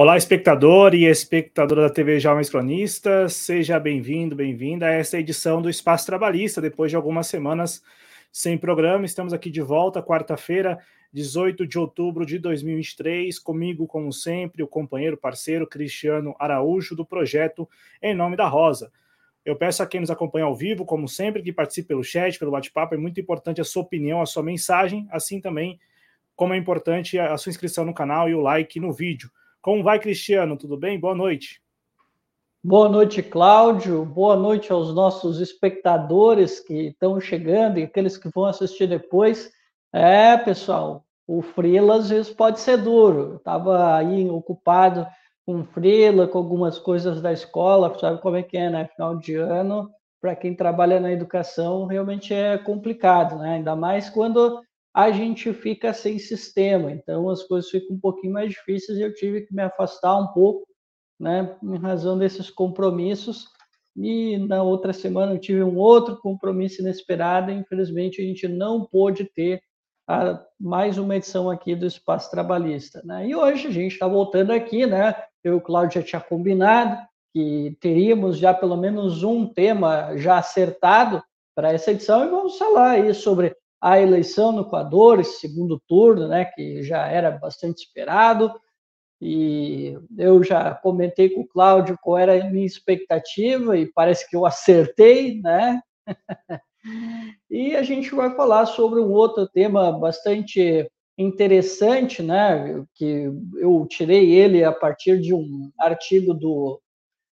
Olá, espectador e espectadora da TV Jovens Cronistas, seja bem-vindo, bem-vinda a esta edição do Espaço Trabalhista. Depois de algumas semanas sem programa, estamos aqui de volta, quarta-feira, 18 de outubro de 2023. Comigo, como sempre, o companheiro, parceiro Cristiano Araújo, do projeto Em Nome da Rosa. Eu peço a quem nos acompanha ao vivo, como sempre, que participe pelo chat, pelo bate-papo. É muito importante a sua opinião, a sua mensagem, assim também como é importante a sua inscrição no canal e o like no vídeo. Como vai, Cristiano? Tudo bem? Boa noite. Boa noite, Cláudio. Boa noite aos nossos espectadores que estão chegando e aqueles que vão assistir depois. É, pessoal, o Freela às vezes pode ser duro. Estava aí ocupado com Freela, com algumas coisas da escola, sabe como é que é, né? Final de ano, para quem trabalha na educação, realmente é complicado, né? Ainda mais quando a gente fica sem sistema, então as coisas ficam um pouquinho mais difíceis e eu tive que me afastar um pouco, né, em razão desses compromissos. E na outra semana eu tive um outro compromisso inesperado, infelizmente a gente não pôde ter a, mais uma edição aqui do Espaço Trabalhista. Né? E hoje a gente está voltando aqui, né? Eu e o Cláudio já tinha combinado que teríamos já pelo menos um tema já acertado para essa edição e vamos falar aí sobre a eleição no Equador, esse segundo turno, né, que já era bastante esperado, e eu já comentei com o Cláudio qual era a minha expectativa, e parece que eu acertei, né? e a gente vai falar sobre um outro tema bastante interessante, né, que eu tirei ele a partir de um artigo do,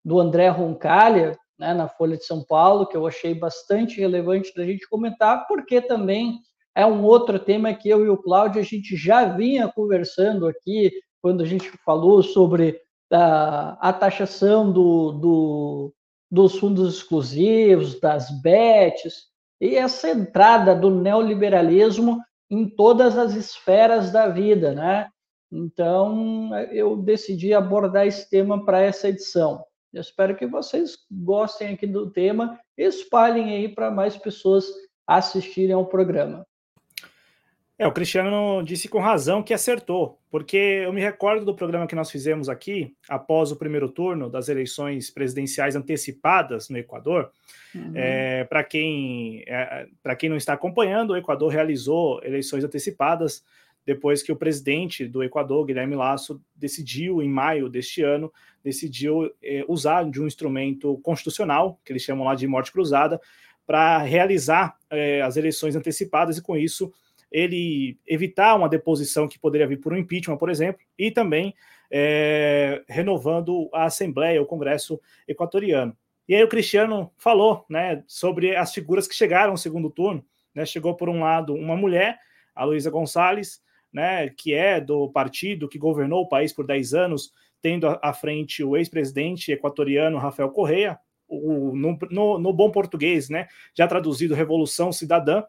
do André Roncalha, né, na Folha de São Paulo, que eu achei bastante relevante da gente comentar, porque também é um outro tema que eu e o Cláudio a gente já vinha conversando aqui quando a gente falou sobre a, a taxação do, do, dos fundos exclusivos, das BETs, e essa entrada do neoliberalismo em todas as esferas da vida, né? Então, eu decidi abordar esse tema para essa edição. Eu espero que vocês gostem aqui do tema e espalhem aí para mais pessoas assistirem ao programa. É, o Cristiano disse com razão que acertou, porque eu me recordo do programa que nós fizemos aqui, após o primeiro turno das eleições presidenciais antecipadas no Equador. Uhum. É, Para quem, é, quem não está acompanhando, o Equador realizou eleições antecipadas depois que o presidente do Equador, Guilherme Lasso, decidiu, em maio deste ano, decidiu é, usar de um instrumento constitucional, que eles chamam lá de morte cruzada, para realizar é, as eleições antecipadas e, com isso, ele evitar uma deposição que poderia vir por um impeachment, por exemplo, e também é, renovando a Assembleia, o Congresso equatoriano. E aí o Cristiano falou né, sobre as figuras que chegaram ao segundo turno. Né, chegou, por um lado, uma mulher, a Luísa Gonçalves, né, que é do partido que governou o país por 10 anos, tendo à frente o ex-presidente equatoriano Rafael Correa, o, no, no, no, bom português, né, já traduzido Revolução Cidadã,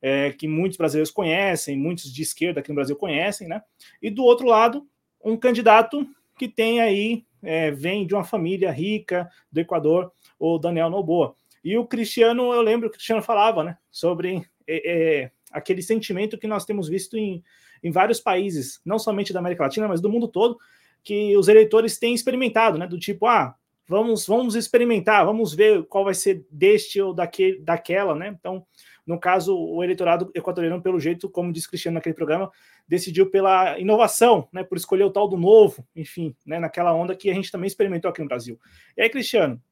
é, que muitos brasileiros conhecem, muitos de esquerda aqui no Brasil conhecem, né? E do outro lado, um candidato que tem aí, é, vem de uma família rica do Equador, o Daniel Noboa. E o Cristiano, eu lembro que o Cristiano falava, né, sobre é, é aquele sentimento que nós temos visto em, em vários países, não somente da América Latina, mas do mundo todo, que os eleitores têm experimentado, né? Do tipo, ah, vamos, vamos experimentar, vamos ver qual vai ser deste ou daquele, daquela, né? Então, no caso, o eleitorado equatoriano, pelo jeito, como disse Cristiano naquele programa, decidiu pela inovação, né? Por escolher o tal do novo, enfim, né? Naquela onda que a gente também experimentou aqui no Brasil. E aí, Cristiano,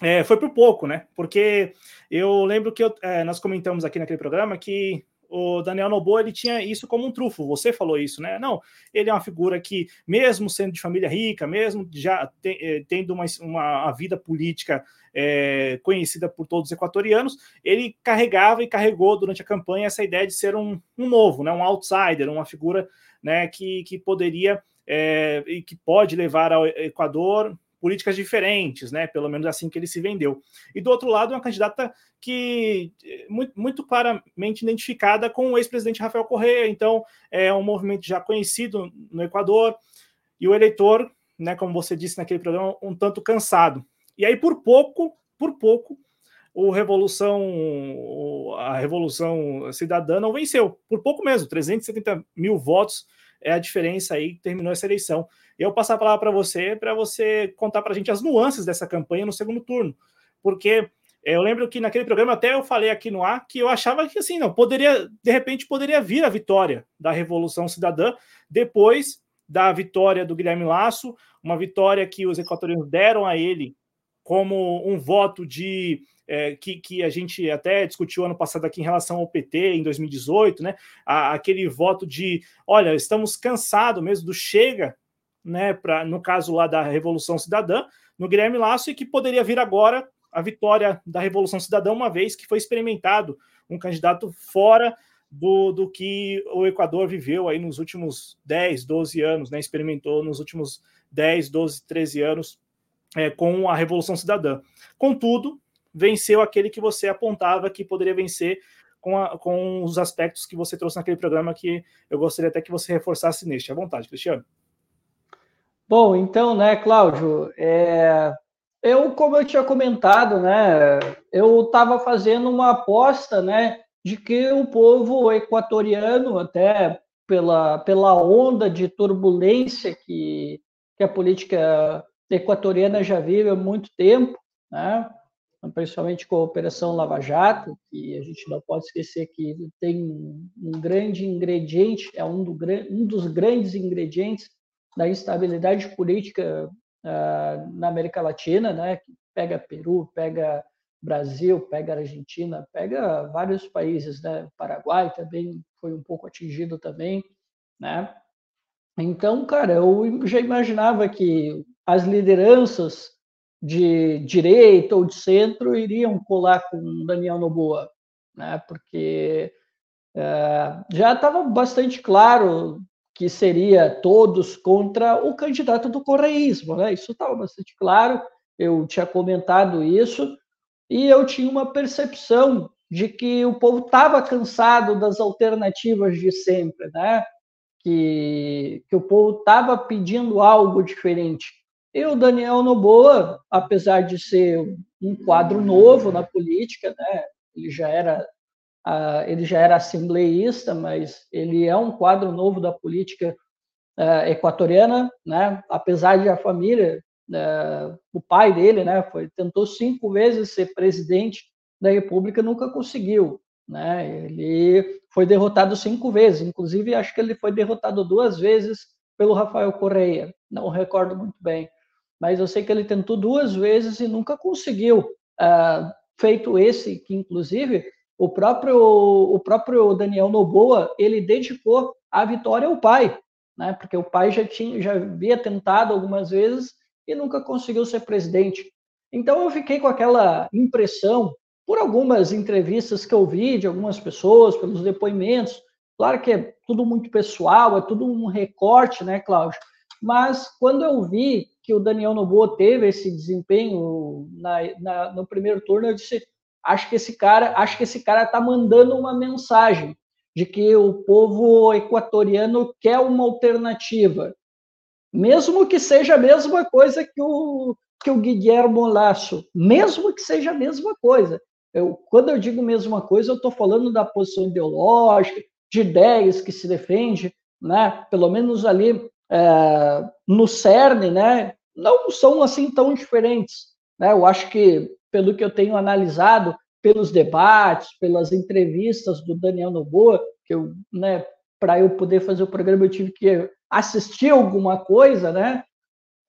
é, foi por pouco, né? Porque eu lembro que eu, é, nós comentamos aqui naquele programa que o Daniel Noboa ele tinha isso como um trufo. Você falou isso, né? Não, ele é uma figura que, mesmo sendo de família rica, mesmo já eh, tendo uma, uma vida política é, conhecida por todos os equatorianos, ele carregava e carregou durante a campanha essa ideia de ser um, um novo, né? Um outsider, uma figura, né? Que, que poderia é, e que pode levar ao Equador políticas diferentes, né? Pelo menos assim que ele se vendeu. E do outro lado, uma candidata que muito, muito claramente identificada com o ex-presidente Rafael Correa. Então, é um movimento já conhecido no Equador e o eleitor, né? Como você disse naquele programa, um tanto cansado. E aí, por pouco, por pouco, o revolução, a revolução cidadã não venceu, por pouco mesmo, 370 mil votos é a diferença aí que terminou essa eleição. Eu passar a palavra para você, para você contar para a gente as nuances dessa campanha no segundo turno, porque eu lembro que naquele programa até eu falei aqui no ar que eu achava que assim, não, poderia, de repente poderia vir a vitória da Revolução Cidadã depois da vitória do Guilherme Lasso, uma vitória que os equatorianos deram a ele como um voto de é, que, que, a gente até discutiu ano passado aqui em relação ao PT em 2018, né? A, aquele voto de olha, estamos cansados mesmo do chega, né? Pra, no caso lá da Revolução Cidadã, no Guilherme Lasso, e que poderia vir agora a vitória da Revolução Cidadã, uma vez que foi experimentado um candidato fora do, do que o Equador viveu aí nos últimos 10, 12 anos, né? Experimentou nos últimos 10, 12, 13 anos é, com a Revolução Cidadã. Contudo, venceu aquele que você apontava que poderia vencer com, a, com os aspectos que você trouxe naquele programa que eu gostaria até que você reforçasse neste. À vontade, Cristiano. Bom, então, né, Cláudio, é, eu, como eu tinha comentado, né, eu estava fazendo uma aposta, né, de que o povo equatoriano, até pela, pela onda de turbulência que, que a política equatoriana já vive há muito tempo, né, principalmente com a Operação Lava Jato, que a gente não pode esquecer que tem um grande ingrediente, é um, do, um dos grandes ingredientes da instabilidade política uh, na América Latina, né? Que pega Peru, pega Brasil, pega Argentina, pega vários países, né? Paraguai também foi um pouco atingido também, né? Então, cara, eu já imaginava que as lideranças de direita ou de centro iriam colar com Daniel Noboa, né? Porque é, já estava bastante claro que seria todos contra o candidato do correísmo, né? Isso estava bastante claro. Eu tinha comentado isso e eu tinha uma percepção de que o povo estava cansado das alternativas de sempre, né? Que, que o povo estava pedindo algo diferente. E o Daniel Noboa, apesar de ser um quadro novo na política, né, ele já era ele já era assembleísta, mas ele é um quadro novo da política uh, equatoriana, né, apesar de a família, uh, o pai dele, né, foi tentou cinco vezes ser presidente da República, nunca conseguiu, né, ele foi derrotado cinco vezes, inclusive acho que ele foi derrotado duas vezes pelo Rafael Correia, não recordo muito bem mas eu sei que ele tentou duas vezes e nunca conseguiu. Uh, feito esse, que inclusive o próprio, o próprio Daniel Noboa, ele dedicou a vitória ao pai, né? porque o pai já, tinha, já havia tentado algumas vezes e nunca conseguiu ser presidente. Então eu fiquei com aquela impressão, por algumas entrevistas que eu vi de algumas pessoas, pelos depoimentos, claro que é tudo muito pessoal, é tudo um recorte, né, Cláudio? Mas quando eu vi que o Daniel Noboa teve esse desempenho na, na, no primeiro turno, eu disse, acho que esse cara, acho que esse cara está mandando uma mensagem de que o povo equatoriano quer uma alternativa, mesmo que seja a mesma coisa que o que o Guilherme Lasso, mesmo que seja a mesma coisa. Eu, quando eu digo mesma coisa, eu estou falando da posição ideológica, de ideias que se defende, né? Pelo menos ali é, no cerne, né? Não são assim tão diferentes. Né? Eu acho que, pelo que eu tenho analisado, pelos debates, pelas entrevistas do Daniel Noboa, que eu, né, para eu poder fazer o programa, eu tive que assistir alguma coisa, né?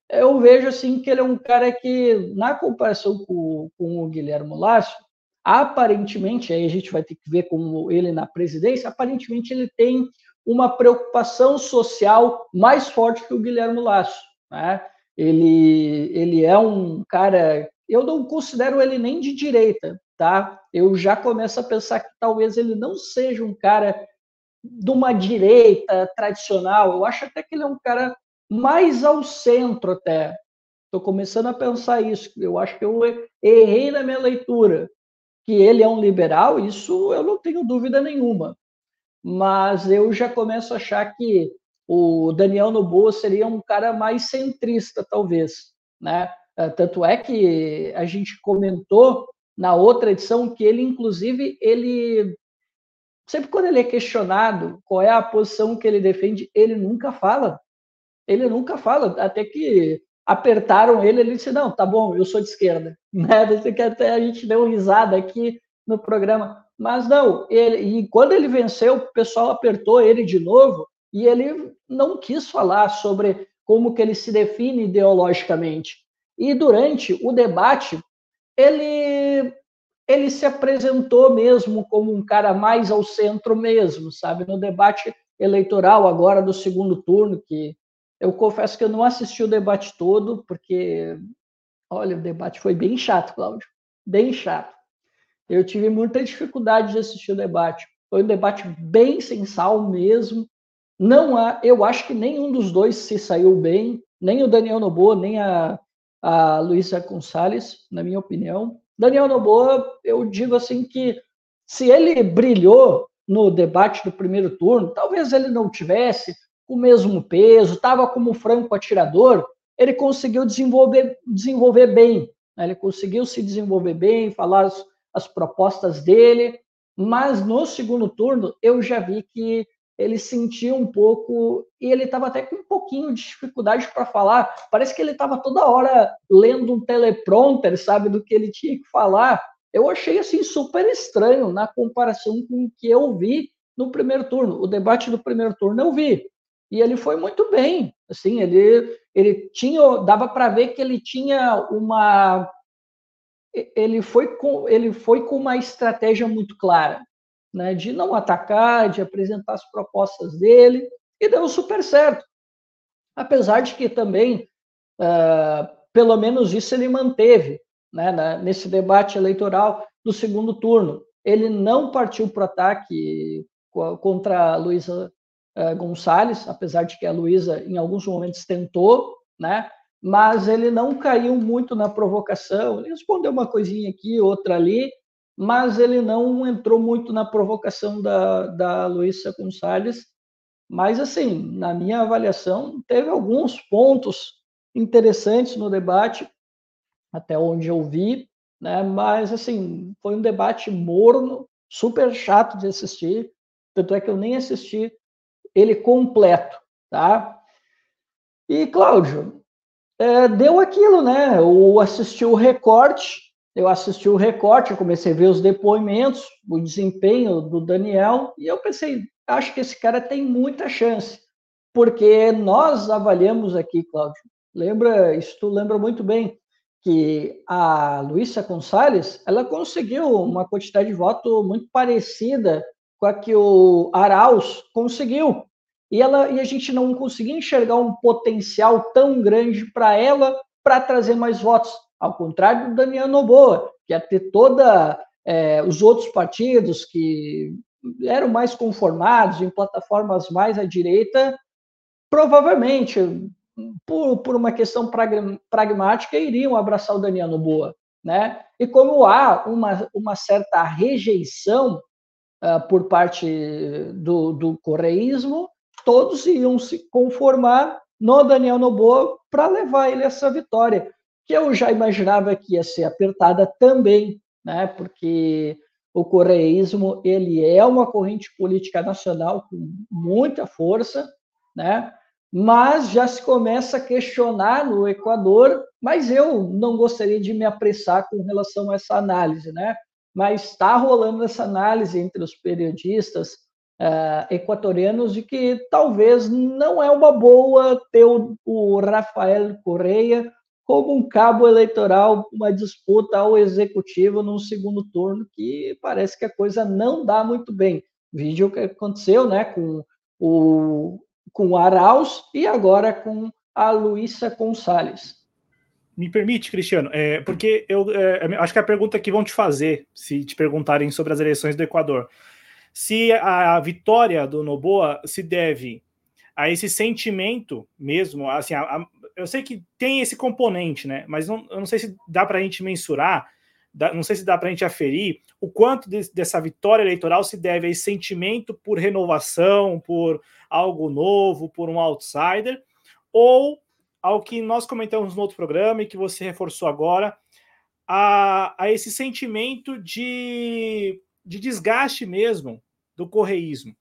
Eu vejo assim que ele é um cara que, na comparação com, com o Guilherme Lasso, aparentemente, aí a gente vai ter que ver como ele na presidência, aparentemente ele tem uma preocupação social mais forte que o Guilherme Lasso, né? Ele, ele é um cara, eu não considero ele nem de direita, tá? Eu já começo a pensar que talvez ele não seja um cara de uma direita tradicional. Eu acho até que ele é um cara mais ao centro até. Estou começando a pensar isso. Eu acho que eu errei na minha leitura. Que ele é um liberal, isso eu não tenho dúvida nenhuma. Mas eu já começo a achar que o Daniel Noboa seria um cara mais centrista, talvez, né? É, tanto é que a gente comentou na outra edição que ele, inclusive, ele sempre quando ele é questionado qual é a posição que ele defende, ele nunca fala. Ele nunca fala, até que apertaram ele, ele disse, não, tá bom, eu sou de esquerda. Né? Que até a gente deu risada aqui no programa. Mas não, ele, e quando ele venceu, o pessoal apertou ele de novo e ele não quis falar sobre como que ele se define ideologicamente. E durante o debate, ele ele se apresentou mesmo como um cara mais ao centro mesmo, sabe? No debate eleitoral agora do segundo turno, que eu confesso que eu não assisti o debate todo, porque, olha, o debate foi bem chato, Cláudio, bem chato. Eu tive muita dificuldade de assistir o debate. Foi um debate bem sensal mesmo. Não há, eu acho que nenhum dos dois se saiu bem, nem o Daniel Noboa, nem a, a Luísa Gonçalves, na minha opinião. Daniel Noboa, eu digo assim que se ele brilhou no debate do primeiro turno, talvez ele não tivesse o mesmo peso, estava como franco atirador, ele conseguiu desenvolver, desenvolver bem, né? ele conseguiu se desenvolver bem, falar as, as propostas dele, mas no segundo turno eu já vi que ele sentia um pouco e ele estava até com um pouquinho de dificuldade para falar. Parece que ele estava toda hora lendo um teleprompter, sabe, do que ele tinha que falar. Eu achei assim super estranho na comparação com o que eu vi no primeiro turno. O debate do primeiro turno eu vi e ele foi muito bem. Assim, ele ele tinha, dava para ver que ele tinha uma ele foi com ele foi com uma estratégia muito clara né, de não atacar, de apresentar as propostas dele, e deu super certo. Apesar de que também, uh, pelo menos isso ele manteve né, nesse debate eleitoral do segundo turno. Ele não partiu para o ataque contra a Luísa uh, Gonçalves, apesar de que a Luísa em alguns momentos tentou, né? mas ele não caiu muito na provocação, ele respondeu uma coisinha aqui, outra ali, mas ele não entrou muito na provocação da, da Luísa Gonçalves. Mas, assim, na minha avaliação, teve alguns pontos interessantes no debate, até onde eu vi, né? mas, assim, foi um debate morno, super chato de assistir, tanto é que eu nem assisti ele completo, tá? E, Cláudio, é, deu aquilo, né? Eu assisti o recorte, eu assisti o recorte, eu comecei a ver os depoimentos, o desempenho do Daniel, e eu pensei, acho que esse cara tem muita chance, porque nós avaliamos aqui, Cláudio, lembra, isso tu lembra muito bem, que a Luísa Gonçalves, ela conseguiu uma quantidade de voto muito parecida com a que o Arauz conseguiu. E, ela, e a gente não conseguia enxergar um potencial tão grande para ela para trazer mais votos. Ao contrário do Daniel Noboa, que ia ter toda é, os outros partidos que eram mais conformados em plataformas mais à direita, provavelmente, por, por uma questão pragmática, iriam abraçar o Daniel Noboa. Né? E como há uma, uma certa rejeição uh, por parte do, do correísmo, todos iam se conformar no Daniel Noboa para levar ele essa vitória que eu já imaginava que ia ser apertada também, né? Porque o correísmo ele é uma corrente política nacional com muita força, né? Mas já se começa a questionar no Equador, mas eu não gostaria de me apressar com relação a essa análise, né? Mas está rolando essa análise entre os periodistas uh, equatorianos de que talvez não é uma boa ter o, o Rafael Correia como um cabo eleitoral, uma disputa ao executivo num segundo turno, que parece que a coisa não dá muito bem. Vídeo que aconteceu né, com o, com Arauz e agora com a Luísa Gonçalves. Me permite, Cristiano, é, porque eu é, acho que a pergunta que vão te fazer, se te perguntarem sobre as eleições do Equador, se a, a vitória do Noboa se deve a esse sentimento mesmo, assim, a, a, eu sei que tem esse componente, né? Mas não, eu não sei se dá para a gente mensurar, dá, não sei se dá para a gente aferir o quanto de, dessa vitória eleitoral se deve a esse sentimento por renovação, por algo novo, por um outsider, ou ao que nós comentamos no outro programa e que você reforçou agora, a, a esse sentimento de, de desgaste mesmo do correísmo.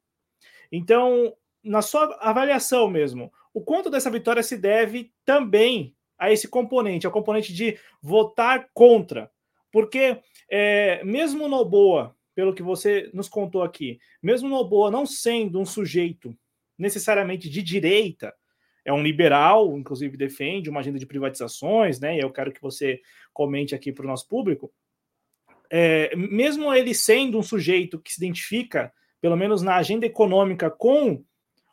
Então, na sua avaliação mesmo, o quanto dessa vitória se deve também a esse componente, ao componente de votar contra. Porque é, mesmo Noboa, pelo que você nos contou aqui, mesmo Noboa não sendo um sujeito necessariamente de direita, é um liberal, inclusive defende uma agenda de privatizações, né? E eu quero que você comente aqui para o nosso público. É, mesmo ele sendo um sujeito que se identifica, pelo menos na agenda econômica, com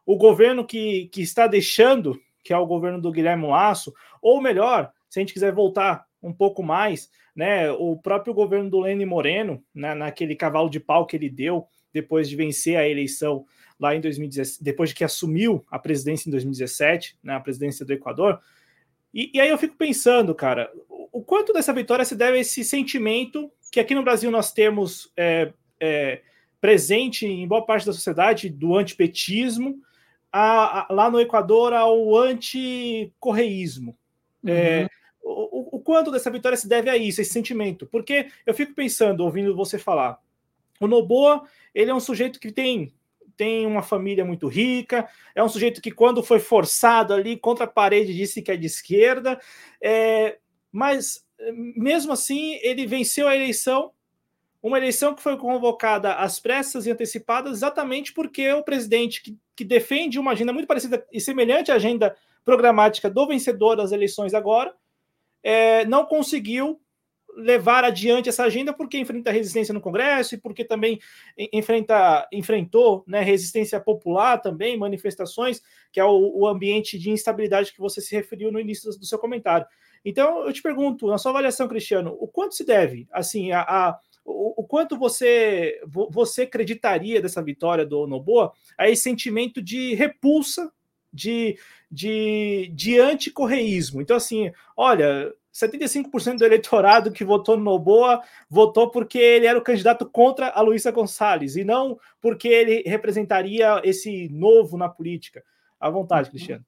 o governo que, que está deixando, que é o governo do Guilherme Lasso, ou melhor, se a gente quiser voltar um pouco mais, né, o próprio governo do Lênin Moreno, né, naquele cavalo de pau que ele deu depois de vencer a eleição lá em 2017, depois de que assumiu a presidência em 2017, né, a presidência do Equador. E, e aí eu fico pensando, cara, o, o, quanto dessa vitória se deve a esse sentimento que aqui no Brasil nós temos é, é, presente em boa parte da sociedade do antipetismo, a, a, lá no Equador ao anticorreísmo. Uhum. É, o, o, quanto dessa vitória se deve a isso, esse sentimento? Porque eu fico pensando, ouvindo você falar, o Noboa, ele é um sujeito que tem tem uma família muito rica, é um sujeito que, quando foi forçado ali contra a parede, disse que é de esquerda, é, mas mesmo assim ele venceu a eleição, uma eleição que foi convocada às pressas e antecipadas, exatamente porque o presidente que, que defende uma agenda muito parecida e semelhante à agenda programática do vencedor das eleições agora, é, não conseguiu levar adiante essa agenda porque enfrenta resistência no Congresso e porque também enfrenta, enfrentou né, resistência popular também, manifestações, que é o, o, ambiente de instabilidade que você se referiu no início do seu comentário. Então, eu te pergunto, na sua avaliação, Cristiano, o quanto se deve, assim, a, a o, o, quanto você você acreditaria dessa vitória do Noboa a esse sentimento de repulsa, de, de, de anticorreísmo. Então, assim, olha, 75% do eleitorado que votou no Noboa votou porque ele era o candidato contra a Luísa Gonçalves e não porque ele representaria esse novo na política. À vontade, Cristiano.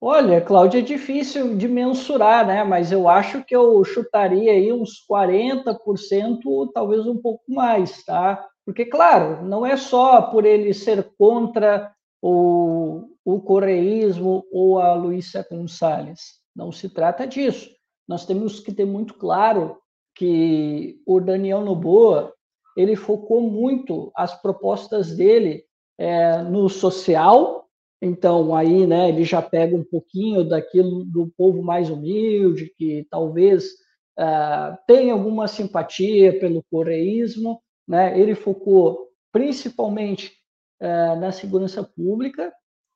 Olha, Cláudia, é difícil de mensurar, né? Mas eu acho que eu chutaria aí uns 40%, talvez um pouco mais, tá? Porque, claro, não é só por ele ser contra o, o correísmo ou a Luísa Gonçalves não se trata disso. Nós temos que ter muito claro que o Daniel Noboa ele focou muito as propostas dele é, no social. Então aí, né, ele já pega um pouquinho daquilo do povo mais humilde que talvez uh, tenha alguma simpatia pelo coreísmo, né? Ele focou principalmente uh, na segurança pública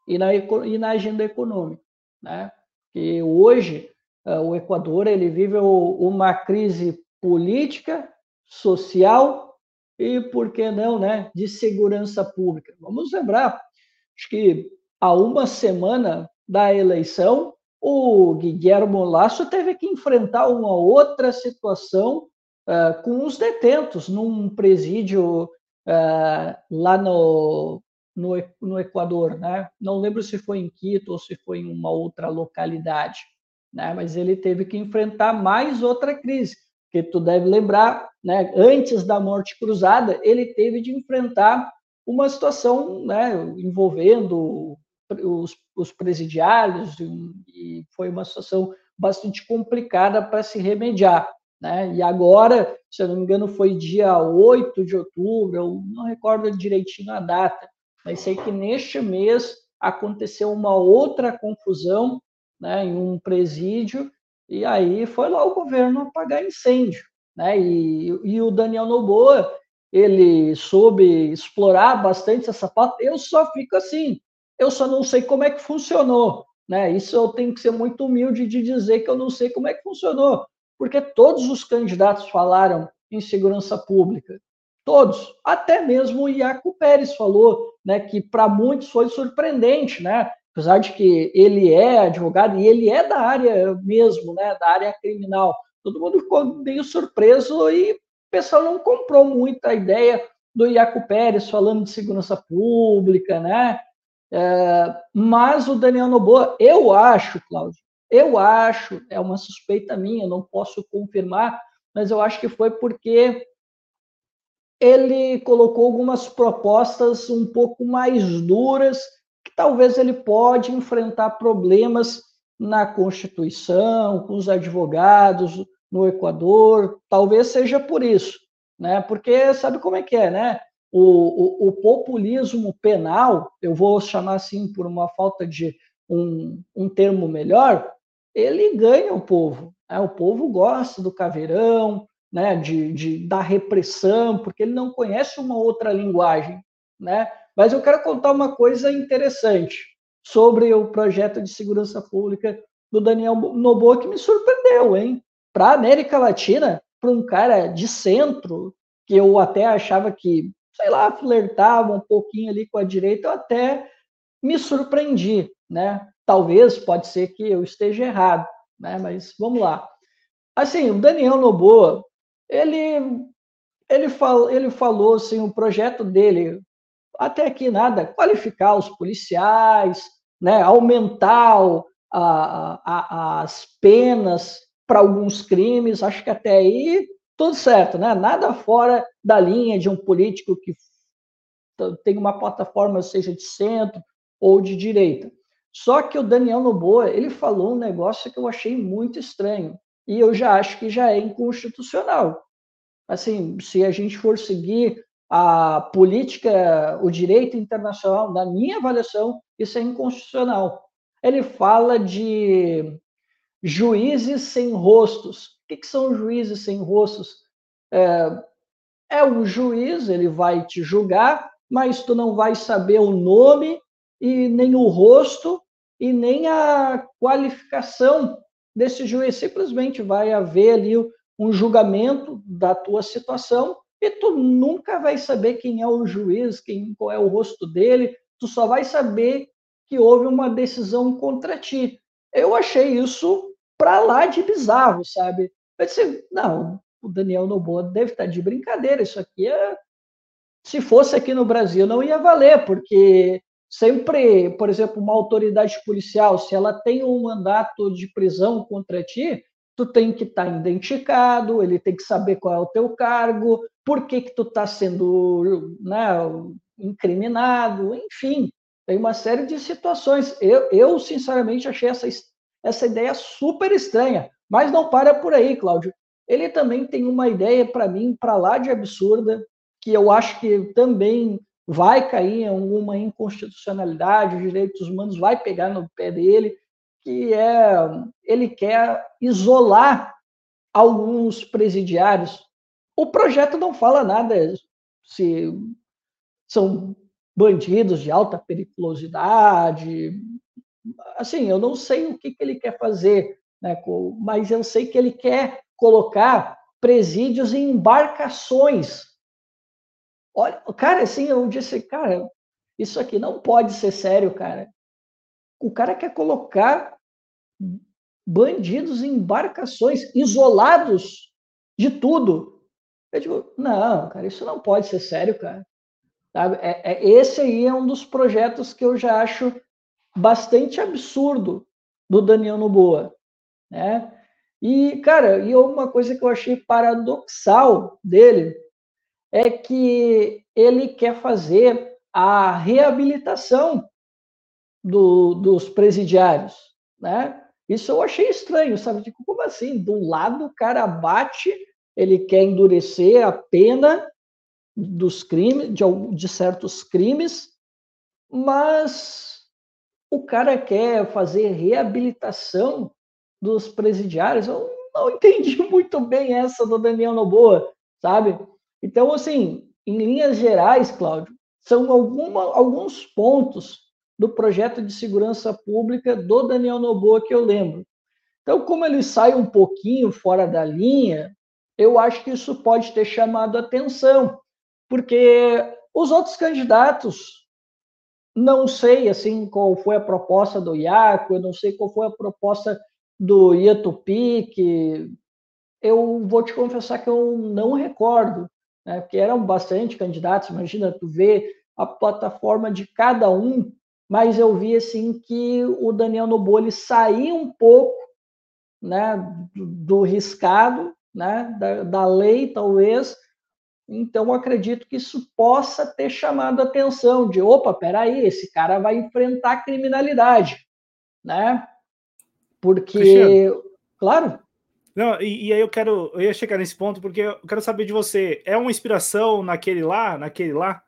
e na, e na agenda econômica, né? que hoje uh, o Equador ele vive uma crise política, social e, por que não, né, de segurança pública. Vamos lembrar, acho que há uma semana da eleição, o Guilherme Lasso teve que enfrentar uma outra situação uh, com os detentos num presídio uh, lá no, no, no Equador, né? Não lembro se foi em Quito ou se foi em uma outra localidade, né? Mas ele teve que enfrentar mais outra crise, que tu deve lembrar, né? Antes da morte cruzada, ele teve de enfrentar uma situação, né? Envolvendo os, os presidiários e foi uma situação bastante complicada para se remediar. Né? E agora, se eu não me engano, foi dia 8 de outubro, eu não recordo direitinho a data, mas sei que neste mês aconteceu uma outra confusão né, em um presídio, e aí foi lá o governo apagar incêndio. Né? E, e o Daniel Noboa, ele soube explorar bastante essa pauta. Eu só fico assim, eu só não sei como é que funcionou. Né? Isso eu tenho que ser muito humilde de dizer que eu não sei como é que funcionou, porque todos os candidatos falaram em segurança pública, Todos, até mesmo o Iaco Pérez falou, né, que para muitos foi surpreendente, né? Apesar de que ele é advogado e ele é da área mesmo, né, da área criminal. Todo mundo ficou meio surpreso e o pessoal não comprou muito a ideia do Iaco Pérez falando de segurança pública, né? É, mas o Daniel Noboa, eu acho, Cláudio, eu acho, é uma suspeita minha, não posso confirmar, mas eu acho que foi porque ele colocou algumas propostas um pouco mais duras, que talvez ele pode enfrentar problemas na Constituição, com os advogados no Equador, talvez seja por isso, né? Porque sabe como é que é, né? O, o, o populismo penal, eu vou chamar assim por uma falta de um, um termo melhor, ele ganha o povo. Né? O povo gosta do caveirão, né, de, de, da repressão, porque ele não conhece uma outra linguagem. Né? Mas eu quero contar uma coisa interessante sobre o projeto de segurança pública do Daniel Noboa que me surpreendeu, hein? Para a América Latina, para um cara de centro, que eu até achava que, sei lá, flertava um pouquinho ali com a direita, eu até me surpreendi, né? Talvez, pode ser que eu esteja errado, né? Mas vamos lá. Assim, o Daniel Noboa, ele ele, fal, ele falou assim, o projeto dele, até aqui nada, qualificar os policiais, né, aumentar a, a, as penas para alguns crimes, acho que até aí tudo certo, né? Nada fora da linha de um político que tem uma plataforma, seja de centro ou de direita. Só que o Daniel Noboa, ele falou um negócio que eu achei muito estranho e eu já acho que já é inconstitucional. Assim, se a gente for seguir a política, o direito internacional, na minha avaliação, isso é inconstitucional. Ele fala de juízes sem rostos. O que, são juízes sem rostos? É, é um juiz, ele vai te julgar, mas tu não vai saber o nome e nem o rosto e nem a qualificação desse juiz. Simplesmente vai haver ali um julgamento da tua situação e tu nunca vai saber quem é o juiz, quem, qual é o rosto dele, tu só vai saber que houve uma decisão contra ti. Eu achei isso para lá de bizarro, sabe? Eu disse, não, o Daniel Noboa deve estar de brincadeira, isso aqui é... Se fosse aqui no Brasil, não ia valer, porque sempre, por exemplo, uma autoridade policial, se ela tem um mandato de prisão contra ti, tu tem que estar tá identificado, ele tem que saber qual é o teu cargo, por que que tu está sendo né, incriminado, enfim, tem uma série de situações. Eu, eu sinceramente, achei essa, essa ideia super estranha, mas não para por aí, Cláudio. Ele também tem uma ideia, para mim, para lá de absurda, que eu acho que também vai cair em alguma inconstitucionalidade, os direitos humanos vai pegar no pé dele, que é ele quer isolar alguns presidiários. O projeto não fala nada se são bandidos de alta periculosidade. Assim, eu não sei o que, que ele quer fazer, né, mas eu sei que ele quer colocar presídios em embarcações Olha, cara, assim, eu disse, cara, isso aqui não pode ser sério, cara. O cara quer colocar bandidos em embarcações isolados de tudo. Eu digo, não, cara, isso não pode ser sério, cara. Sabe? É, é, esse aí é um dos projetos que eu já acho bastante absurdo do Daniel Noboa, né? E, cara, e uma coisa que eu achei paradoxal dele é que ele quer fazer a reabilitação do, dos presidiários, né? Isso eu achei estranho, sabe? Tipo, como assim? Do lado o cara bate, ele quer endurecer a pena dos crimes, de, de certos crimes, mas o cara quer fazer reabilitação dos presidiários. Eu não entendi muito bem essa do Daniel Noboa, sabe? Então, assim, em linhas gerais, Cláudio, são alguma, alguns pontos do projeto de segurança pública do Daniel Noboa que eu lembro. Então, como ele sai um pouquinho fora da linha, eu acho que isso pode ter chamado atenção, porque os outros candidatos, não sei assim qual foi a proposta do Iaco, eu não sei qual foi a proposta do Ietupi, que eu vou te confessar que eu não recordo né? porque eram bastante candidatos, imagina, tu vê a plataforma de cada um, mas eu vi assim que o Daniel Noboli saía um pouco né, do, do riscado, né, da, da lei, talvez, Então, acredito que isso possa ter chamado a atenção de, opa, peraí, esse cara vai enfrentar criminalidade, né? Porque, Cristiano. claro. Não, e, e, aí eu quero, eu ia chegar nesse ponto porque eu quero saber de você, é uma inspiração naquele lá, naquele lá?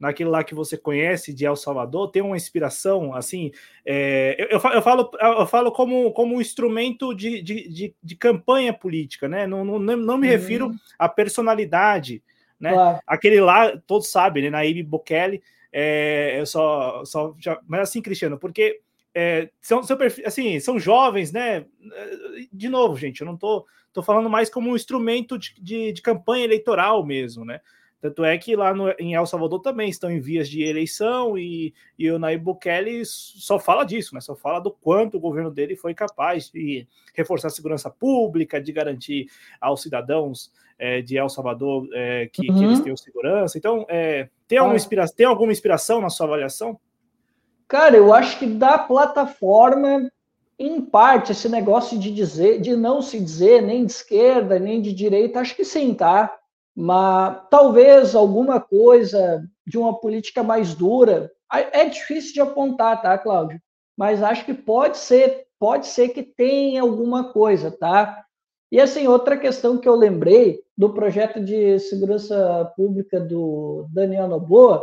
Naquele lá que você conhece de El Salvador, tem uma inspiração, assim, é, eu, eu, falo, eu falo como, como um instrumento de, de, de, de campanha política, né? Não, não, não me refiro uhum. à personalidade, né? Claro. Aquele lá, todos sabem, né? Naíbe Bukele, é, eu só, só já, mas assim, Cristiano, porque é, são, são, assim, são jovens, né? De novo, gente, eu não tô, tô falando mais como um instrumento de, de, de campanha eleitoral mesmo, né? Tanto é que lá no, em El Salvador também estão em vias de eleição e, e o Nayib Bukele só fala disso, né? Só fala do quanto o governo dele foi capaz de reforçar a segurança pública, de garantir aos cidadãos é, de El Salvador é, que, uhum. que, eles uhum. tenham segurança. Então, é, tem, alguma inspira tem alguma inspiração na sua avaliação? Cara, eu acho que da plataforma, em parte, esse negócio de dizer, de não se dizer nem de esquerda, nem de direita, acho que sim, tá? Mas talvez alguma coisa de uma política mais dura. É difícil de apontar, tá, Cláudio? Mas acho que pode ser, pode ser que tenha alguma coisa, tá? E assim, outra questão que eu lembrei do projeto de segurança pública do Daniel Noboa,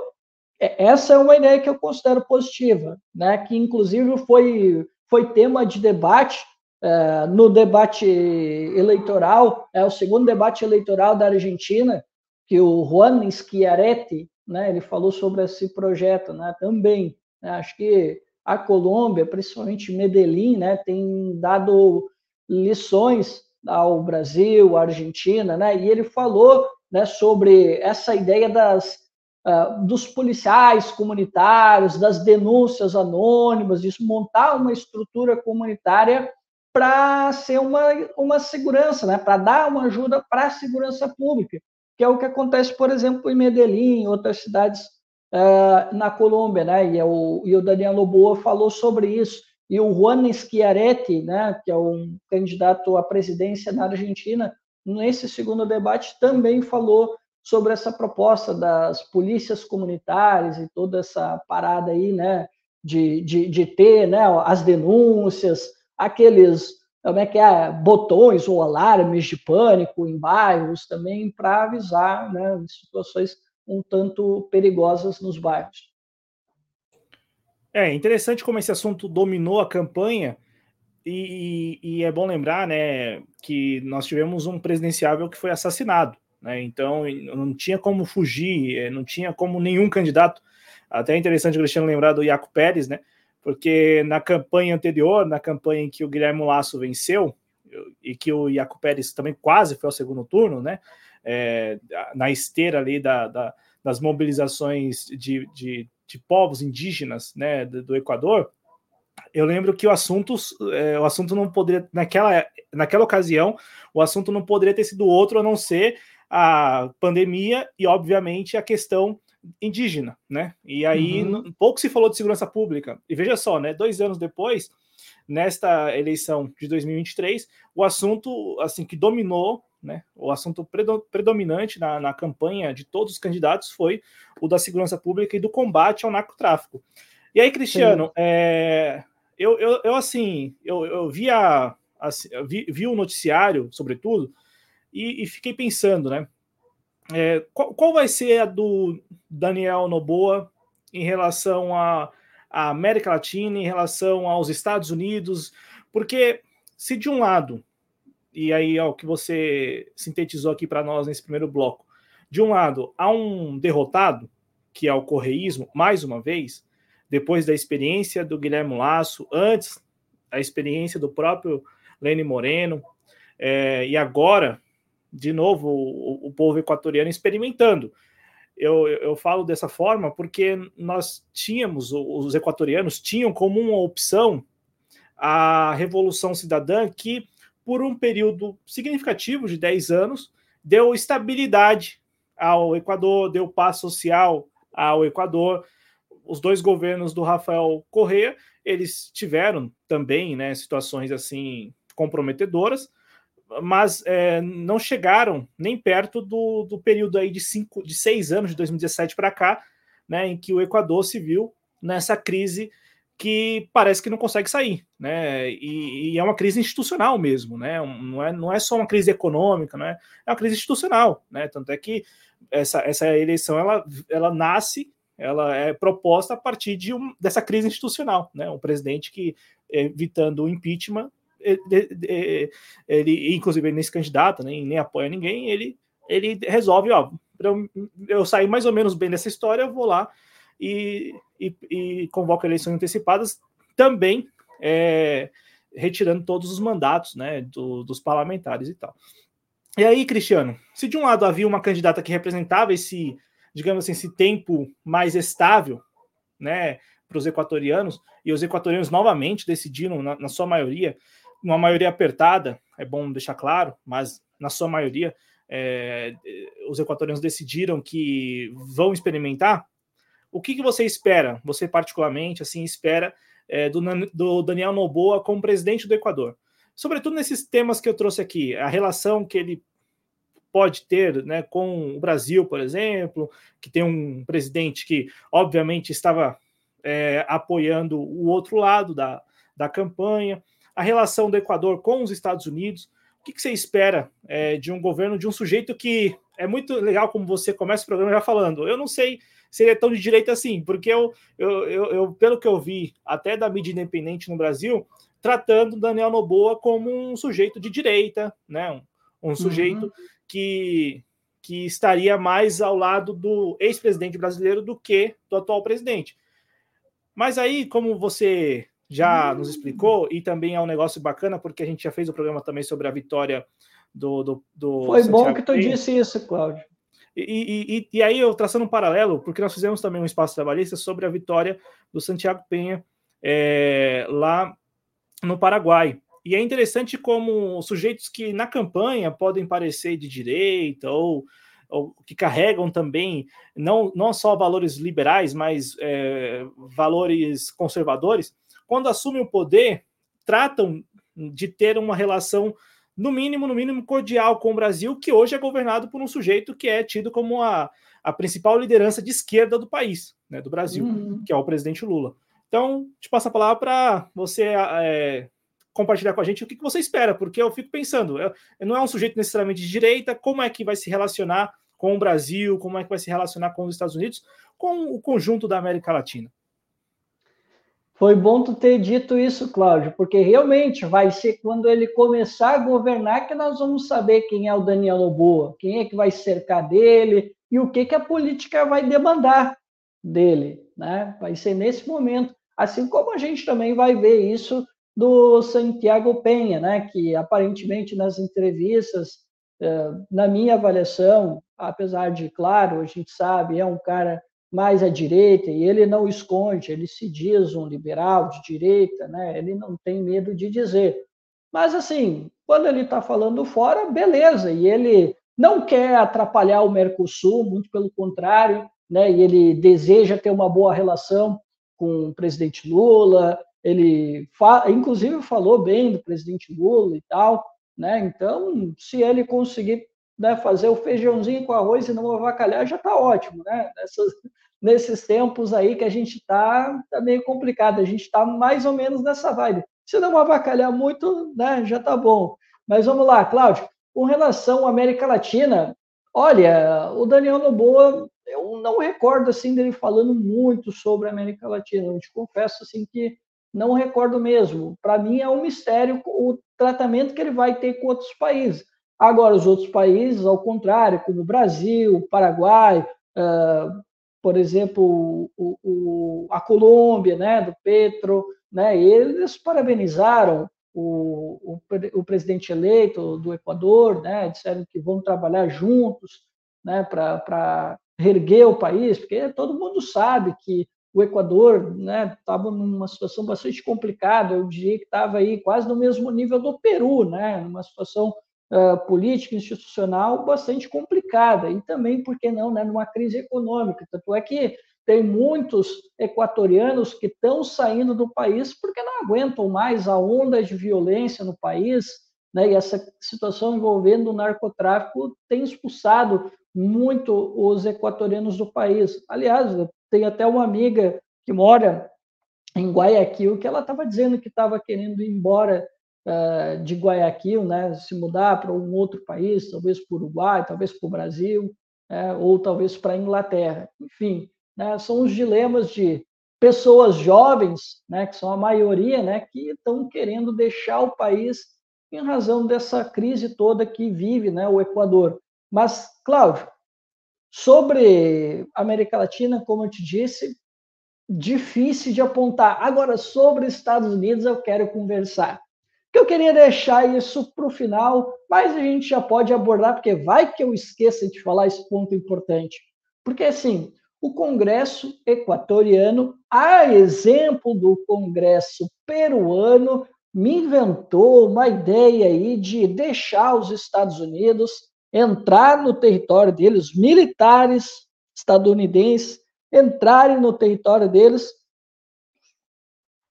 é, essa é uma ideia que eu considero positiva, né? Que inclusive foi foi tema de debate é, no debate eleitoral, é o segundo debate eleitoral da Argentina, que o Juan Schiaretti, né, ele falou sobre esse projeto, né, também. Né, acho que a Colômbia, principalmente Medellín, né, tem dado lições ao Brasil, à Argentina, né, e ele falou né, sobre essa ideia das, uh, dos policiais comunitários, das denúncias anônimas, isso montar uma estrutura comunitária para ser uma, uma segurança, né? para dar uma ajuda para a segurança pública, que é o que acontece, por exemplo, em Medellín, em outras cidades uh, na Colômbia, né? E, é o, e o Daniel Loboa falou sobre isso. E o Juan Schiaretti, né, que é um candidato à presidência na Argentina, nesse segundo debate também falou sobre essa proposta das polícias comunitárias e toda essa parada aí, né, de, de, de ter né, as denúncias, aqueles como é que é, botões ou alarmes de pânico em bairros também para avisar né, situações um tanto perigosas nos bairros. É interessante como esse assunto dominou a campanha e, e, é bom lembrar, né, que nós tivemos um presidenciável que foi assassinado, né? Então não tinha como fugir, é, não tinha como nenhum candidato. Até é interessante o Cristiano lembrar do Iaco Pérez, né? Porque na campanha anterior, na campanha em que o Guilherme Lasso venceu, e que o Iaco Pérez também quase foi ao segundo turno, né? É, na esteira ali da, da, das mobilizações de, de, de, povos indígenas né, do, do Equador, eu lembro que o assunto, é, o assunto não poderia, naquela, naquela ocasião, o assunto não poderia ter sido outro a não ser a pandemia e, obviamente, a questão indígena, né? E aí uhum. pouco se falou de segurança pública. E veja só, né? Dois anos depois, nesta eleição de 2023, o assunto assim que dominou, né? O assunto predominante na, na campanha de todos os candidatos foi o da segurança pública e do combate ao narcotráfico. E aí, Cristiano, é, eu, eu, eu, assim, eu, eu vi, a, assim, vi, vi o noticiário, sobretudo, e, e fiquei pensando, né? É, qual, qual, vai ser a do Daniel Noboa em relação à América Latina, em relação aos Estados Unidos? Porque se de um lado, e aí é o que você sintetizou aqui para nós nesse primeiro bloco, de um lado há um derrotado, que é o correísmo, mais uma vez, depois da experiência do Guilherme Lasso, antes a experiência do próprio Lene Moreno, é, e agora de novo, o, o povo equatoriano experimentando. Eu, eu, falo dessa forma porque nós tínhamos, os equatorianos tinham como uma opção a Revolução Cidadã, que por um período significativo de 10 anos deu estabilidade ao Equador, deu paz social ao Equador. Os dois governos do Rafael Correa, eles tiveram também né, situações assim comprometedoras, mas é, não chegaram nem perto do, do período aí de, cinco, de seis anos, de 2017 para cá, né, em que o Equador se viu nessa crise que parece que não consegue sair, né? E, e, é uma crise institucional mesmo, né? Não é, não é só uma crise econômica, né? É uma crise institucional, né? Tanto é que essa, essa eleição ela, ela nasce, ela é proposta a partir de um, dessa crise institucional, né? Um presidente que evitando o impeachment, ele, ele inclusive ele nem se candidata, nem, nem apoia ninguém, ele ele resolve, ó, eu, eu sair mais ou menos bem dessa história, eu vou lá e, e, e convoca eleições antecipadas, também é, retirando todos os mandatos né, do, dos parlamentares e tal. E aí, Cristiano, se de um lado havia uma candidata que representava esse, digamos assim, esse tempo mais estável, né, para os equatorianos, e os equatorianos novamente decidiram, na, na, sua maioria, uma maioria apertada, é bom deixar claro, mas na sua maioria, é, os equatorianos decidiram que vão experimentar, o que, que você espera, você particularmente, assim, espera é, do, do Daniel Noboa como presidente do Equador? Sobretudo nesses temas que eu trouxe aqui, a relação que ele pode ter né, com o Brasil, por exemplo, que tem um presidente que, obviamente, estava é, apoiando o outro lado da, da campanha, a relação do Equador com os Estados Unidos. O que, que você espera é, de um governo, de um sujeito que é muito legal como você começa o programa já falando. Eu não sei se ele é tão de direita assim, porque eu, eu, eu, eu pelo que eu vi, até da mídia independente no Brasil, tratando Daniel Noboa como um sujeito de direita, né? Um, um sujeito uhum. que, que estaria mais ao lado do ex-presidente brasileiro do que do atual presidente. Mas aí, como você já nos explicou, e também é um negócio bacana, porque a gente já fez o programa também sobre a vitória do. do, do Foi Santiago bom que tu disse isso, Cláudio. E, e, e, aí, eu traçando um paralelo, porque nós fizemos também um espaço trabalhista sobre a vitória do Santiago Penha é, lá no Paraguai. E é interessante como sujeitos que na campanha podem parecer de direita ou, ou que carregam também não, não só valores liberais, mas é, valores conservadores, quando assumem o poder, tratam de ter uma relação no mínimo, no mínimo, cordial com o Brasil, que hoje é governado por um sujeito que é tido como a, a principal liderança de esquerda do país, né, do Brasil, uhum. que é o presidente Lula. Então, te passo a palavra para você é, compartilhar com a gente o que, que você espera, porque eu fico pensando, eu, não é um sujeito necessariamente de direita, como é que vai se relacionar com o Brasil, como é que vai se relacionar com os Estados Unidos, com o conjunto da América Latina? Foi bom tu ter dito isso, Cláudio, porque realmente vai ser quando ele começar a governar que nós vamos saber quem é o Daniel Noboa, quem é que vai cercar dele e o que, que a política vai demandar dele, né? Vai ser nesse momento, assim como a gente também vai ver isso do Santiago Penha, né? Que aparentemente nas entrevistas, eh, na minha avaliação, apesar de, claro, a gente sabe, é um cara mais à direita, e ele não esconde, ele se diz um liberal de direita, né? ele não tem medo de dizer. Mas, assim, quando ele está falando fora, beleza, e ele não quer atrapalhar o Mercosul, muito pelo contrário, né? e ele deseja ter uma boa relação com o presidente Lula, ele fa inclusive falou bem do presidente Lula e tal, né? Então, se ele conseguir né, fazer o feijãozinho com arroz e não avacalhar já está ótimo, né? Nessas, nesses tempos aí que a gente está tá meio complicado, a gente está mais ou menos nessa vibe. Se não avacalhar muito, né, já está bom. Mas vamos lá, Cláudio, com relação à América Latina, olha, o Daniel Noboa, eu não recordo assim dele falando muito sobre a América Latina, eu te confesso assim que não recordo mesmo. Para mim é um mistério o tratamento que ele vai ter com outros países. Agora, os outros países, ao contrário, como o Brasil, Paraguai, uh, por exemplo, o, o, a Colômbia, né, do Petro, né, eles parabenizaram o, o, presidente eleito do Equador, né, disseram que vão trabalhar juntos né, para reerguer o país, porque todo mundo sabe que o Equador estava né, numa situação bastante complicada, eu diria que estava aí quase no mesmo nível do Peru, né, numa situação uh, política institucional bastante complicada e também, por que não, né, numa crise econômica. Tanto é que tem muitos equatorianos que estão saindo do país porque não aguentam mais a onda de violência no país, né? E essa situação envolvendo o narcotráfico tem expulsado muito os equatorianos do país. Aliás, tem até uma amiga que mora em Guayaquil que ela estava dizendo que estava querendo ir embora de Guayaquil, né? Se mudar para um outro país, talvez para o Uruguai, talvez para o Brasil, né? ou talvez para a Inglaterra. Enfim, né? são os dilemas de pessoas jovens, né, que são a maioria, né, que estão querendo deixar o país em razão dessa crise toda que vive né, o Equador. Mas, Cláudio, sobre América Latina, como eu te disse, difícil de apontar. Agora, sobre Estados Unidos, eu quero conversar. Eu queria deixar isso para o final, mas a gente já pode abordar, porque vai que eu esqueça de falar esse ponto importante. Porque, assim, o Congresso equatoriano, a exemplo do Congresso peruano, me inventou uma ideia aí de deixar os Estados Unidos entrar no território deles, militares estadunidenses entrarem no território deles,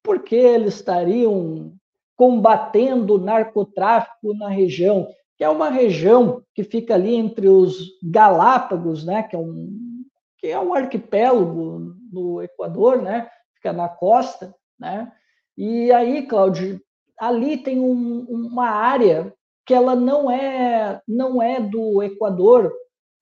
porque eles estariam combatendo o narcotráfico na região, que é uma região que fica ali entre os Galápagos, né, que é um que é um arquipélago no Equador, né, fica na costa, né? E aí, Cláudio, ali tem um, uma área que ela não é não é do Equador,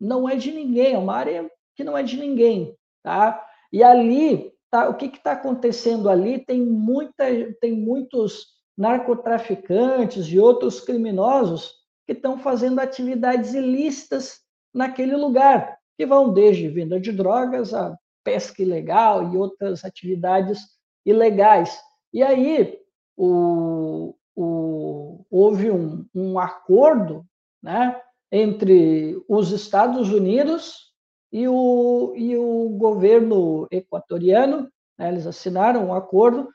não é de ninguém, é uma área que não é de ninguém, tá? E ali, tá, o que está acontecendo ali? Tem muita, tem muitos narcotraficantes e outros criminosos que estão fazendo atividades ilícitas naquele lugar, que vão desde venda de drogas a pesca ilegal e outras atividades ilegais. E aí o, o, houve um, um acordo né, entre os Estados Unidos e o, e o governo equatoriano, né, eles assinaram um acordo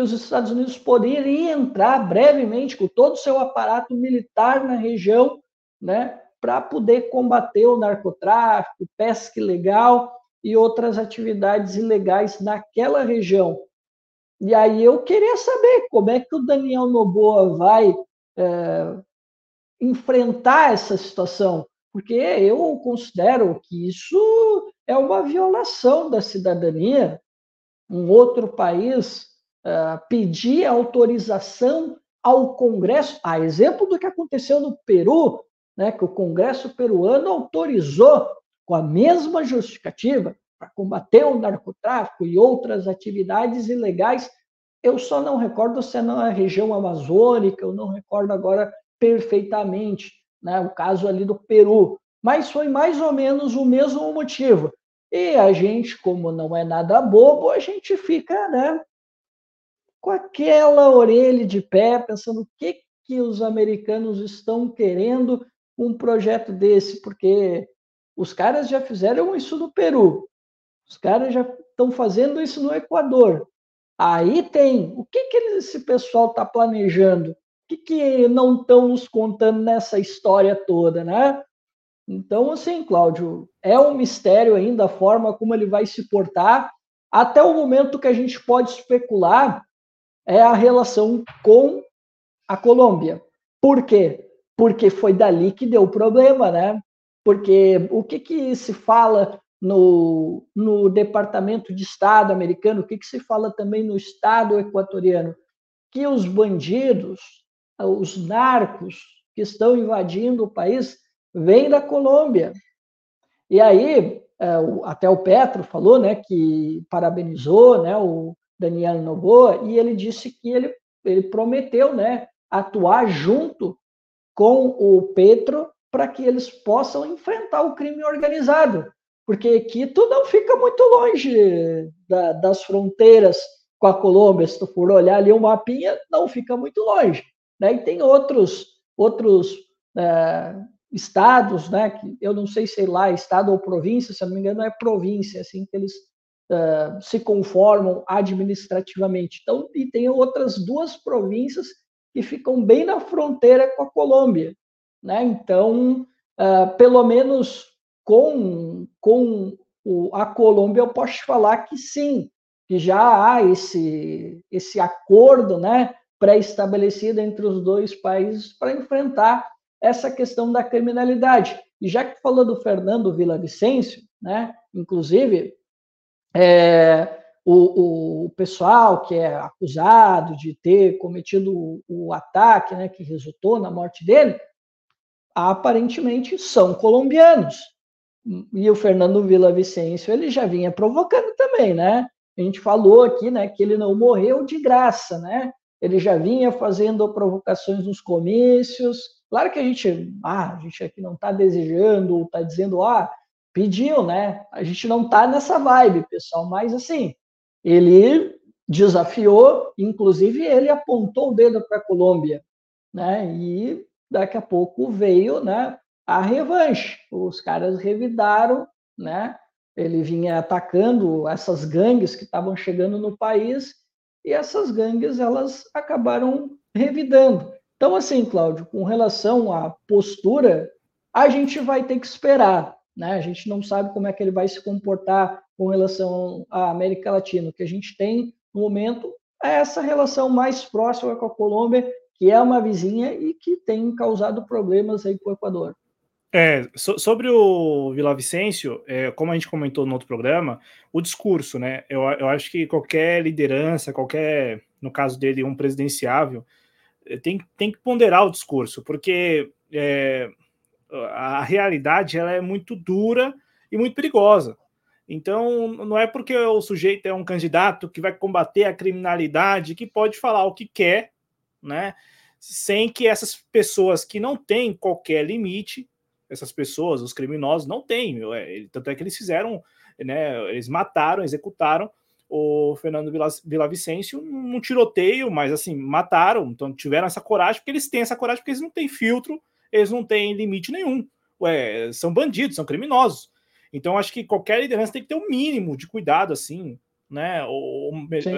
que os Estados Unidos poderiam entrar brevemente com todo o seu aparato militar na região, né, para poder combater o narcotráfico, pesca ilegal e outras atividades ilegais naquela região. E aí eu queria saber como é que o Daniel Noboa vai é, enfrentar essa situação, porque eu considero que isso é uma violação da cidadania. Um outro país pedir autorização ao Congresso, a exemplo do que aconteceu no Peru, né, que o Congresso peruano autorizou com a mesma justificativa para combater o narcotráfico e outras atividades ilegais. Eu só não recordo se é na região amazônica, eu não recordo agora perfeitamente, né, o caso ali do Peru, mas foi mais ou menos o mesmo motivo. E a gente, como não é nada bobo, a gente fica, né, com aquela orelha de pé, pensando o que que os americanos estão querendo um projeto desse, porque os caras já fizeram isso no Peru, os caras já estão fazendo isso no Equador. Aí tem o que, que esse pessoal está planejando, o que, que não estão nos contando nessa história toda, né? Então, assim, Cláudio, é um mistério ainda a forma como ele vai se portar. Até o momento que a gente pode especular é a relação com a Colômbia. Por quê? porque foi dali que deu o problema, né? Porque o que, que se fala no, no Departamento de Estado americano, o que, que se fala também no Estado equatoriano? Que os bandidos, os narcos que estão invadindo o país vêm da Colômbia. E aí, é, até o Petro falou, né, que parabenizou, né, o Daniel Noboa, e ele disse que ele, ele prometeu, né, atuar junto com o Petro para que eles possam enfrentar o crime organizado, porque Quito não fica muito longe da, das fronteiras com a Colômbia. Se tu for olhar ali o um mapinha, não fica muito longe. Né? E tem outros outros é, estados, né? Que eu não sei se lá estado ou província, se não me engano é província, assim que eles se conformam administrativamente. Então, e tem outras duas províncias que ficam bem na fronteira com a Colômbia. Né? Então, uh, pelo menos com, com o, a Colômbia, eu posso falar que sim, que já há esse, esse acordo né, pré-estabelecida entre os dois países para enfrentar essa questão da criminalidade. E já que falou do Fernando Vicencio, né, inclusive, é, o, o, pessoal que é acusado de ter cometido o, o ataque né, que resultou na morte dele, aparentemente são colombianos. E o Fernando Vicencio ele já vinha provocando também, né? A gente falou aqui, né, que ele não morreu de graça, né? Ele já vinha fazendo provocações nos comícios. Claro que a gente, ah, a gente aqui não está desejando, está dizendo, ah, pediu, né? A gente não está nessa vibe, pessoal, mas assim, ele desafiou, inclusive ele apontou o dedo para a Colômbia, né? E daqui a pouco veio, né, a revanche. Os caras revidaram, né? Ele vinha atacando essas gangues que estavam chegando no país e essas gangues elas acabaram revidando. Então, assim, Cláudio, com relação à postura, a gente vai ter que esperar. Né? A gente não sabe como é que ele vai se comportar com relação à América Latina. O que a gente tem no momento é essa relação mais próxima com a Colômbia, que é uma vizinha e que tem causado problemas aí com o Equador. É, so, sobre o Vila Vicêncio, é, como a gente comentou no outro programa, o discurso, né? Eu, eu acho que qualquer liderança, qualquer, no caso dele, um presidenciável, é, tem, tem que ponderar o discurso, porque é, a realidade ela é muito dura e muito perigosa. Então, não é porque o sujeito é um candidato que vai combater a criminalidade que pode falar o que quer, né? Sem que essas pessoas que não têm qualquer limite essas pessoas, os criminosos, não têm. Tanto é que eles fizeram, né? Eles mataram, executaram o Fernando Vicencio num tiroteio, mas assim, mataram, então tiveram essa coragem, porque eles têm essa coragem, porque eles não têm filtro, eles não têm limite nenhum. Ué, são bandidos, são criminosos. Então, acho que qualquer liderança tem que ter o um mínimo de cuidado, assim, né?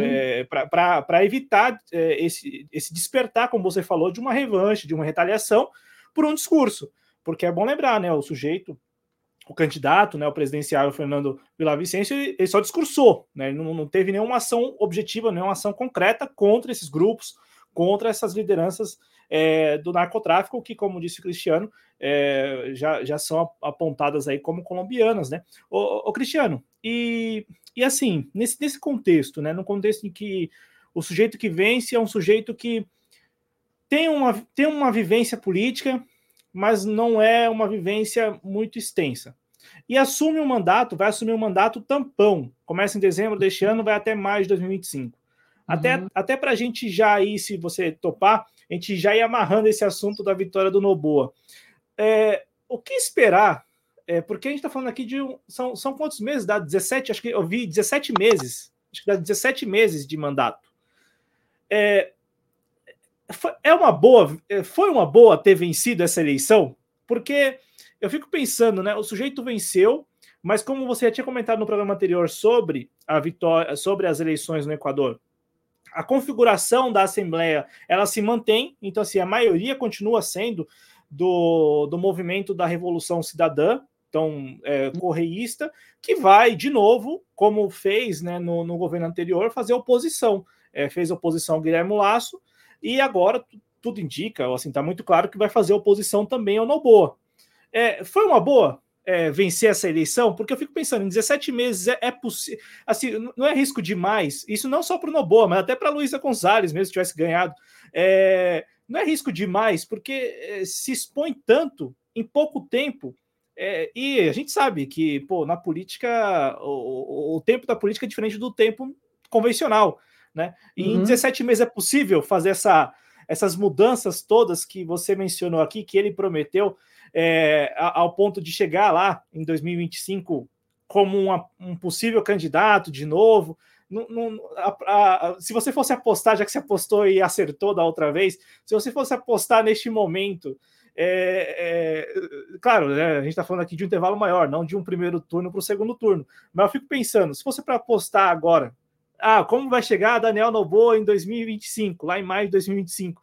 É, para evitar é, esse, esse despertar, como você falou, de uma revanche, de uma retaliação por um discurso porque é bom lembrar, né? O sujeito, o candidato, né, o presidenciável Fernando Vicencio, ele só discursou, né? Ele não, não teve nenhuma ação objetiva, nenhuma ação concreta contra esses grupos, contra essas lideranças é, do narcotráfico, que, como disse o Cristiano, é, já, já são apontadas aí como colombianas, né? O, o Cristiano, e, e assim, nesse, nesse contexto, né? No contexto em que o sujeito que vence é um sujeito que tem uma, tem uma vivência política, mas não é uma vivência muito extensa. E assume um mandato, vai assumir um mandato tampão. Começa em dezembro deste ano, vai até maio de 2025. Até, uhum. até para a gente já ir, se você topar, a gente já ir amarrando esse assunto da vitória do Noboa. É, o que esperar? É, porque a gente está falando aqui de. São, são quantos meses? Dá 17, acho que eu vi 17 meses. Acho que dá 17 meses de mandato. É, é uma boa, é, foi uma boa ter vencido essa eleição, porque eu fico pensando, né? O sujeito venceu, mas como você já tinha comentado no programa anterior sobre a vitória, sobre as eleições no Equador, a configuração da Assembleia ela se mantém, então assim, a maioria continua sendo do, do movimento da Revolução Cidadã, então é, correísta, que vai de novo, como fez né, no, no governo anterior, fazer oposição. É, fez oposição ao Guilherme Lasso, e agora tudo indica, assim, está muito claro que vai fazer oposição também ao Noboa. É, foi uma boa é, vencer essa eleição? Porque eu fico pensando, em 17 meses é, é possível. Assim, não é risco demais. Isso não só para o Noboa, mas até para a Luísa Gonzalez, mesmo se tivesse ganhado. É, não é risco demais, porque é, se expõe tanto em pouco tempo. É, e a gente sabe que, pô, na política, o, o, tempo da política é diferente do tempo convencional né? E uhum. em 17 meses é possível fazer essa, essas mudanças todas que você mencionou aqui, que ele prometeu, é, ao ponto de chegar lá em 2025 como uma, um possível candidato de novo. A, a, se você fosse apostar, já que você apostou e acertou da outra vez, se você fosse apostar neste momento, é, é, claro, né, a gente está falando aqui de um intervalo maior, não de um primeiro turno para o segundo turno, mas eu fico pensando, se fosse para apostar agora, ah, como vai chegar Daniel Noboa em 2025, lá em maio de 2025?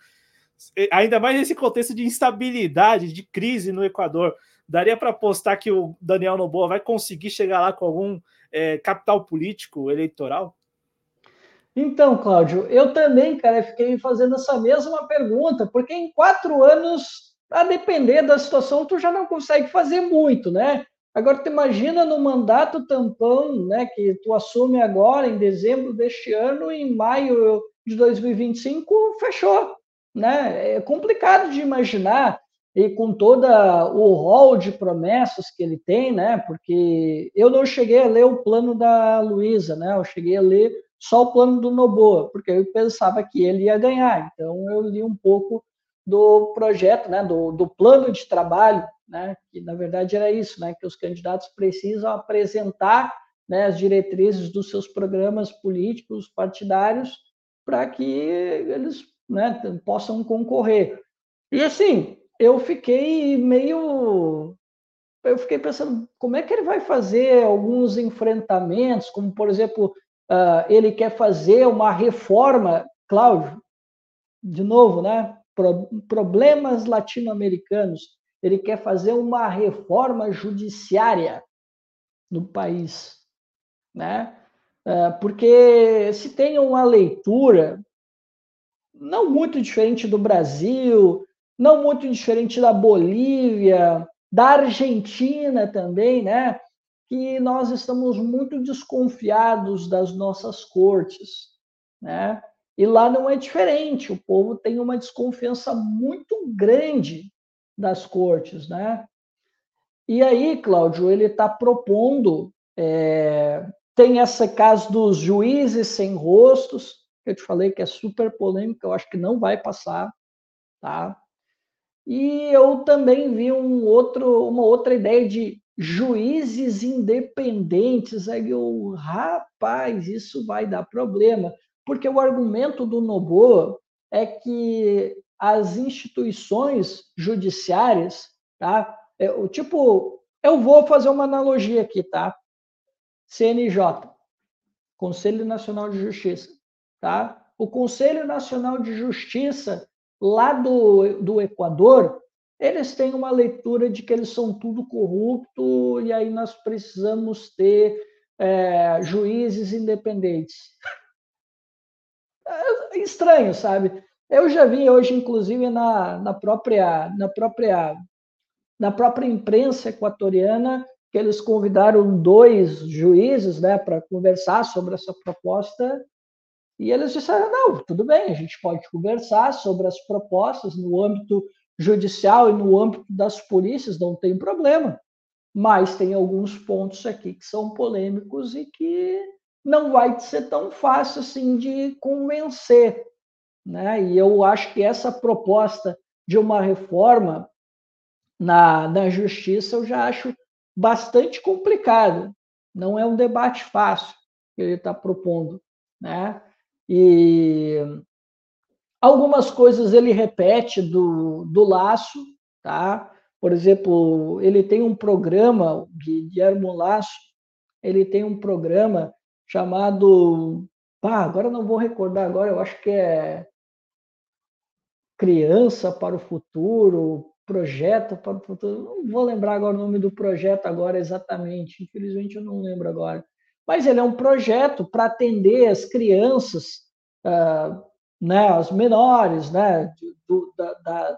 Ainda mais nesse contexto de instabilidade, de crise no Equador. Daria para apostar que o Daniel Noboa vai conseguir chegar lá com algum é, capital político eleitoral? Então, Cláudio, eu também, cara, fiquei fazendo essa mesma pergunta, porque em quatro anos, a depender da situação, tu já não consegue fazer muito, né? Agora, tu imagina no mandato tampão, né, que tu assume agora, em dezembro deste ano, em maio de 2025, fechou, né? É complicado de imaginar, e com toda o rol de promessas que ele tem, né? Porque eu não cheguei a ler o plano da Luísa, né? Eu cheguei a ler só o plano do Noboa, porque eu pensava que ele ia ganhar. Então eu li um pouco do projeto, né, do, do plano de trabalho, né, que na verdade era isso, né, que os candidatos precisam apresentar né, as diretrizes dos seus programas políticos partidários para que eles né, possam concorrer. E assim, eu fiquei meio eu fiquei pensando como é que ele vai fazer alguns enfrentamentos, como por exemplo uh, ele quer fazer uma reforma, Cláudio, de novo, né? Pro, problemas latino-americanos. Ele quer fazer uma reforma judiciária no país, né? Uh, porque se tem uma leitura não muito diferente do Brasil, não muito diferente da Bolívia, da Argentina também, né? que nós estamos muito desconfiados das nossas cortes, né? E lá não é diferente, o povo tem uma desconfiança muito grande das cortes, né? E aí, Cláudio, ele está propondo, é, tem esse caso dos juízes sem rostos, que eu te falei que é super polêmico, eu acho que não vai passar, tá? E eu também vi um outro, uma outra ideia de juízes independentes. Aí eu, rapaz, isso vai dar problema, porque o argumento do Noboa é que as instituições judiciárias, tá? É, o tipo, eu vou fazer uma analogia aqui, tá? CNJ, Conselho Nacional de Justiça, tá? O Conselho Nacional de Justiça lá do, do Equador, eles têm uma leitura de que eles são tudo corrupto e aí nós precisamos ter é, juízes independentes. É estranho, sabe? Eu já vi hoje, inclusive, na, na, própria, na, própria, na própria imprensa equatoriana, que eles convidaram dois juízes né, para conversar sobre essa proposta e eles disseram: não, tudo bem, a gente pode conversar sobre as propostas no âmbito judicial e no âmbito das polícias, não tem problema. Mas tem alguns pontos aqui que são polêmicos e que não vai ser tão fácil assim de convencer. Né? E eu acho que essa proposta de uma reforma na, na justiça eu já acho bastante complicada. Não é um debate fácil que ele está propondo. Né? E Algumas coisas ele repete do, do laço, tá? Por exemplo, ele tem um programa, Guilherme Laço, ele tem um programa chamado. Ah, agora não vou recordar agora, eu acho que é Criança para o Futuro, Projeto para o Futuro. Não vou lembrar agora o nome do projeto agora exatamente, infelizmente eu não lembro agora. Mas ele é um projeto para atender as crianças uh, né, as menores, né, do, da, da,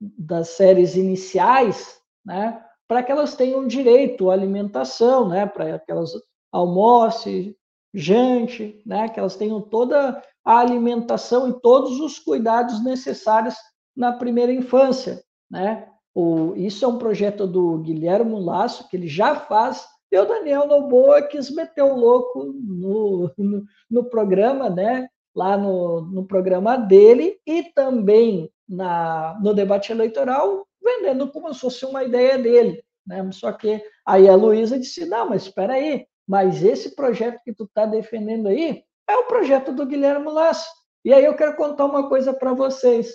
das séries iniciais, né, para que elas tenham direito à alimentação, né, para que elas almocem, jante, né, que elas tenham toda a alimentação e todos os cuidados necessários na primeira infância, né? O, isso é um projeto do Guilherme Lasso, que ele já faz, e o Daniel Noboa quis meter o louco no, no, no programa, né? lá no, no programa dele e também na, no debate eleitoral, vendendo como se fosse uma ideia dele. Né? Só que aí a Luísa disse: não, mas espera aí, mas esse projeto que tu está defendendo aí é o projeto do Guilherme Lasso. E aí eu quero contar uma coisa para vocês.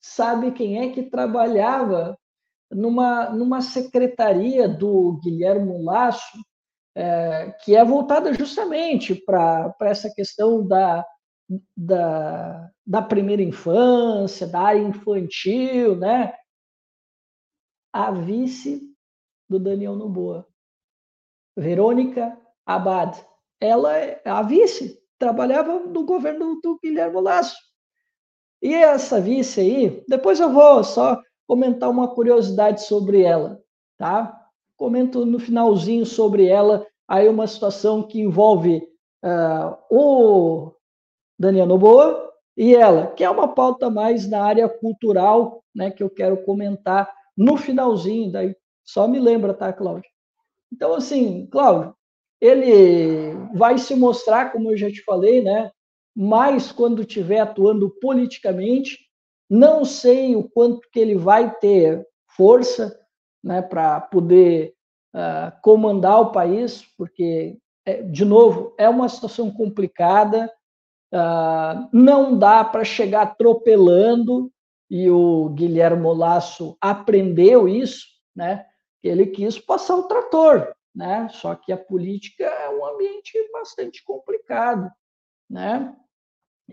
Sabe quem é que trabalhava numa, numa secretaria do Guilherme Lasso, é, que é voltada justamente para essa questão da da, da primeira infância, da área infantil, né? A vice do Daniel Noboa, Verônica Abad. Ela é a vice trabalhava no governo do Guilherme Lasso. E essa vice aí, depois eu vou só comentar uma curiosidade sobre ela, tá? Comento no finalzinho sobre ela, aí uma situação que envolve uh, o Daniel Noboa e ela, que é uma pauta mais na área cultural, né, que eu quero comentar no finalzinho, daí só me lembra, tá, Cláudio? Então, assim, Cláudio, ele vai se mostrar, como eu já te falei, né, mais quando estiver atuando politicamente. Não sei o quanto que ele vai ter força né, para poder uh, comandar o país, porque, é, de novo, é uma situação complicada, uh, não dá para chegar atropelando, e o Guilherme Lasso aprendeu isso, né? Ele quis passar o trator, né? Só que a política é um ambiente bastante complicado, né?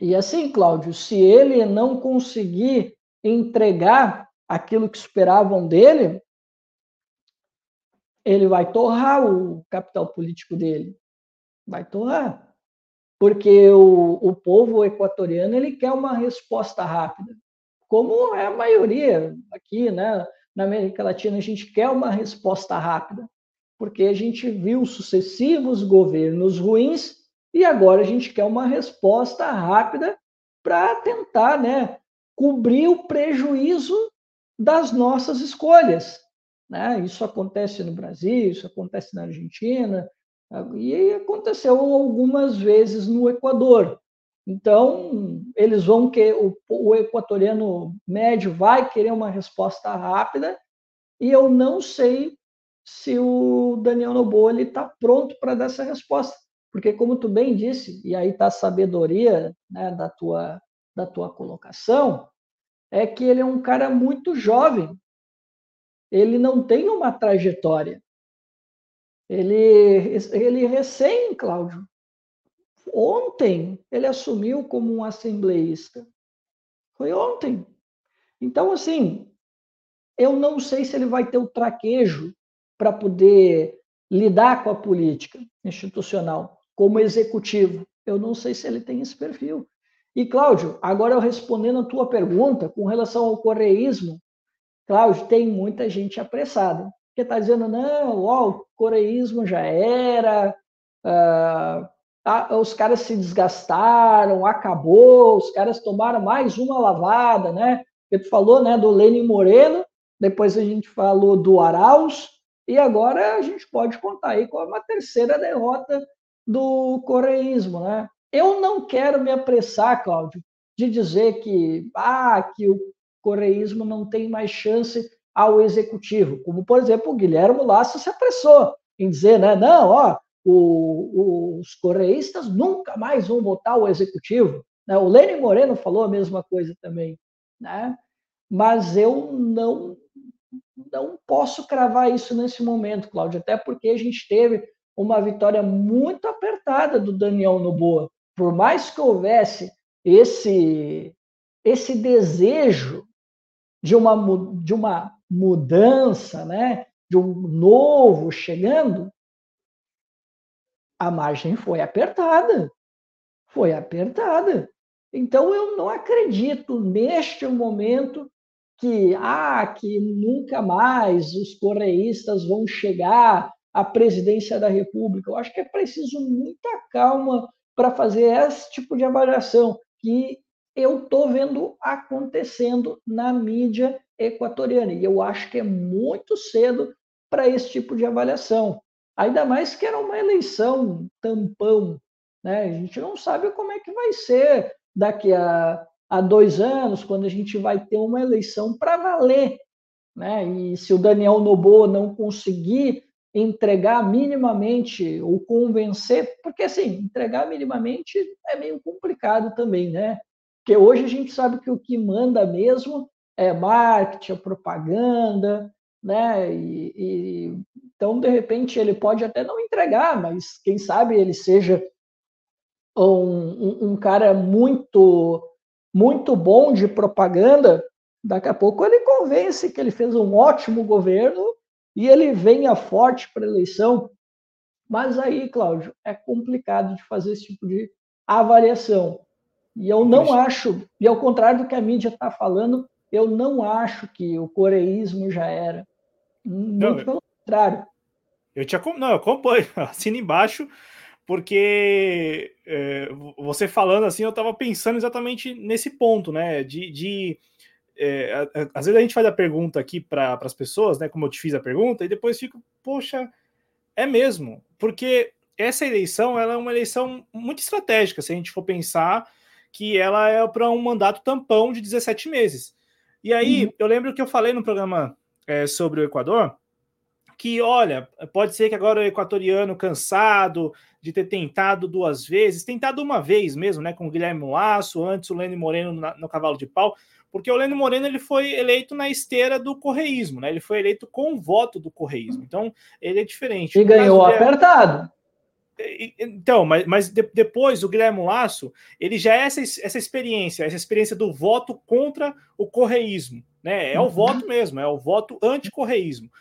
E assim, Cláudio, se ele não conseguir entregar aquilo que esperavam dele, ele vai torrar o capital político dele, vai torrar, porque o, o povo equatoriano ele quer uma resposta rápida. Como é a maioria aqui, né? Na América Latina, a gente quer uma resposta rápida, porque a gente viu sucessivos governos ruins e agora a gente quer uma resposta rápida para tentar, né, cobrir o prejuízo das nossas escolhas. Né? Isso acontece no Brasil, isso acontece na Argentina, e aconteceu algumas vezes no Equador. Então, eles vão que o, o equatoriano médio vai querer uma resposta rápida e eu não sei se o Daniel Noboa está pronto para dar essa resposta, porque como tu bem disse, e aí está a sabedoria né, da tua da tua colocação, é que ele é um cara muito jovem. Ele não tem uma trajetória. Ele, ele recém, Cláudio, Ontem ele assumiu como um assembleísta. Foi ontem. Então, assim, eu não sei se ele vai ter o traquejo para poder lidar com a política institucional como executivo. Eu não sei se ele tem esse perfil. E, Cláudio, agora eu respondendo a tua pergunta com relação ao coreísmo, Cláudio, tem muita gente apressada, que está dizendo, não, ó, o coreísmo já era, uh, Tá? os caras se desgastaram, acabou, os caras tomaram mais uma lavada, né? Porque tu falou, né, do Lenin Moreno, depois a gente falou do Arauz, e agora a gente pode contar aí com uma terceira derrota do coreísmo, né? Eu não quero me apressar, Cláudio, de dizer que, ah, que o coreísmo não tem mais chance ao executivo, como, por exemplo, o Guilherme Lasso se apressou em dizer, né, não, ó, o, os correístas nunca mais vão votar o executivo. Né? O Lênin Moreno falou a mesma coisa também. Né? Mas eu não, não posso cravar isso nesse momento, Cláudio, até porque a gente teve uma vitória muito apertada do Daniel Noboa. Por mais que houvesse esse, esse desejo de uma, de uma mudança, né? de um novo chegando, a margem foi apertada. Foi apertada. Então eu não acredito neste momento que ah, que nunca mais os correístas vão chegar à presidência da República. Eu acho que é preciso muita calma para fazer esse tipo de avaliação que eu estou vendo acontecendo na mídia equatoriana. E eu acho que é muito cedo para esse tipo de avaliação. Ainda mais que era uma eleição tampão, né? A gente não sabe como é que vai ser daqui a, a dois anos, quando a gente vai ter uma eleição para valer, né? E se o Daniel Noboa não conseguir entregar minimamente ou convencer, porque assim, entregar minimamente é meio complicado também, né? Porque hoje a gente sabe que o que manda mesmo é marketing, é propaganda, né? E, e, então, de repente, ele pode até não entregar, mas quem sabe ele seja um, um, um cara muito, muito bom de propaganda. Daqui a pouco ele convence que ele fez um ótimo governo e ele venha forte para a eleição. Mas aí, Cláudio, é complicado de fazer esse tipo de avaliação. E eu não acho, e ao contrário do que a mídia está falando, eu não acho que o coreísmo já era. Muito não, pelo contrário. Eu te não, eu acompanho, assino embaixo, porque é, você falando assim, eu estava pensando exatamente nesse ponto, né? De, de é, às vezes a gente faz a pergunta aqui para as pessoas, né? Como eu te fiz a pergunta, e depois fico, poxa, é mesmo, porque essa eleição ela é uma eleição muito estratégica, se a gente for pensar que ela é para um mandato tampão de 17 meses. E aí, uhum. eu lembro que eu falei no programa é, sobre o Equador, que, olha, pode ser que agora o equatoriano cansado de ter tentado duas vezes, tentado uma vez mesmo, né, com o Guilherme Laço, antes o Lênin Moreno na, no cavalo de pau, porque o Lênin Moreno ele foi eleito na esteira do correísmo, né? Ele foi eleito com o voto do correísmo. Então, ele é diferente. E ganhou apertado. Então, mas, mas de, depois o Guilherme Laço, ele já é essa, essa experiência, essa experiência do voto contra o correísmo, né? É o uhum. voto mesmo, é o voto anti-correísmo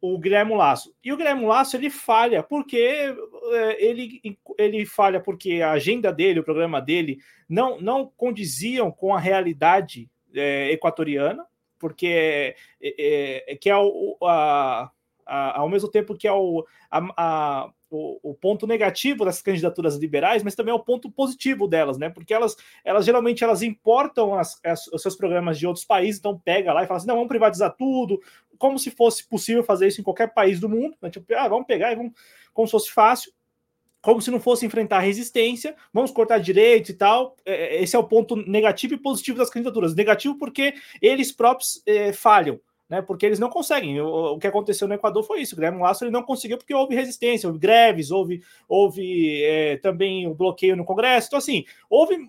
o Guilherme Lasso. E o Guilherme Lasso ele falha porque é, ele, ele falha porque a agenda dele, o programa dele, não, não condiziam com a realidade é, equatoriana, porque é, é, é que é o, a, a, ao mesmo tempo que é o, a, a o, o, ponto negativo das candidaturas liberais, mas também é o ponto positivo delas, né? Porque elas, elas geralmente elas importam as, as, os seus programas de outros países, então pega lá e fala assim, não, vamos privatizar tudo, como se fosse possível fazer isso em qualquer país do mundo, né? tipo, ah, vamos pegar e vamos, como se fosse fácil, como se não fosse enfrentar resistência, vamos cortar direitos e tal. É, é, esse é o ponto negativo e positivo das candidaturas. Negativo porque eles próprios é, falham né? Porque eles não conseguem. O, o, que aconteceu no Equador foi isso. O Guilherme Lasso ele não conseguiu porque houve resistência, houve greves, houve, houve é, também o bloqueio no Congresso. Então, assim, houve,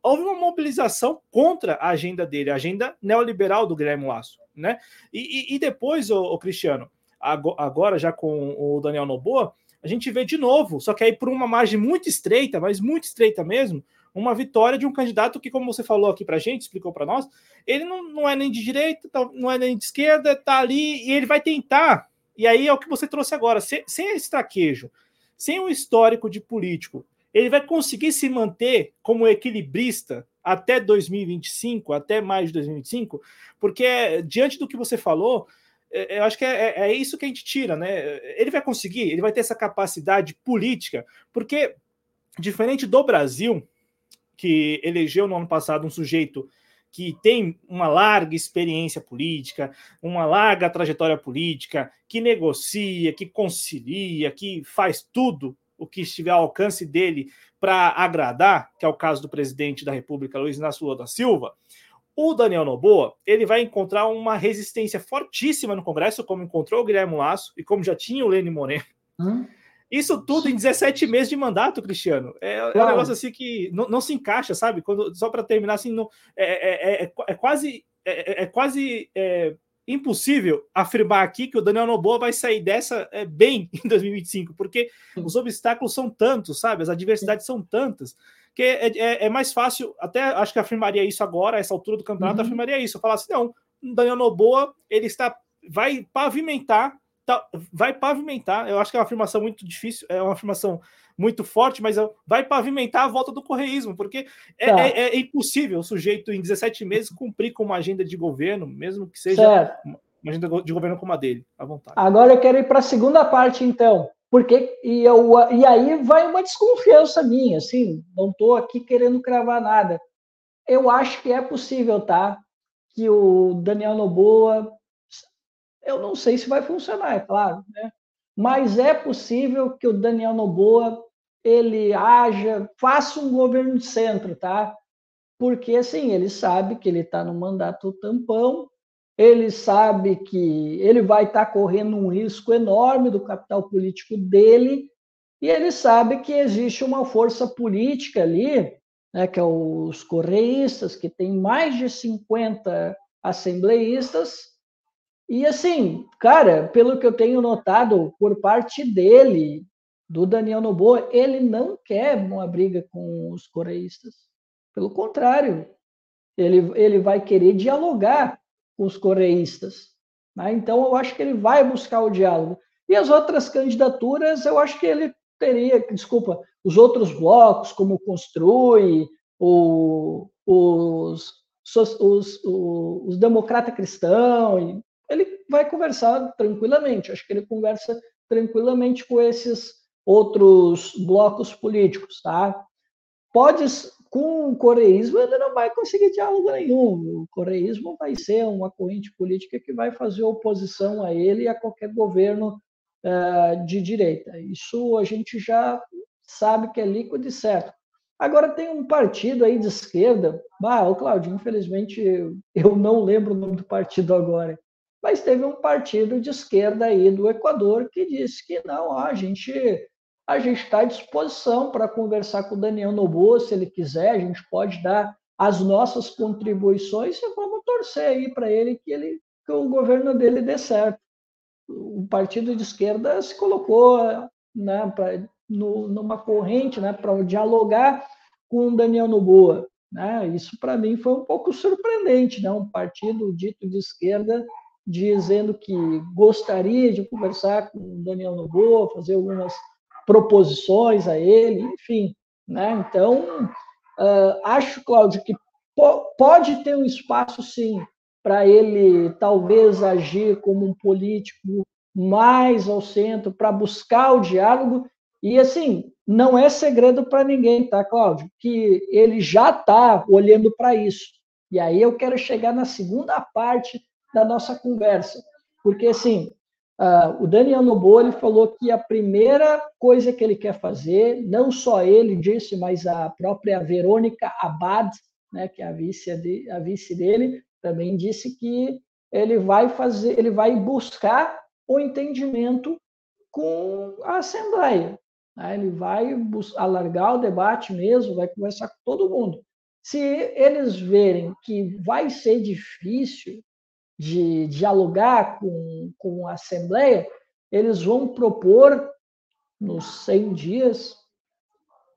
houve uma mobilização contra a agenda dele, a agenda neoliberal do Guilherme Lasso, né? E, e, e depois, o Cristiano, agora já com o Daniel Noboa, a gente vê de novo, só que aí por uma margem muito estreita, mas muito estreita mesmo, uma vitória de um candidato que, como você falou aqui para a gente, explicou para nós, ele não, não é nem de direita, tá, não é nem de esquerda, está ali e ele vai tentar. E aí é o que você trouxe agora, sem, sem esse traquejo, sem um histórico de político, ele vai conseguir se manter como equilibrista até 2025, até mais de 2025, porque diante do que você falou, eu acho que é, é, é, isso que a gente tira, né? Ele vai conseguir, ele vai ter essa capacidade política, porque diferente do Brasil, que elegeu no ano passado um sujeito que tem uma larga experiência política, uma larga trajetória política, que negocia, que concilia, que faz tudo o que estiver ao alcance dele para agradar, que é o caso do presidente da República, Luiz Inácio Lula da Silva, o Daniel Noboa ele vai encontrar uma resistência fortíssima no Congresso, como encontrou o Guilherme Lasso e como já tinha o Lênin Moreno. Hum? Isso tudo em 17 meses de mandato, Cristiano. É, claro. é um negócio assim que não, não, se encaixa, sabe? Quando, só para terminar, assim, não, é, é, é, é quase, é, quase impossível afirmar aqui que o Daniel Noboa vai sair dessa bem em 2025, porque os obstáculos são tantos, sabe? As adversidades são tantas que é, mais fácil, até acho que afirmaria isso agora, a essa altura do campeonato, uhum. afirmaria isso. Eu falar assim, não, Daniel Noboa, ele está, vai pavimentar tá, vai pavimentar. Eu acho que é uma afirmação muito difícil, é uma afirmação muito forte, mas vai pavimentar a volta do correísmo, porque é, tá. é, é impossível o sujeito, em 17 meses, cumprir com uma agenda de governo, mesmo que seja certo. uma agenda de governo como a dele, à vontade. Agora eu quero ir para a segunda parte, então. Porque, e, eu, e aí vai uma desconfiança minha, assim, não estou aqui querendo cravar nada. Eu acho que é possível, tá? Que o Daniel Noboa eu não sei se vai funcionar, é claro, né? mas é possível que o Daniel Noboa ele haja, faça um governo de centro, tá? Porque assim, ele sabe que ele está no mandato tampão, ele sabe que ele vai estar tá correndo um risco enorme do capital político dele, e ele sabe que existe uma força política ali, né, que é os correístas, que tem mais de 50 assembleístas, e assim, cara, pelo que eu tenho notado por parte dele, do Daniel Noboa, ele não quer uma briga com os coreístas. Pelo contrário, ele, ele vai querer dialogar os coreístas. Né? Então, eu acho que ele vai buscar o diálogo. E as outras candidaturas, eu acho que ele teria, desculpa, os outros blocos, como Construi, o, os, os, os, os democrata cristão, ele vai conversar tranquilamente. Acho que ele conversa tranquilamente com esses outros blocos políticos, tá? Pode, com o coreísmo, ele não vai conseguir diálogo nenhum. O coreísmo vai ser uma corrente política que vai fazer oposição a ele e a qualquer governo uh, de direita. Isso a gente já sabe que é líquido e certo. Agora tem um partido aí de esquerda, ah, o Claudio, infelizmente eu não lembro o nome do partido agora, mas teve um partido de esquerda aí do Equador que disse que não, a gente a gente está à disposição para conversar com o Daniel Noboa, se ele quiser, a gente pode dar as nossas contribuições e vamos torcer aí para ele que ele que o governo dele dê certo. O partido de esquerda se colocou né, pra, no, numa corrente né, para dialogar com o Daniel Noboa. Né? Isso para mim foi um pouco surpreendente, né? um partido dito de esquerda dizendo que gostaria de conversar com o Daniel Noboa, fazer algumas proposições a ele, enfim. Né? Então, uh, acho, Cláudio, que po pode ter um espaço, sim, para ele talvez agir como um político mais ao centro, para buscar o diálogo. E, assim, não é segredo para ninguém, tá, Cláudio? Que ele já está olhando para isso. E aí eu quero chegar na segunda parte da nossa conversa. Porque, assim, uh, o Daniel Noboa ele falou que a primeira coisa que ele quer fazer, não só ele disse, mas a própria Verônica Abad, né, que é a vice, a vice dele, também disse que ele vai fazer, ele vai buscar o entendimento com a Assembleia. Né? Ele vai alargar o debate mesmo, vai conversar com todo mundo. Se eles verem que vai ser difícil de dialogar com, com a Assembleia, eles vão propor, nos 100 dias,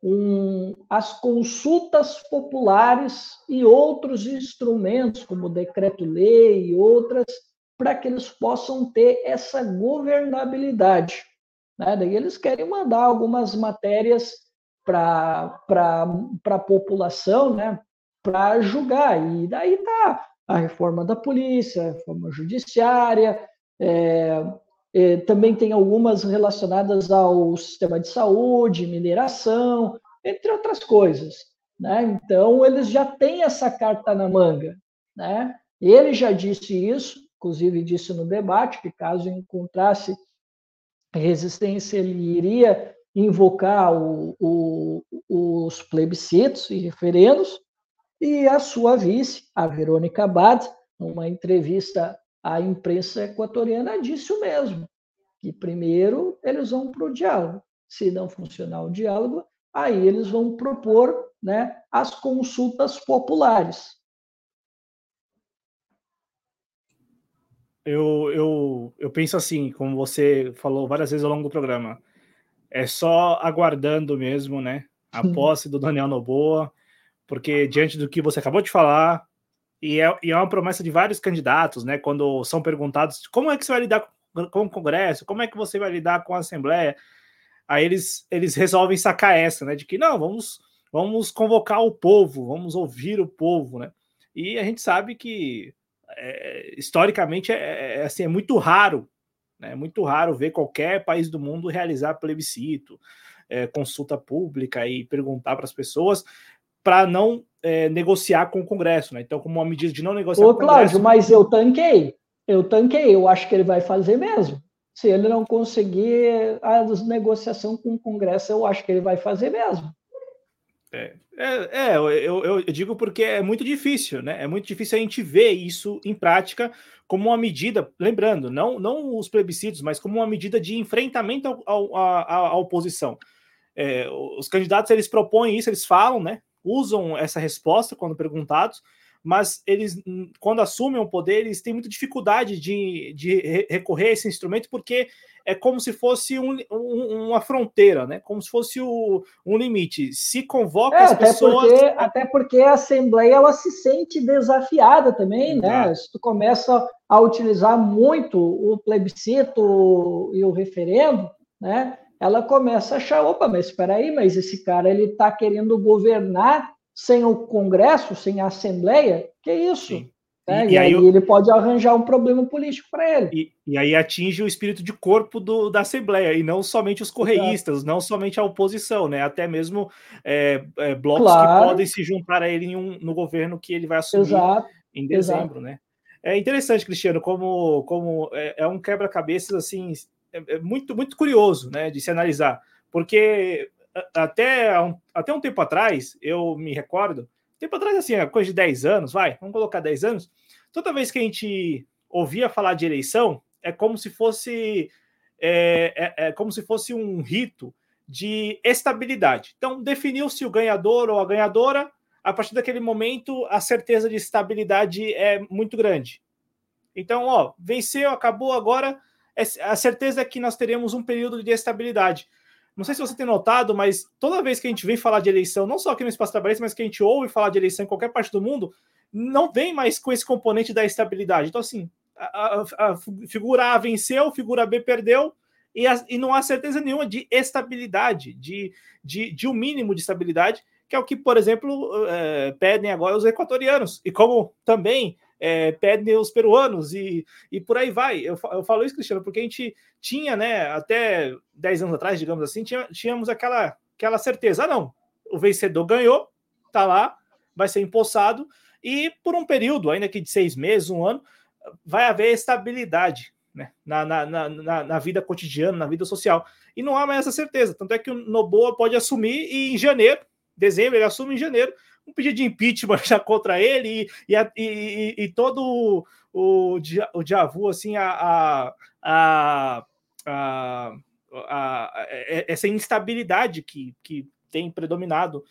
um, as consultas populares e outros instrumentos, como decreto-lei e outras, para que eles possam ter essa governabilidade. Né? Daí eles querem mandar algumas matérias para a população, né? para julgar. E daí tá a reforma da polícia, a reforma judiciária, é, é, também tem algumas relacionadas ao sistema de saúde, mineração, entre outras coisas. Né? Então, eles já têm essa carta na manga. Né? Ele já disse isso, inclusive disse no debate, que caso encontrasse resistência, ele iria invocar o, o, os plebiscitos e referendos, e a sua vice, a Verônica Abad, numa entrevista à imprensa equatoriana, disse o mesmo, que primeiro eles vão para o diálogo. Se não funcionar o diálogo, aí eles vão propor né, as consultas populares. Eu, eu, eu penso assim, como você falou várias vezes ao longo do programa, é só aguardando mesmo, né? A posse do Daniel Noboa, porque diante do que você acabou de falar, e é, e é uma promessa de vários candidatos, né? Quando são perguntados como é que você vai lidar com, o Congresso, como é que você vai lidar com a Assembleia, aí eles, eles resolvem sacar essa, né? De que não, vamos, vamos convocar o povo, vamos ouvir o povo, né? E a gente sabe que é, historicamente é, é, assim, é muito raro, né? É muito raro ver qualquer país do mundo realizar plebiscito, é, consulta pública e perguntar para as pessoas para não é, negociar com o Congresso, né? Então, como uma medida de não negociar Ô, com o Congresso. Cláudio, mas eu tanquei. Eu tanquei, eu acho que ele vai fazer mesmo. Se ele não conseguir a negociação com o Congresso, eu acho que ele vai fazer mesmo. É, é, é eu, eu, eu, digo porque é muito difícil, né? É muito difícil a gente ver isso em prática como uma medida, lembrando, não, não os plebiscitos, mas como uma medida de enfrentamento ao, ao, à, à oposição. É, os candidatos eles propõem isso, eles falam, né? Usam essa resposta quando perguntados, mas eles, quando assumem o poder, eles têm muita dificuldade de, de recorrer a esse instrumento, porque é como se fosse um, um, uma fronteira, né? Como se fosse o, um limite. Se convoca é, as até pessoas. Porque, até porque a Assembleia ela se sente desafiada também, né? Se tu começa a utilizar muito o plebiscito e o referendo, né? Ela começa a achar, opa, mas espera aí, mas esse cara ele está querendo governar sem o Congresso, sem a Assembleia? Que isso? Sim. É, e, e, aí, ele pode arranjar um problema político para ele. E, e, aí atinge o espírito de corpo do, da Assembleia, e não somente os correístas, Exato. não somente a oposição, né? Até mesmo é, é, blocos claro. que podem se juntar a ele um, no governo que ele vai assumir Exato. em dezembro, Exato. né? É interessante, Cristiano, como, como é, é um quebra-cabeças assim, é, é, muito, muito curioso né, de se analisar, porque até um, até um tempo atrás, eu me recordo, tempo atrás, assim, coisa de 10 anos, vai, vamos colocar 10 anos, toda vez que a gente ouvia falar de eleição, é como se fosse é, é, é como se fosse um rito de estabilidade. Então, definiu-se o ganhador ou a ganhadora, a partir daquele momento, a certeza de estabilidade é muito grande. Então, ó, venceu, acabou, agora é, a certeza é que nós teremos um período de estabilidade. Não sei se você tem notado, mas toda vez que a gente vem falar de eleição, não só aqui no Espaço Trabalhista, mas que a gente ouve falar de eleição em qualquer parte do mundo, não vem mais com esse componente da estabilidade. Então, assim, a, a, a figura A venceu, figura B perdeu, e, a, e, não há certeza nenhuma de estabilidade, de, de, de um mínimo de estabilidade, que é o que, por exemplo, é, pedem agora os equatorianos. E como também é, os peruanos e, e por aí vai. Eu, eu falo isso, Cristiano, porque a gente tinha, né, até 10 anos atrás, digamos assim, tinha, tínhamos aquela, aquela certeza, ah, não, o vencedor ganhou, tá lá, vai ser empossado, e por um período, ainda que de seis meses, um ano, vai haver estabilidade né, na, na, na, na, vida cotidiana, na vida social. E não há mais essa certeza. Tanto é que o Noboa pode assumir e em janeiro, dezembro, ele assume em janeiro, um pedido de impeachment já contra ele e, e, e, e todo o, o Diavu, assim, a, a, a, a, a, essa instabilidade que, que tem predominado,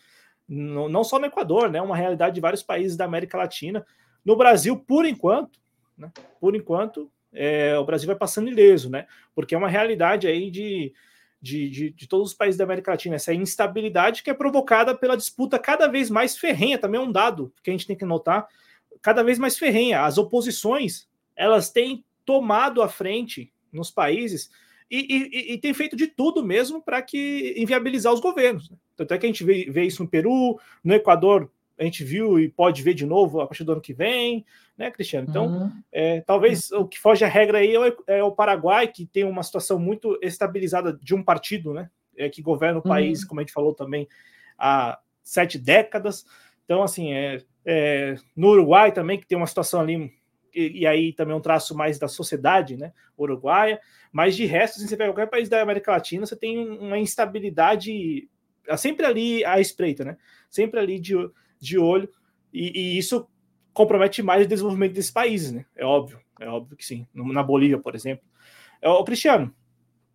no, não só no Equador, né, uma realidade de vários países da América Latina. No Brasil, por enquanto, né, por enquanto, é, o Brasil vai passando ileso, né, porque é uma realidade aí de de, de, de, todos os países da América Latina, essa instabilidade que é provocada pela disputa cada vez mais ferrenha, também é um dado que a gente tem que notar, cada vez mais ferrenha. As oposições, elas têm tomado a frente nos países e, e, e tem feito de tudo mesmo para que inviabilizar os governos. Né? Tanto é que a gente vê, vê isso no Peru, no Equador, a gente viu e pode ver de novo a partir do ano que vem, né, Cristiano? Então, uhum. é, talvez o que foge à regra aí é o, é o, Paraguai, que tem uma situação muito estabilizada de um partido, né, é, que governa o uhum. país, como a gente falou também, há sete décadas. Então, assim, é, é, no Uruguai também, que tem uma situação ali, e, e, aí também um traço mais da sociedade, né, uruguaia, mas de resto, assim, você pega qualquer país da América Latina, você tem uma instabilidade sempre ali à espreita, né, sempre ali de de olho, e, e isso compromete mais o desenvolvimento desses países, né? É óbvio, é óbvio que sim. Na Bolívia, por exemplo. Ô, Cristiano,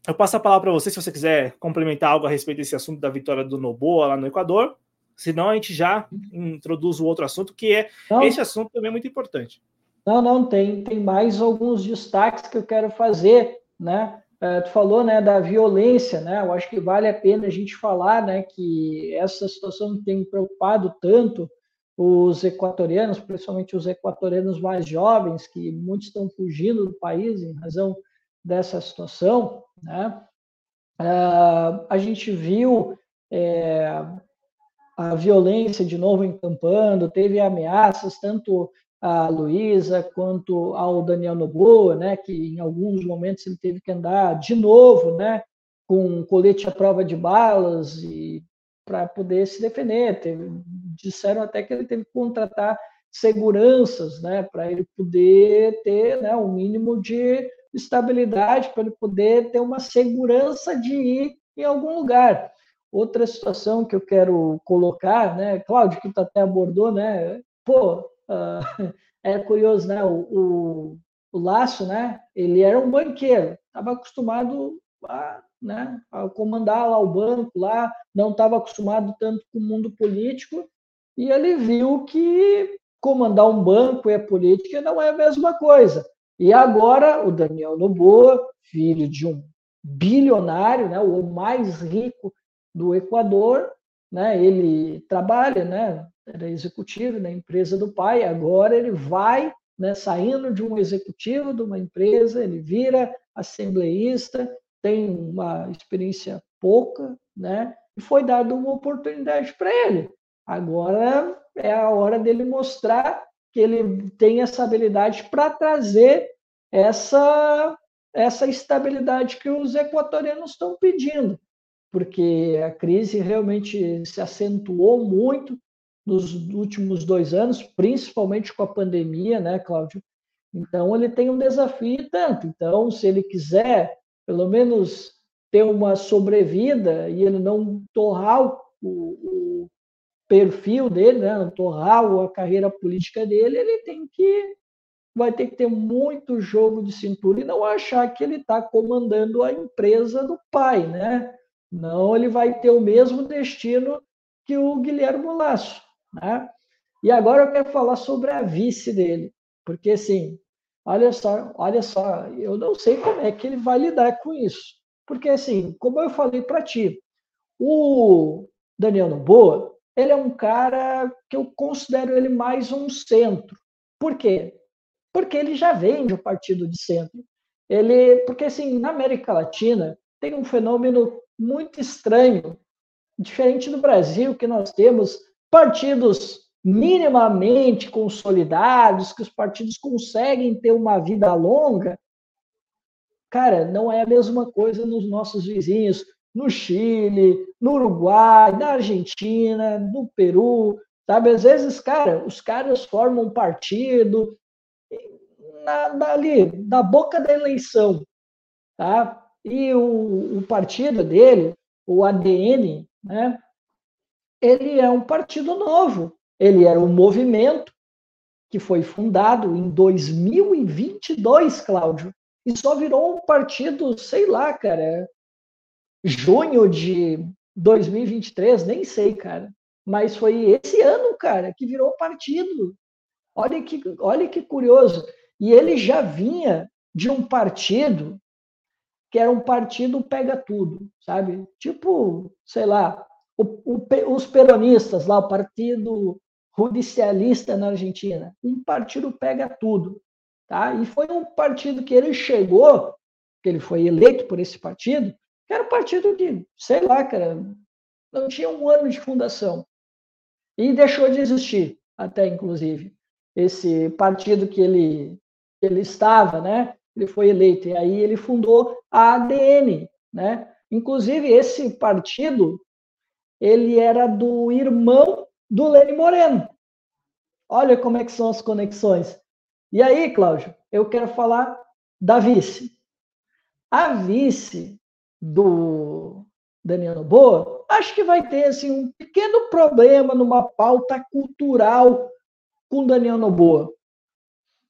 eu passo a palavra para você se você quiser complementar algo a respeito desse assunto da vitória do Noboa lá no Equador. Senão a gente já introduz o outro assunto, que é não, esse assunto também é muito importante. Não, não, tem, tem mais alguns destaques que eu quero fazer, né? É, tu falou, né, da violência, né? Eu acho que vale a pena a gente falar, né, que essa situação tem preocupado tanto os equatorianos, principalmente os equatorianos mais jovens, que muitos estão fugindo do país em razão dessa situação, né? É, a gente viu é, a violência de novo encampando, teve ameaças tanto a Luísa quanto ao Daniel Noboa, né, que em alguns momentos ele teve que andar de novo, né, com colete à prova de balas e para poder se defender. Teve, disseram até que ele teve que contratar seguranças, né, para ele poder ter, né, um mínimo de estabilidade, para ele poder ter uma segurança de ir em algum lugar. Outra situação que eu quero colocar, né, Cláudio, que tu até abordou, né, pô, uh, é curioso, né? O, o, o, Laço, né? Ele era um banqueiro, estava acostumado a, né, a comandar lá o banco, lá não estava acostumado tanto com o mundo político e ele viu que comandar um banco e a política não é a mesma coisa. E agora o Daniel Noboa, filho de um bilionário, né, o mais rico do Equador, né, ele trabalha, né, era executivo na empresa do pai, agora ele vai né, saindo de um executivo de uma empresa, ele vira assembleísta tem uma experiência pouca, né? E foi dado uma oportunidade para ele. Agora é a hora dele mostrar que ele tem essa habilidade para trazer essa essa estabilidade que os equatorianos estão pedindo, porque a crise realmente se acentuou muito nos últimos dois anos, principalmente com a pandemia, né, Cláudio? Então ele tem um desafio tanto. Então, se ele quiser, pelo menos ter uma sobrevida e ele não torrar o, o perfil dele, né, não torrar a carreira política dele, ele tem que vai ter que ter muito jogo de cintura e não achar que ele está comandando a empresa do pai, né? Não, ele vai ter o mesmo destino que o Guilherme Lasso, né? E agora eu quero falar sobre a vice dele, porque assim, olha só, olha só, eu não sei como é que ele vai lidar com isso, porque assim, como eu falei para ti, o Daniel Noboa, ele é um cara que eu considero ele mais um centro. Por quê? Porque ele já vem de um partido de centro. Ele, porque assim, na América Latina tem um fenômeno muito estranho, diferente do Brasil, que nós temos partidos minimamente consolidados, que os partidos conseguem ter uma vida longa. Cara, não é a mesma coisa nos nossos vizinhos no Chile, no Uruguai, na Argentina, no Peru, sabe? Às vezes, cara, os caras formam um partido na, na, ali, na boca da eleição, tá? E o, o partido dele, o ADN, né? Ele é um partido novo. Ele era um movimento que foi fundado em 2022, Cláudio, e só virou um partido, sei lá, cara, junho de 2023, nem sei, cara. Mas foi esse ano, cara, que virou partido. Olha que, olha que curioso. E ele já vinha de um partido que era um partido pega tudo, sabe? Tipo, sei lá, o, o, os peronistas lá, o partido judicialista na Argentina, um partido pega tudo, tá? E foi um partido que ele chegou, que ele foi eleito por esse partido, era um partido de, sei lá, cara, não tinha um ano de fundação. E deixou de existir, até inclusive. Esse partido que ele, ele estava, né? Ele foi eleito. E aí ele fundou a ADN, né? Inclusive, esse partido, ele era do irmão do Lênin Moreno. Olha como é que são as conexões. E aí, Cláudio, eu quero falar da vice. A vice, do Daniel Noboa, acho que vai ter assim, um pequeno problema numa pauta cultural com Daniel Noboa.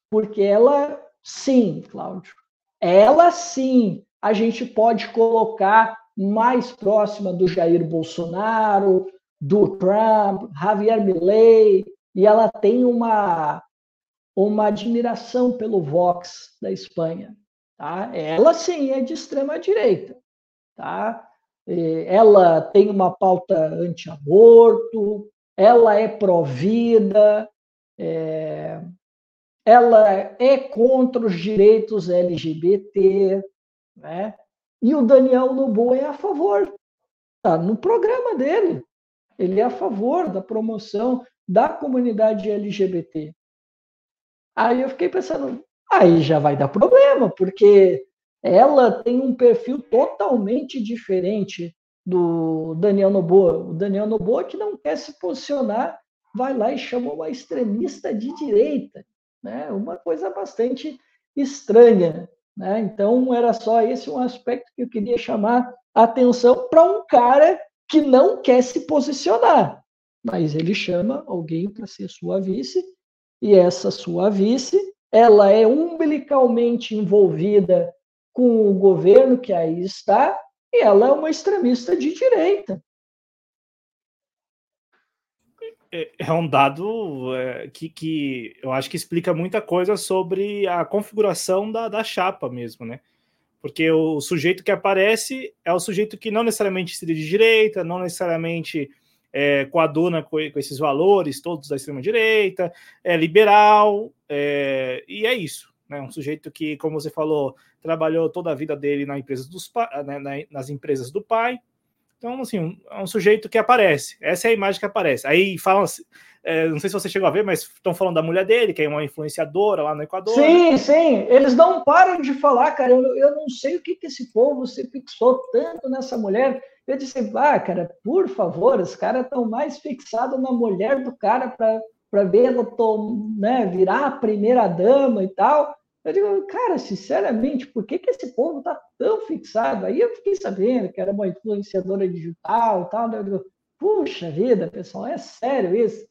Porque ela, sim, Cláudio, ela sim, a gente pode colocar mais próxima do Jair Bolsonaro, do Trump, Javier Milei, e ela tem uma, uma admiração pelo Vox da Espanha. Tá? Ela sim é de extrema direita tá? Ela tem uma pauta anti-aborto, ela é pró-vida, é... ela é contra os direitos LGBT, né? E o Daniel Noboa é a favor, tá no programa dele. Ele é a favor da promoção da comunidade LGBT. Aí eu fiquei pensando, aí já vai dar problema, porque ela tem um perfil totalmente diferente do Daniel Noboa. O Daniel Noboa, que não quer se posicionar, vai lá e chama uma extremista de direita. Né? Uma coisa bastante estranha. Né? Então, era só esse um aspecto que eu queria chamar atenção para um cara que não quer se posicionar, mas ele chama alguém para ser sua vice, e essa sua vice, ela é umbilicalmente envolvida com o governo que aí está, e ela é uma extremista de direita. É, é um dado é, que, que eu acho que explica muita coisa sobre a configuração da, da chapa mesmo, né? Porque o sujeito que aparece é o sujeito que não necessariamente seria de direita, não necessariamente é, coaduna com, com esses valores todos da extrema-direita, é liberal, é, e é isso né? Um sujeito que, como você falou, trabalhou toda a vida dele na empresa dos, né, nas empresas do pai. Então, assim, é um sujeito que aparece. Essa é a imagem que aparece. Aí falam, é, não sei se você chegou a ver, mas estão falando da mulher dele, que é uma influenciadora lá no Equador. Sim, né? sim. Eles não param de falar, cara. Eu, eu não sei o que, que esse povo se fixou tanto nessa mulher. Eu disse, ah, cara, por favor, os caras estão mais fixados na mulher do cara para ver ela né, virar a primeira dama e tal. Eu digo, cara, sinceramente, por que, que esse povo está tão fixado? Aí eu fiquei sabendo que era uma influenciadora digital tal. Né? Eu digo, puxa vida, pessoal, é sério isso?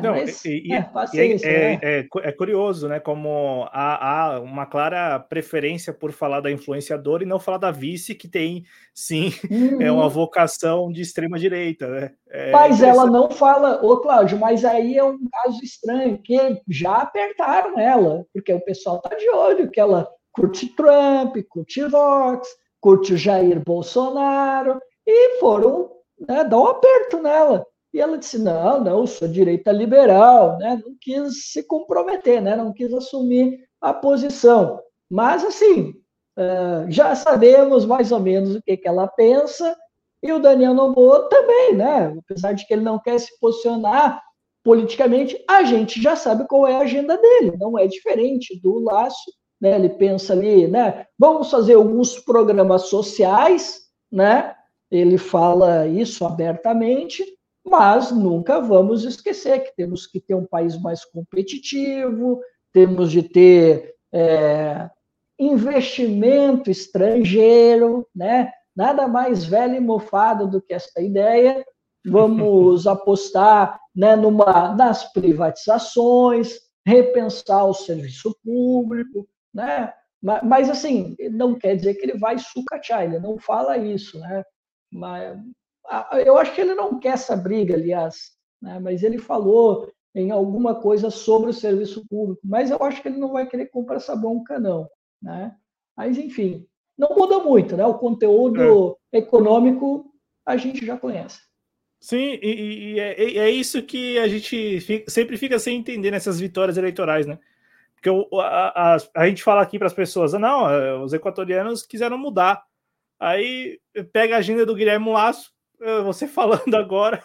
Não, mas, e, é, é, é, é, é, curioso, né? Como há, há, uma clara preferência por falar da influenciadora e não falar da vice, que tem sim uhum. é uma uhum. vocação de extrema direita, né? Mas ela não fala, ô Cláudio, mas aí é um caso estranho, que já apertaram ela, porque o pessoal tá de olho, que ela curte Trump, curte Vox, curte o Jair Bolsonaro, e foram né, dar um aperto nela. E ela disse: não, não, sou direita liberal, né? não quis se comprometer, né? não quis assumir a posição. Mas, assim, uh, já sabemos mais ou menos o que, que ela pensa, e o Daniel Noboa também, né? apesar de que ele não quer se posicionar politicamente, a gente já sabe qual é a agenda dele, não é diferente do Laço. Né? Ele pensa ali, né? vamos fazer alguns programas sociais, né? ele fala isso abertamente mas nunca vamos esquecer que temos que ter um país mais competitivo, temos de ter é, investimento estrangeiro, né? Nada mais velho e mofado do que essa ideia. Vamos apostar né, numa, nas privatizações, repensar o serviço público, né? Mas, assim, não quer dizer que ele vai sucatear, ele não fala isso, né? Mas eu acho que ele não quer essa briga, aliás, né? mas ele falou em alguma coisa sobre o serviço público, mas eu acho que ele não vai querer comprar essa bronca, não. Né? Mas, enfim, não muda muito, né? O conteúdo é. econômico a gente já conhece. Sim, e, e é, é, isso que a gente fica, sempre fica sem entender nessas vitórias eleitorais, né? Porque o, a, a, a, gente fala aqui para as pessoas, não, é, os equatorianos quiseram mudar. Aí pega a agenda do Guilherme Lasso, você falando agora,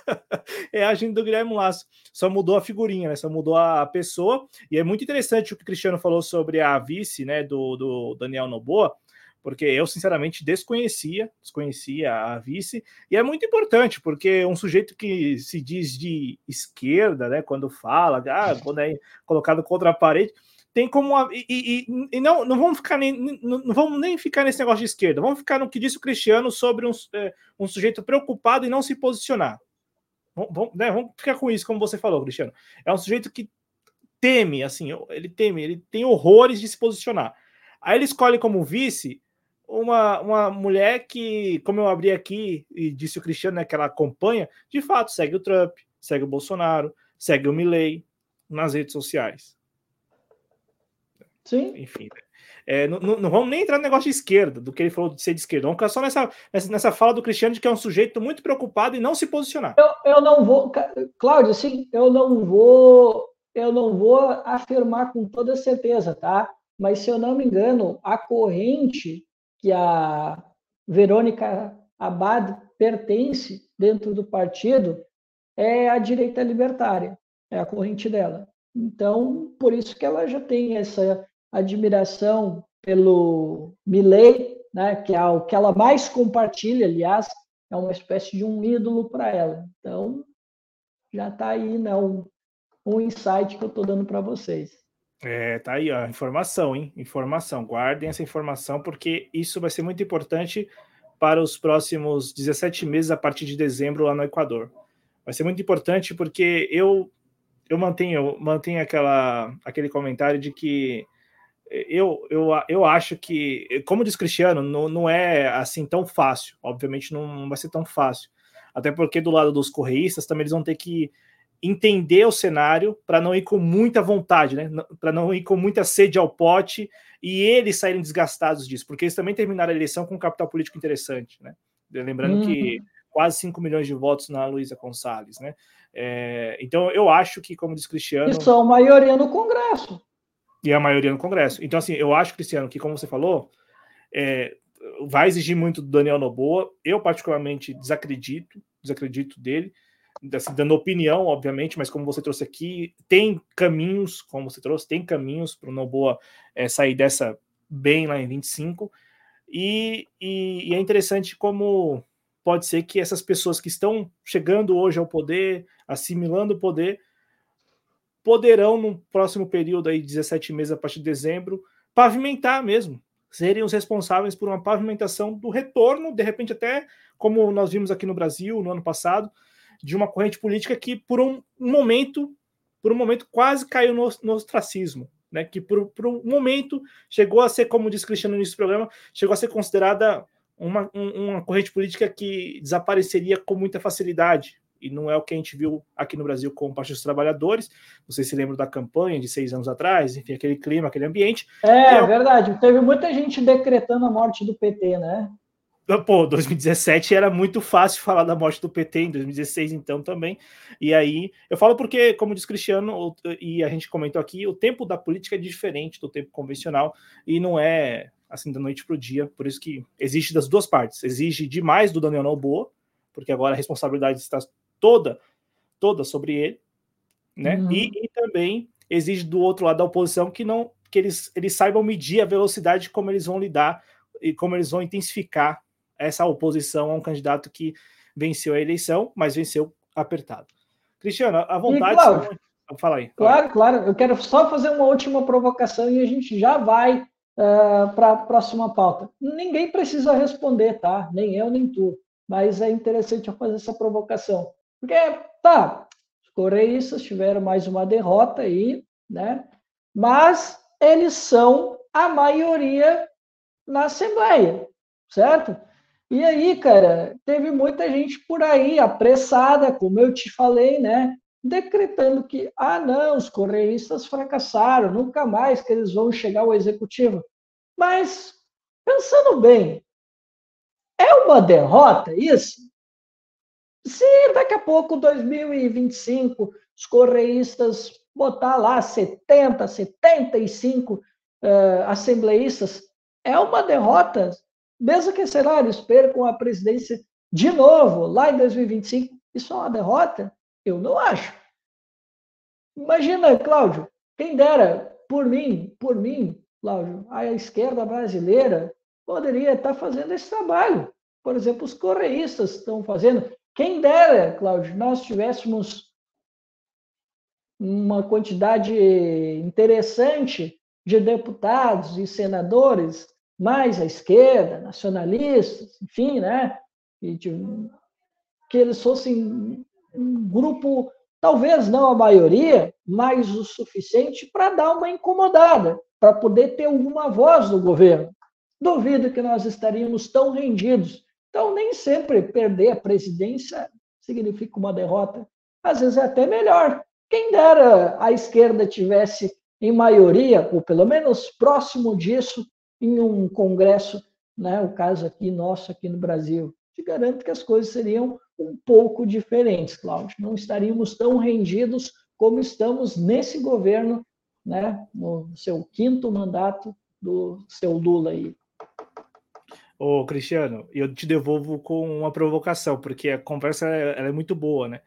é a agenda do Guilherme Lasso. Só mudou a figurinha, né? Só mudou a pessoa. E é muito interessante o que o Cristiano falou sobre a vice, né, do, do Daniel Noboa, porque eu, sinceramente, desconhecia, desconhecia a vice. E é muito importante, porque um sujeito que se diz de esquerda, né, quando fala, ah, quando é colocado contra a parede, tem como. E, e, e, não, não vamos ficar nem. Não, vamos nem ficar nesse negócio de esquerda. Vamos ficar no que disse o Cristiano sobre um, é, um sujeito preocupado em não se posicionar. Vamos, né, vamos ficar com isso, como você falou, Cristiano. É um sujeito que teme, assim, ele teme, ele tem horrores de se posicionar. Aí ele escolhe como vice uma, uma mulher que, como eu abri aqui e disse o Cristiano, né, que ela acompanha, de fato, segue o Trump, segue o Bolsonaro, segue o Milley nas redes sociais. Sim. Enfim. É, não, não, vamos nem entrar no negócio de esquerda, do que ele falou de ser de esquerda. Vamos ficar só nessa, nessa, nessa fala do Cristiano de que é um sujeito muito preocupado em não se posicionar. Eu, eu não vou, Cláudio, assim, eu não vou, eu não vou afirmar com toda certeza, tá? Mas se eu não me engano, a corrente que a Verônica Abad pertence dentro do partido é a direita libertária, é a corrente dela. Então, por isso que ela já tem essa admiração pelo Milley, né, que é o que ela mais compartilha, aliás, é uma espécie de um ídolo para ela. Então, já está aí né, um, um insight que eu estou dando para vocês. É, tá aí, ó, informação, hein? Informação. Guardem essa informação, porque isso vai ser muito importante para os próximos 17 meses a partir de dezembro lá no Equador. Vai ser muito importante porque eu eu mantenho, mantenho aquela, aquele comentário de que eu, eu, eu acho que, como diz Cristiano, não, não é assim tão fácil. Obviamente não vai ser tão fácil. Até porque do lado dos correístas também eles vão ter que entender o cenário para não ir com muita vontade, né? Para não ir com muita sede ao pote e eles saírem desgastados disso, porque eles também terminaram a eleição com um capital político interessante, né? Lembrando uhum. que quase 5 milhões de votos na Luísa Gonçalves, né? É, então eu acho que, como diz Cristiano. E são maioria no Congresso. E a maioria no Congresso. Então, assim, eu acho, Cristiano, que, como você falou, é, vai exigir muito do Daniel Noboa. Eu, particularmente, desacredito, desacredito dele, assim, dando opinião, obviamente, mas como você trouxe aqui, tem caminhos, como você trouxe, tem caminhos para o Noboa é, sair dessa bem lá em 25. E, e, e é interessante como pode ser que essas pessoas que estão chegando hoje ao poder, assimilando o poder, poderão, no próximo período aí, 17 meses a partir de dezembro, pavimentar mesmo, serem os responsáveis por uma pavimentação do retorno, de repente até como nós vimos aqui no Brasil no ano passado, de uma corrente política que por um momento, por um momento quase caiu no, no ostracismo, né? Que por, por um momento chegou a ser, como disse Cristiano no início do programa, chegou a ser considerada uma, uma corrente política que desapareceria com muita facilidade, e não é o que a gente viu aqui no Brasil com o Partido dos Trabalhadores. Vocês se lembram da campanha de seis anos atrás, enfim, aquele clima, aquele ambiente. É, é verdade. Teve muita gente decretando a morte do PT, né? Pô, 2017 era muito fácil falar da morte do PT, em 2016 então também. E aí, eu falo porque, como diz Cristiano, e a gente comentou aqui, o tempo da política é diferente do tempo convencional e não é assim da noite para o dia. Por isso que existe das duas partes. Exige demais do Daniel Noboa, porque agora a responsabilidade está toda, toda sobre ele, né? Uhum. E, e, também exige do outro lado da oposição que não que eles, eles saibam medir a velocidade como eles vão lidar e como eles vão intensificar essa oposição a um candidato que venceu a eleição, mas venceu apertado. Cristiano, à vontade. E, claro, fala aí. Claro, claro. Eu quero só fazer uma última provocação e a gente já vai uh, ah, para a próxima pauta. Ninguém precisa responder, tá? Nem eu, nem tu. Mas é interessante eu fazer essa provocação. Porque, tá, os coreístas tiveram mais uma derrota aí, né? Mas eles são a maioria na Assembleia, certo? E aí, cara, teve muita gente por aí apressada, como eu te falei, né? Decretando que, ah, não, os correístas fracassaram, nunca mais que eles vão chegar ao executivo. Mas, pensando bem, é uma derrota isso? Se daqui a pouco, 2025, os correístas botar lá 70, 75 uh, assembleístas, é uma derrota mesmo que eles percam a presidência de novo, lá em 2025, isso é uma derrota? Eu não acho. Imagina, Cláudio, quem dera, por mim, por mim, Cláudio, a esquerda brasileira poderia estar fazendo esse trabalho. Por exemplo, os correístas estão fazendo. Quem dera, Cláudio, nós tivéssemos uma quantidade interessante de deputados e senadores mais à esquerda, nacionalistas, enfim, né? De, que eles fossem um grupo, talvez não a maioria, mas o suficiente para dar uma incomodada, para poder ter alguma voz do governo. Duvido que nós estaríamos tão rendidos. Então, nem sempre perder a presidência significa uma derrota. Às vezes é até melhor. Quem dera a esquerda tivesse em maioria, ou pelo menos próximo disso, em um congresso, né, o caso aqui nosso aqui no Brasil. Te garanto que as coisas seriam um pouco diferentes, Cláudio. Não estaríamos tão rendidos como estamos nesse governo, né, no seu quinto mandato do seu Lula aí. Ô, Cristiano, eu te devolvo com uma provocação, porque a conversa é muito boa, né?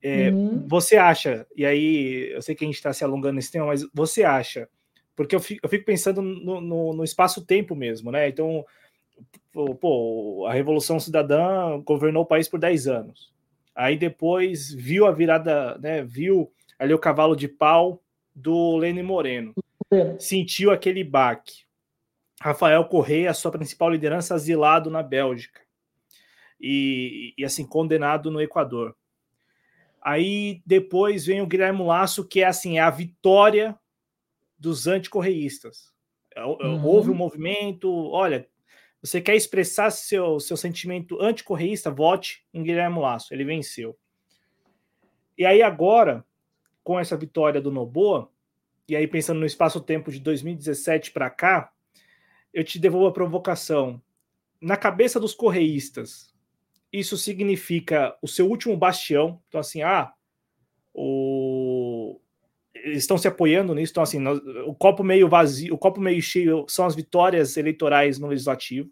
É, uhum. Você acha, e aí eu sei que a gente está se alongando nesse tema, mas você acha porque eu fico, eu fico pensando no, no, no espaço-tempo mesmo, né? Então, pô, a Revolução Cidadã governou o país por 10 anos. Aí depois viu a virada, né? Viu ali o cavalo de pau do Lênin Moreno. Sentiu aquele baque. Rafael Correia, sua principal liderança, asilado na Bélgica. E, e assim, condenado no Equador. Aí depois vem o Guilherme Lasso, que é assim, é a vitória dos anticorreístas. É, é, uhum. Houve um movimento, olha, você quer expressar seu, seu sentimento anticorreísta, vote em Guilherme Lasso, ele venceu. E aí agora, com essa vitória do Noboa, e aí pensando no espaço-tempo de 2017 para cá, eu te devolvo a provocação. Na cabeça dos correístas, isso significa o seu último bastião. Então, assim, ah, o, eles estão se apoiando nisso, então assim, nós, o copo meio vazio, o copo meio cheio são as vitórias eleitorais no legislativo.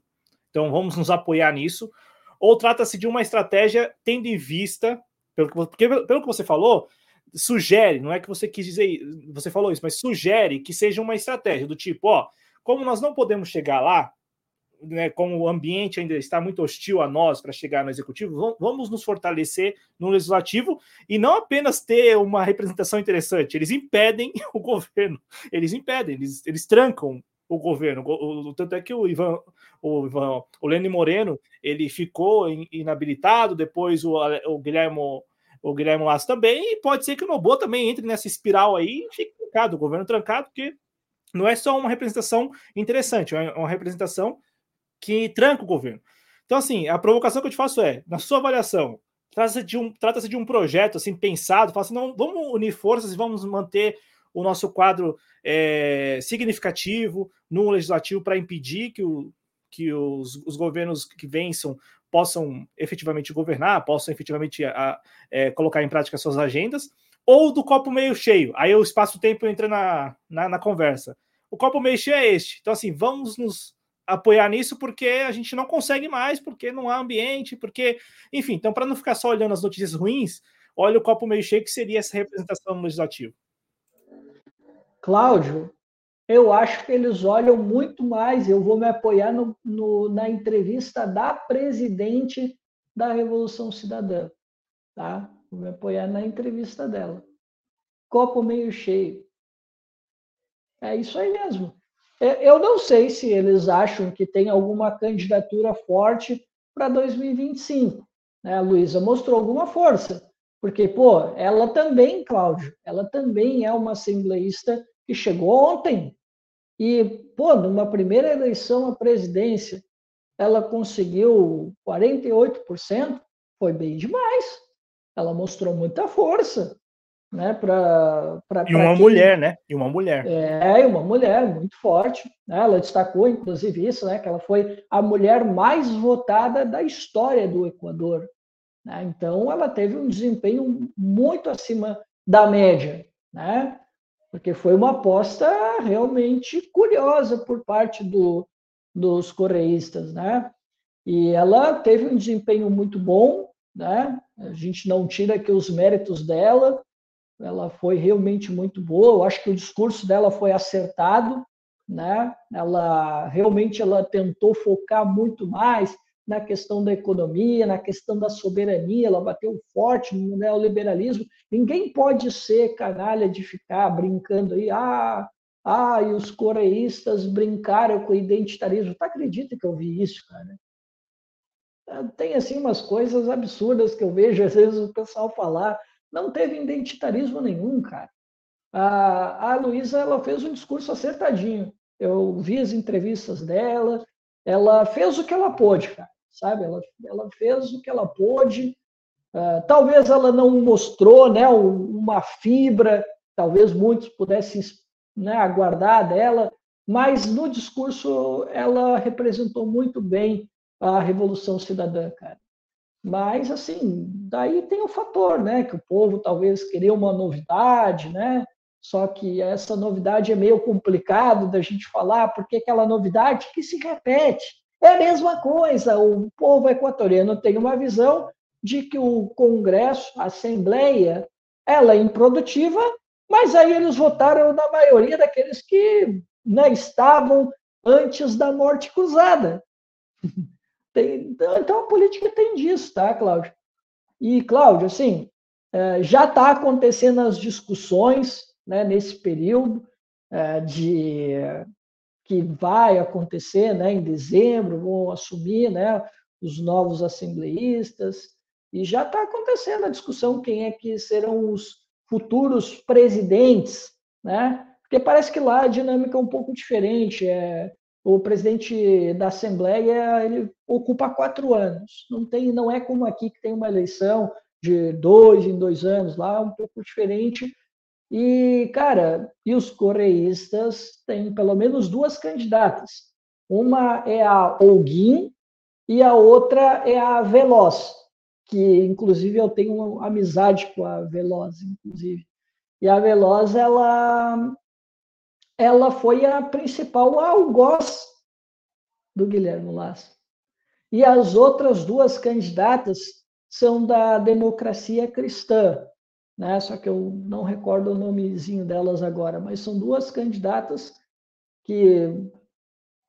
Então vamos nos apoiar nisso. Ou trata-se de uma estratégia tendo em vista, pelo que, porque, pelo que você falou, sugere, não é que você quis dizer, você falou isso, mas sugere que seja uma estratégia do tipo, ó, como nós não podemos chegar lá, né, como o ambiente ainda está muito hostil a nós para chegar no executivo, vamos nos fortalecer no legislativo e não apenas ter uma representação interessante, eles impedem o governo, eles impedem, eles, eles trancam o governo. O, o, tanto é que o Ivan, o, Ivan, o Lênin Moreno, ele ficou inabilitado, depois o, o Guilherme o Guilherme Lasso também, e pode ser que o Nobo também entre nessa espiral aí e fique trancado, o governo trancado, porque não é só uma representação interessante, é uma representação que tranca o governo. Então, assim, a provocação que eu te faço é, na sua avaliação, trata-se de um, trata de um projeto assim pensado, fala assim, não, vamos unir forças e vamos manter o nosso quadro é, significativo no legislativo para impedir que, o, que os, os, governos que vençam possam efetivamente governar, possam efetivamente a, é, colocar em prática suas agendas, ou do copo meio cheio. Aí o espaço-tempo entra na, na, na conversa. O copo meio cheio é este. Então, assim, vamos nos apoiar nisso porque a gente não consegue mais, porque não há ambiente, porque, enfim, então para não ficar só olhando as notícias ruins, olha o copo meio cheio que seria essa representação no legislativo. Cláudio, eu acho que eles olham muito mais. Eu vou me apoiar no, no, na entrevista da presidente da Revolução Cidadã, tá? Vou me apoiar na entrevista dela. Copo meio cheio. É isso aí mesmo. É, eu não sei se eles acham que tem alguma candidatura forte para 2025. Né? A Luísa mostrou alguma força, porque, pô, ela também, Cláudio, ela também é uma assembleísta que chegou ontem. E, pô, numa primeira eleição à presidência, ela conseguiu 48%, foi bem demais. Ela mostrou muita força né? Para e uma quem... mulher, né? E uma mulher. É, uma mulher muito forte. Né? Ela destacou, inclusive, isso, né? Que ela foi a mulher mais votada da história do Equador. Né? Então, ela teve um desempenho muito acima da média, né? Porque foi uma aposta realmente curiosa por parte do, dos coreístas, né? E ela teve um desempenho muito bom, né? A gente não tira aqui os méritos dela, ela foi realmente muito boa. Eu acho que o discurso dela foi acertado, né? Ela realmente ela tentou focar muito mais na questão da economia, na questão da soberania, ela bateu forte no neoliberalismo. Ninguém pode ser canalha de ficar brincando aí, ah, ah, e os coreístas brincaram com o identitarismo. Tu acredita que eu vi isso, cara? Tem assim umas coisas absurdas que eu vejo às vezes o pessoal falar não teve identitarismo nenhum, cara. A, a Luísa ela fez um discurso acertadinho. Eu vi as entrevistas dela, ela fez o que ela pôde, cara, sabe? Ela, ela fez o que ela pôde. Uh, talvez ela não mostrou né, uma fibra, talvez muitos pudessem né, aguardar dela, mas no discurso ela representou muito bem a Revolução Cidadã, cara. Mas, assim, daí tem o fator, né? Que o povo talvez queria uma novidade, né? Só que essa novidade é meio complicado da gente falar, porque aquela novidade que se repete. É a mesma coisa, o povo equatoriano tem uma visão de que o Congresso, a Assembleia, ela é improdutiva, mas aí eles votaram na maioria daqueles que né, estavam antes da morte cruzada. Tem, então, a política tem disso, tá, Cláudio? E, Cláudio, assim, é, já está acontecendo as discussões né, nesse período é, de que vai acontecer né, em dezembro, vão assumir né, os novos assembleístas, e já está acontecendo a discussão quem é que serão os futuros presidentes, né? Porque parece que lá a dinâmica é um pouco diferente. É, o presidente da Assembleia ele ocupa quatro anos. Não tem, não é como aqui que tem uma eleição de dois em dois anos. Lá é um pouco diferente. E cara, e os coreístas têm pelo menos duas candidatas. Uma é a Olguin e a outra é a Veloz, que inclusive eu tenho amizade com a Veloz, inclusive. E a Veloz, ela, ela foi a principal algoz do Guilherme Lasso. E as outras duas candidatas são da democracia cristã, né? Só que eu não recordo o nomezinho delas agora, mas são duas candidatas que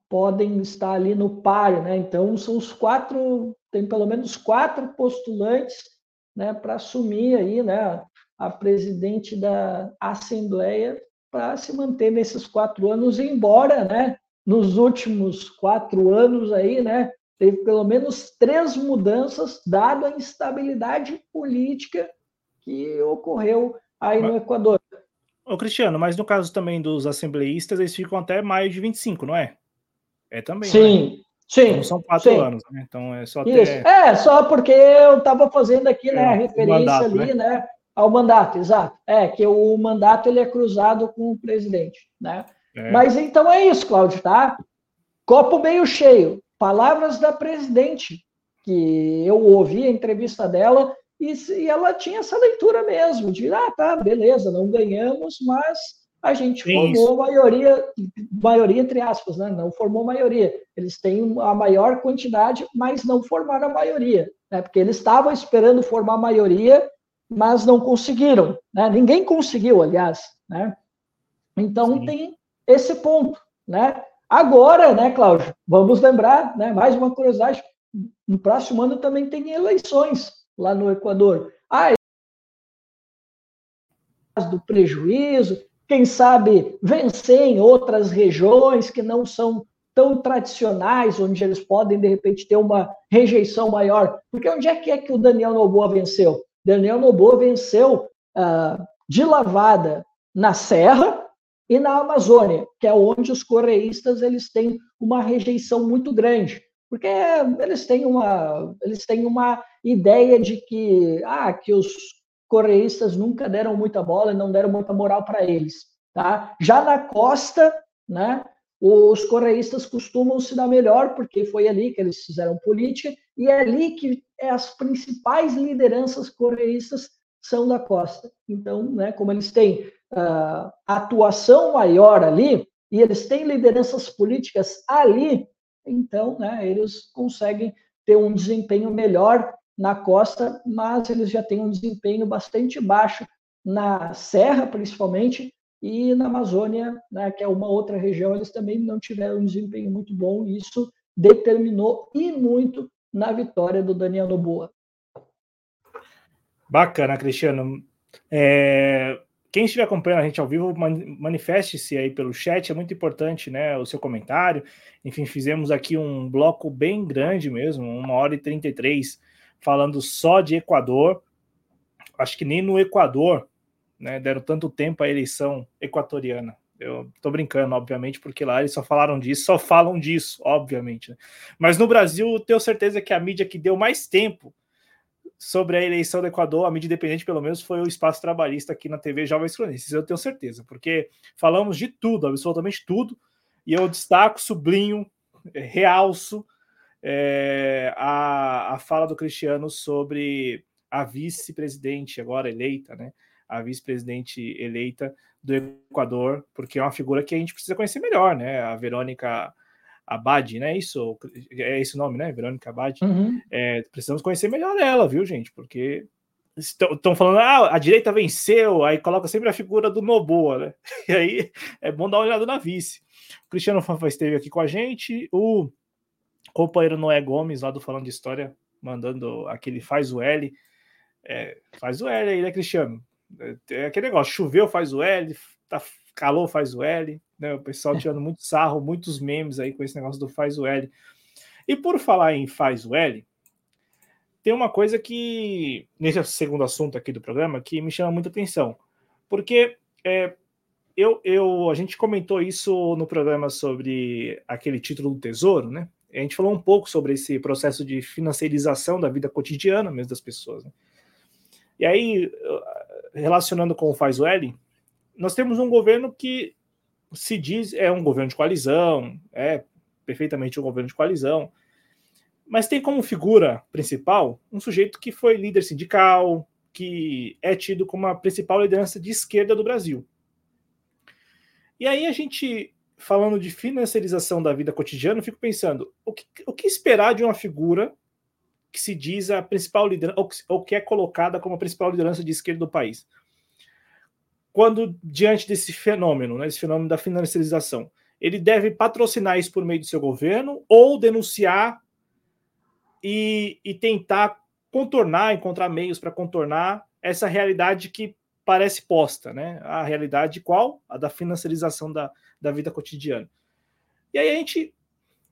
podem estar ali no páreo, né? Então são os quatro, tem pelo menos quatro postulantes, né, para assumir aí, né, a presidente da Assembleia para se manter nesses quatro anos, embora, né, nos últimos quatro anos aí, né, teve pelo menos três mudanças, dado a instabilidade política que ocorreu aí no Equador. Ô, Cristiano, mas no caso também dos assembleístas, eles ficam até mais de 25, não é? É também. Sim, né? sim. Não são quatro sim. anos, né? Então é só Isso. É, só porque eu estava fazendo aqui, né, é, a referência mandato, ali, né? né? Ao mandato, exato. É, que o mandato ele é cruzado com o presidente, né? É. Mas então é isso, Cláudio, tá? Copo meio cheio. Palavras da presidente, que eu ouvi a entrevista dela e, e ela tinha essa leitura mesmo, de, ah, tá, beleza, não ganhamos, mas a gente Tem formou isso. maioria, maioria entre aspas, né? Não formou maioria. Eles têm a maior quantidade, mas não formaram a maioria, né? Porque eles estavam esperando formar a maioria, mas não conseguiram, né? Ninguém conseguiu, aliás, né? Então Sim. tem esse ponto, né? Agora, né, Cláudio? Vamos lembrar, né? Mais uma curiosidade: no próximo ano também tem eleições lá no Equador. Ah, do prejuízo, quem sabe vencer em outras regiões que não são tão tradicionais, onde eles podem, de repente, ter uma rejeição maior. Porque onde é que é que o Daniel Noboa venceu? Daniel Noboa venceu ah, de lavada na Serra e na Amazônia, que é onde os correístas eles têm uma rejeição muito grande, porque eles têm uma, eles têm uma ideia de que, ah, que os correístas nunca deram muita bola e não deram muita moral para eles. Tá? Já na costa, né, os correístas costumam se dar melhor, porque foi ali que eles fizeram política, e é ali que as principais lideranças correístas são da costa. Então, né, como eles têm uh, atuação maior ali, e eles têm lideranças políticas ali, então né, eles conseguem ter um desempenho melhor na costa, mas eles já têm um desempenho bastante baixo na serra, principalmente, e na Amazônia, né, que é uma outra região, eles também não tiveram um desempenho muito bom, e isso determinou e muito na vitória do Daniel Noboa. Bacana, Cristiano. É, quem estiver acompanhando a gente ao vivo, manifeste-se aí pelo chat, é muito importante, né? O seu comentário. Enfim, fizemos aqui um bloco bem grande mesmo, uma hora e 33, falando só de Equador. Acho que nem no Equador né, deram tanto tempo à eleição equatoriana. Eu tô brincando, obviamente, porque lá eles só falaram disso, só falam disso, obviamente. Né? Mas no Brasil, tenho certeza que a mídia que deu mais tempo sobre a eleição do Equador, a mídia independente, pelo menos, foi o espaço trabalhista aqui na TV Jovens Cronistas. Eu tenho certeza, porque falamos de tudo, absolutamente tudo, e eu destaco, sublinho, realço é, a, a fala do Cristiano sobre a vice-presidente agora eleita, né? A vice-presidente eleita do Equador, porque é uma figura que a gente precisa conhecer melhor, né? A Verônica Abad, né? Isso é esse o nome, né? Verônica Abad. Uhum. É, precisamos conhecer melhor ela, viu, gente? Porque estão falando, ah, a direita venceu, aí coloca sempre a figura do Noboa, né? E aí é bom dar uma olhada na vice. O Cristiano Fanfa esteve aqui com a gente, o companheiro Noé Gomes, lá do Falando de História, mandando aquele faz o L. É, faz o L aí, né, Cristiano? É aquele negócio, choveu, faz o L, tá calor, faz o L, né? O pessoal tirando muito sarro, muitos memes aí com esse negócio do faz o L. E por falar em faz o L, tem uma coisa que, nesse segundo assunto aqui do programa, que me chama muita atenção. Porque é, eu, eu, a gente comentou isso no programa sobre aquele título do Tesouro, né? A gente falou um pouco sobre esse processo de financiarização da vida cotidiana mesmo das pessoas. Né? E aí, relacionando com o Faz L, nós temos um governo que se diz é um governo de coalizão, é perfeitamente um governo de coalizão, mas tem como figura principal um sujeito que foi líder sindical, que é tido como a principal liderança de esquerda do Brasil. E aí a gente, falando de financiarização da vida cotidiana, eu fico pensando, o que, o que esperar de uma figura que se diz a principal liderança, ou, ou que é colocada como a principal liderança de esquerda do país? Quando, diante desse fenômeno, né, esse fenômeno da financiarização, ele deve patrocinar isso por meio do seu governo ou denunciar e, e tentar contornar, encontrar meios para contornar essa realidade que parece posta, né? A realidade qual? A da financiarização da, da vida cotidiana. E aí a gente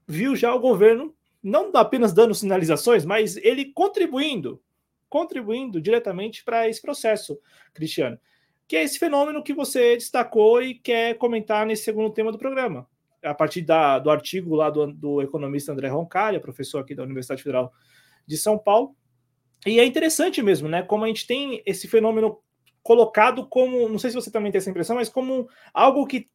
viu já o governo não apenas dando sinalizações, mas ele contribuindo, contribuindo diretamente para esse processo, Cristiano, que é esse fenômeno que você destacou e quer comentar nesse segundo tema do programa, a partir da, do artigo lá do, do economista André Roncalha, professor aqui da Universidade Federal de São Paulo. E é interessante mesmo, né? Como a gente tem esse fenômeno colocado como, não sei se você também tem essa impressão, mas como algo que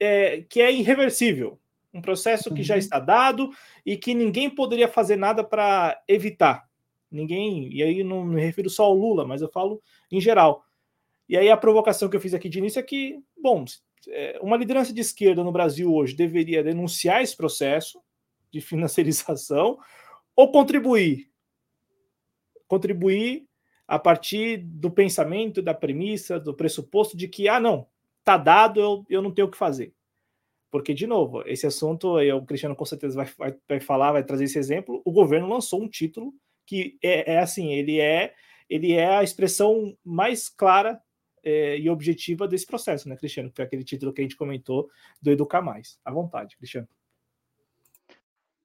é, que é irreversível, um processo que uhum. já está dado e que ninguém poderia fazer nada para evitar. Ninguém, e aí não me refiro só ao Lula, mas eu falo em geral. E aí a provocação que eu fiz aqui de início é que, bom, é, uma liderança de esquerda no Brasil hoje deveria denunciar esse processo de financiarização ou contribuir. Contribuir a partir do pensamento, da premissa, do pressuposto de que, ah, não, tá dado, eu, eu não tenho o que fazer. Porque, de novo, esse assunto, aí o Cristiano com certeza vai, vai, vai falar, vai trazer esse exemplo. O governo lançou um título que é, é assim, ele é, ele é a expressão mais clara é, e objetiva desse processo, né, Cristiano? Que foi aquele título que a gente comentou do Educar Mais. À vontade, Cristiano.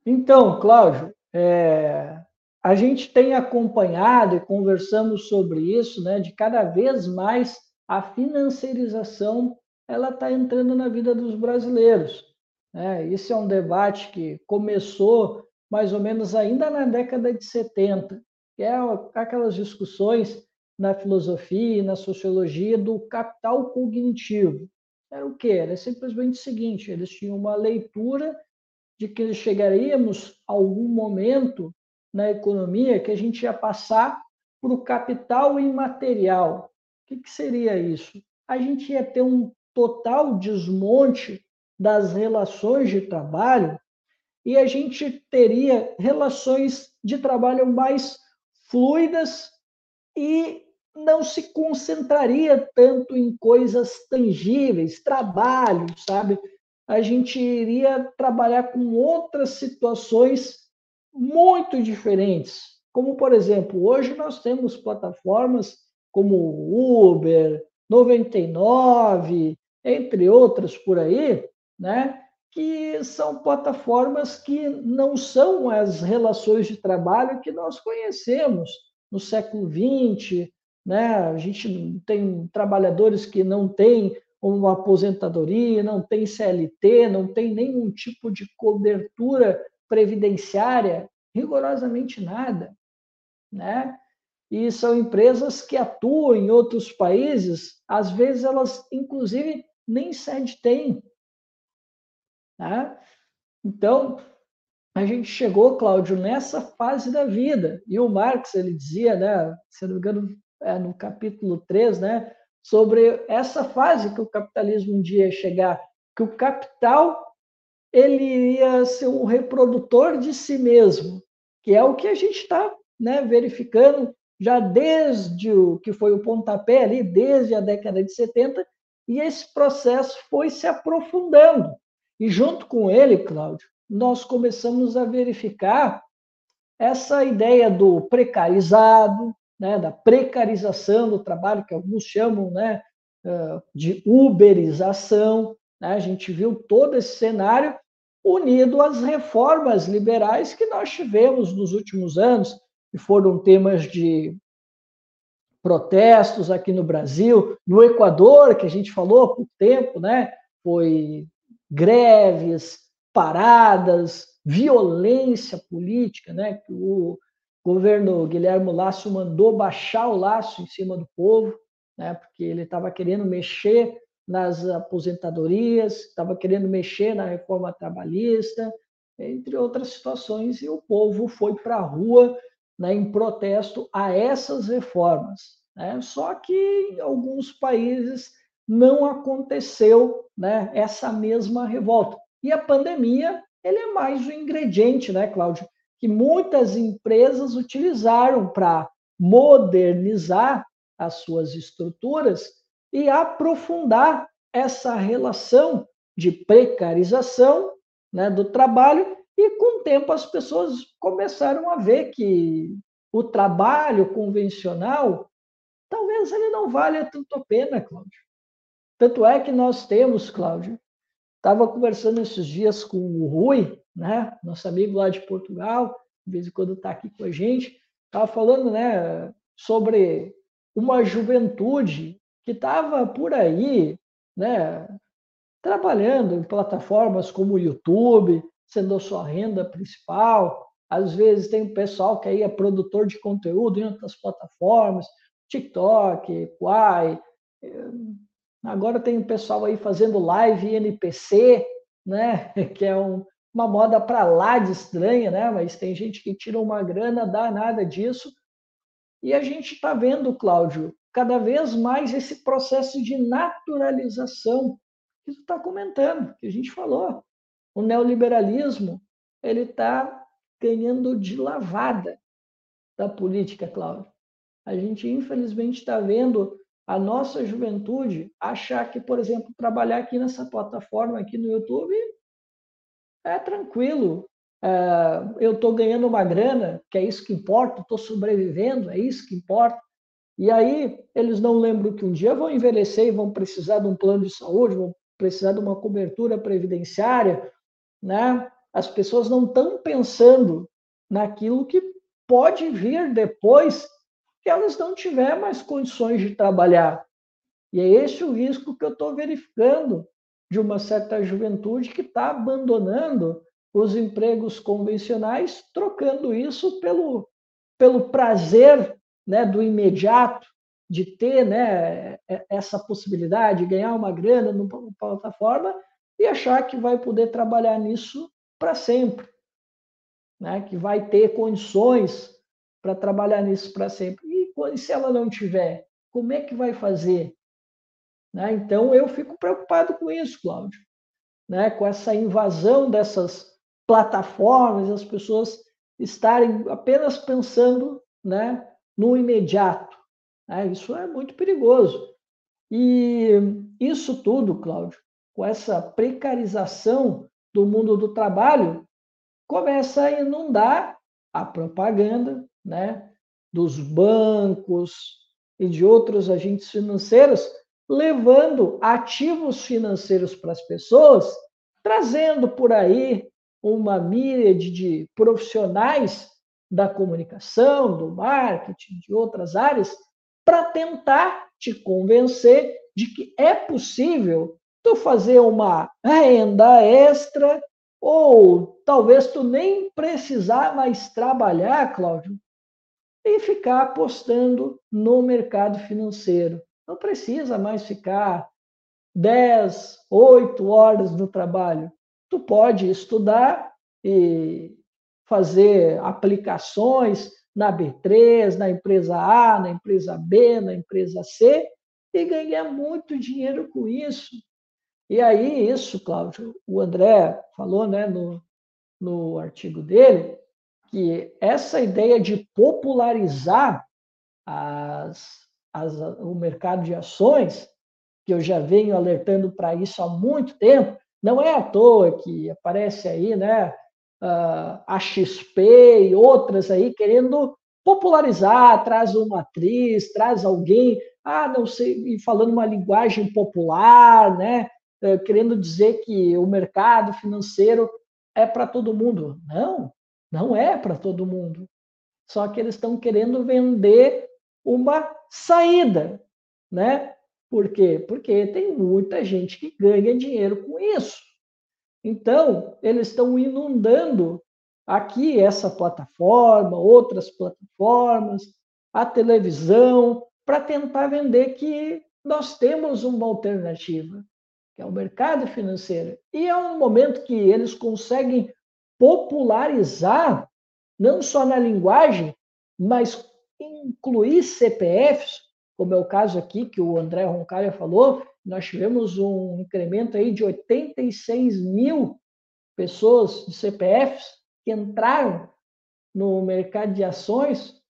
Então, Cláudio, é, a gente tem acompanhado e conversamos sobre isso, né, de cada vez mais a financiarização ela está entrando na vida dos brasileiros. Né? Isso é um debate que começou mais ou menos ainda na década de 70, que é aquelas discussões na filosofia e na sociologia do capital cognitivo. Era o quê? Era simplesmente o seguinte: eles tinham uma leitura de que chegaríamos a algum momento na economia que a gente ia passar para o capital imaterial. O que, que seria isso? A gente ia ter um total desmonte das relações de trabalho e a gente teria relações de trabalho mais fluidas e não se concentraria tanto em coisas tangíveis, trabalho, sabe? A gente iria trabalhar com outras situações muito diferentes. Como, por exemplo, hoje nós temos plataformas como Uber, 99, entre outras por aí, né? que são plataformas que não são as relações de trabalho que nós conhecemos no século XX. Né? A gente tem trabalhadores que não têm uma aposentadoria, não tem CLT, não tem nenhum tipo de cobertura previdenciária, rigorosamente nada. Né? E são empresas que atuam em outros países, às vezes elas, inclusive, nem sede têm. Né? Então, a gente chegou, Cláudio, nessa fase da vida. E o Marx, ele dizia, né, se não me engano, é no capítulo 3, né, sobre essa fase que o capitalismo um dia ia chegar, que o capital ele iria ser um reprodutor de si mesmo, que é o que a gente está né, verificando já desde o que foi o pontapé ali, desde a década de 70, e esse processo foi se aprofundando. E junto com ele, Cláudio, nós começamos a verificar essa ideia do precarizado, né, da precarização do trabalho, que alguns chamam né, de uberização. Né? A gente viu todo esse cenário unido às reformas liberais que nós tivemos nos últimos anos, que foram temas de protestos aqui no Brasil, no Equador, que a gente falou há pouco tempo, né? Foi greves, paradas, violência política, né? Que o governo Guilherme Lasso mandou baixar o laço em cima do povo, né? Porque ele estava querendo mexer nas aposentadorias, estava querendo mexer na reforma trabalhista, entre outras situações, e o povo foi para a rua né, em protesto a essas reformas. Né? Só que em alguns países não aconteceu né, essa mesma revolta. E a pandemia ele é mais um ingrediente, né, Cláudio, que muitas empresas utilizaram para modernizar as suas estruturas e aprofundar essa relação de precarização né, do trabalho, e com o tempo as pessoas começaram a ver que o trabalho convencional talvez ele não valha tanto a pena, Cláudio. Tanto é que nós temos, Cláudio, estava conversando esses dias com o Rui, né, nosso amigo lá de Portugal, de vez em quando está aqui com a gente, estava falando né, sobre uma juventude que estava por aí, né, trabalhando em plataformas como o YouTube, sendo a sua renda principal. Às vezes tem um pessoal que aí é produtor de conteúdo em outras plataformas, TikTok, Quai. Agora tem um pessoal aí fazendo live NPC, né? Que é um, uma moda para lá de estranha, né? Mas tem gente que tira uma grana danada disso. E a gente está vendo, Cláudio, cada vez mais esse processo de naturalização que tu está comentando, que a gente falou. O neoliberalismo ele está ganhando de lavada da política, Cláudio. A gente, infelizmente, está vendo a nossa juventude achar que, por exemplo, trabalhar aqui nessa plataforma, aqui no YouTube, é tranquilo. É, eu estou ganhando uma grana, que é isso que importa, estou sobrevivendo, é isso que importa. E aí eles não lembram que um dia vão envelhecer e vão precisar de um plano de saúde, vão precisar de uma cobertura previdenciária, né? As pessoas não estão pensando naquilo que pode vir depois que elas não tiver mais condições de trabalhar. E é esse o risco que eu estou verificando de uma certa juventude que está abandonando os empregos convencionais, trocando isso pelo, pelo prazer né, do imediato, de ter né, essa possibilidade de ganhar uma grana numa plataforma e achar que vai poder trabalhar nisso para sempre, né, que vai ter condições para trabalhar nisso para sempre. E, e se ela não tiver, como é que vai fazer? Né? Então, eu fico preocupado com isso, Cláudio, né? com essa invasão dessas plataformas, as pessoas estarem apenas pensando né, no imediato. Né? Isso é muito perigoso. E isso tudo, Cláudio, com essa precarização do mundo do trabalho, começa a inundar a propaganda né, dos bancos e de outros agentes financeiros, levando ativos financeiros para as pessoas, trazendo por aí uma míriade de profissionais da comunicação, do marketing, de outras áreas, para tentar te convencer de que é possível tu fazer uma renda extra ou talvez tu nem precisar mais trabalhar, Cláudio, e ficar apostando no mercado financeiro. Não precisa mais ficar 10, 8 horas no trabalho. Tu pode estudar e fazer aplicações na B3, na empresa A, na empresa B, na empresa C e ganhar muito dinheiro com isso. E aí, isso, Cláudio, o André falou né, no, no artigo dele, que essa ideia de popularizar as, as, o mercado de ações, que eu já venho alertando para isso há muito tempo, não é à toa que aparece aí, né, a XP e outras aí querendo popularizar, traz uma atriz, traz alguém, ah, não sei, falando uma linguagem popular, né, querendo dizer que o mercado financeiro é para todo mundo. Não, não é para todo mundo. Só que eles estão querendo vender uma saída, né? Por quê? Porque tem muita gente que ganha dinheiro com isso. Então, eles estão inundando aqui essa plataforma, outras plataformas, a televisão, para tentar vender que nós temos uma alternativa, que é o mercado financeiro. E é um momento que eles conseguem popularizar, não só na linguagem, mas incluir CPFs como é o caso aqui que o André Roncalha falou, nós tivemos um incremento aí de 86 mil pessoas de CPFs que entraram no mercado de ações,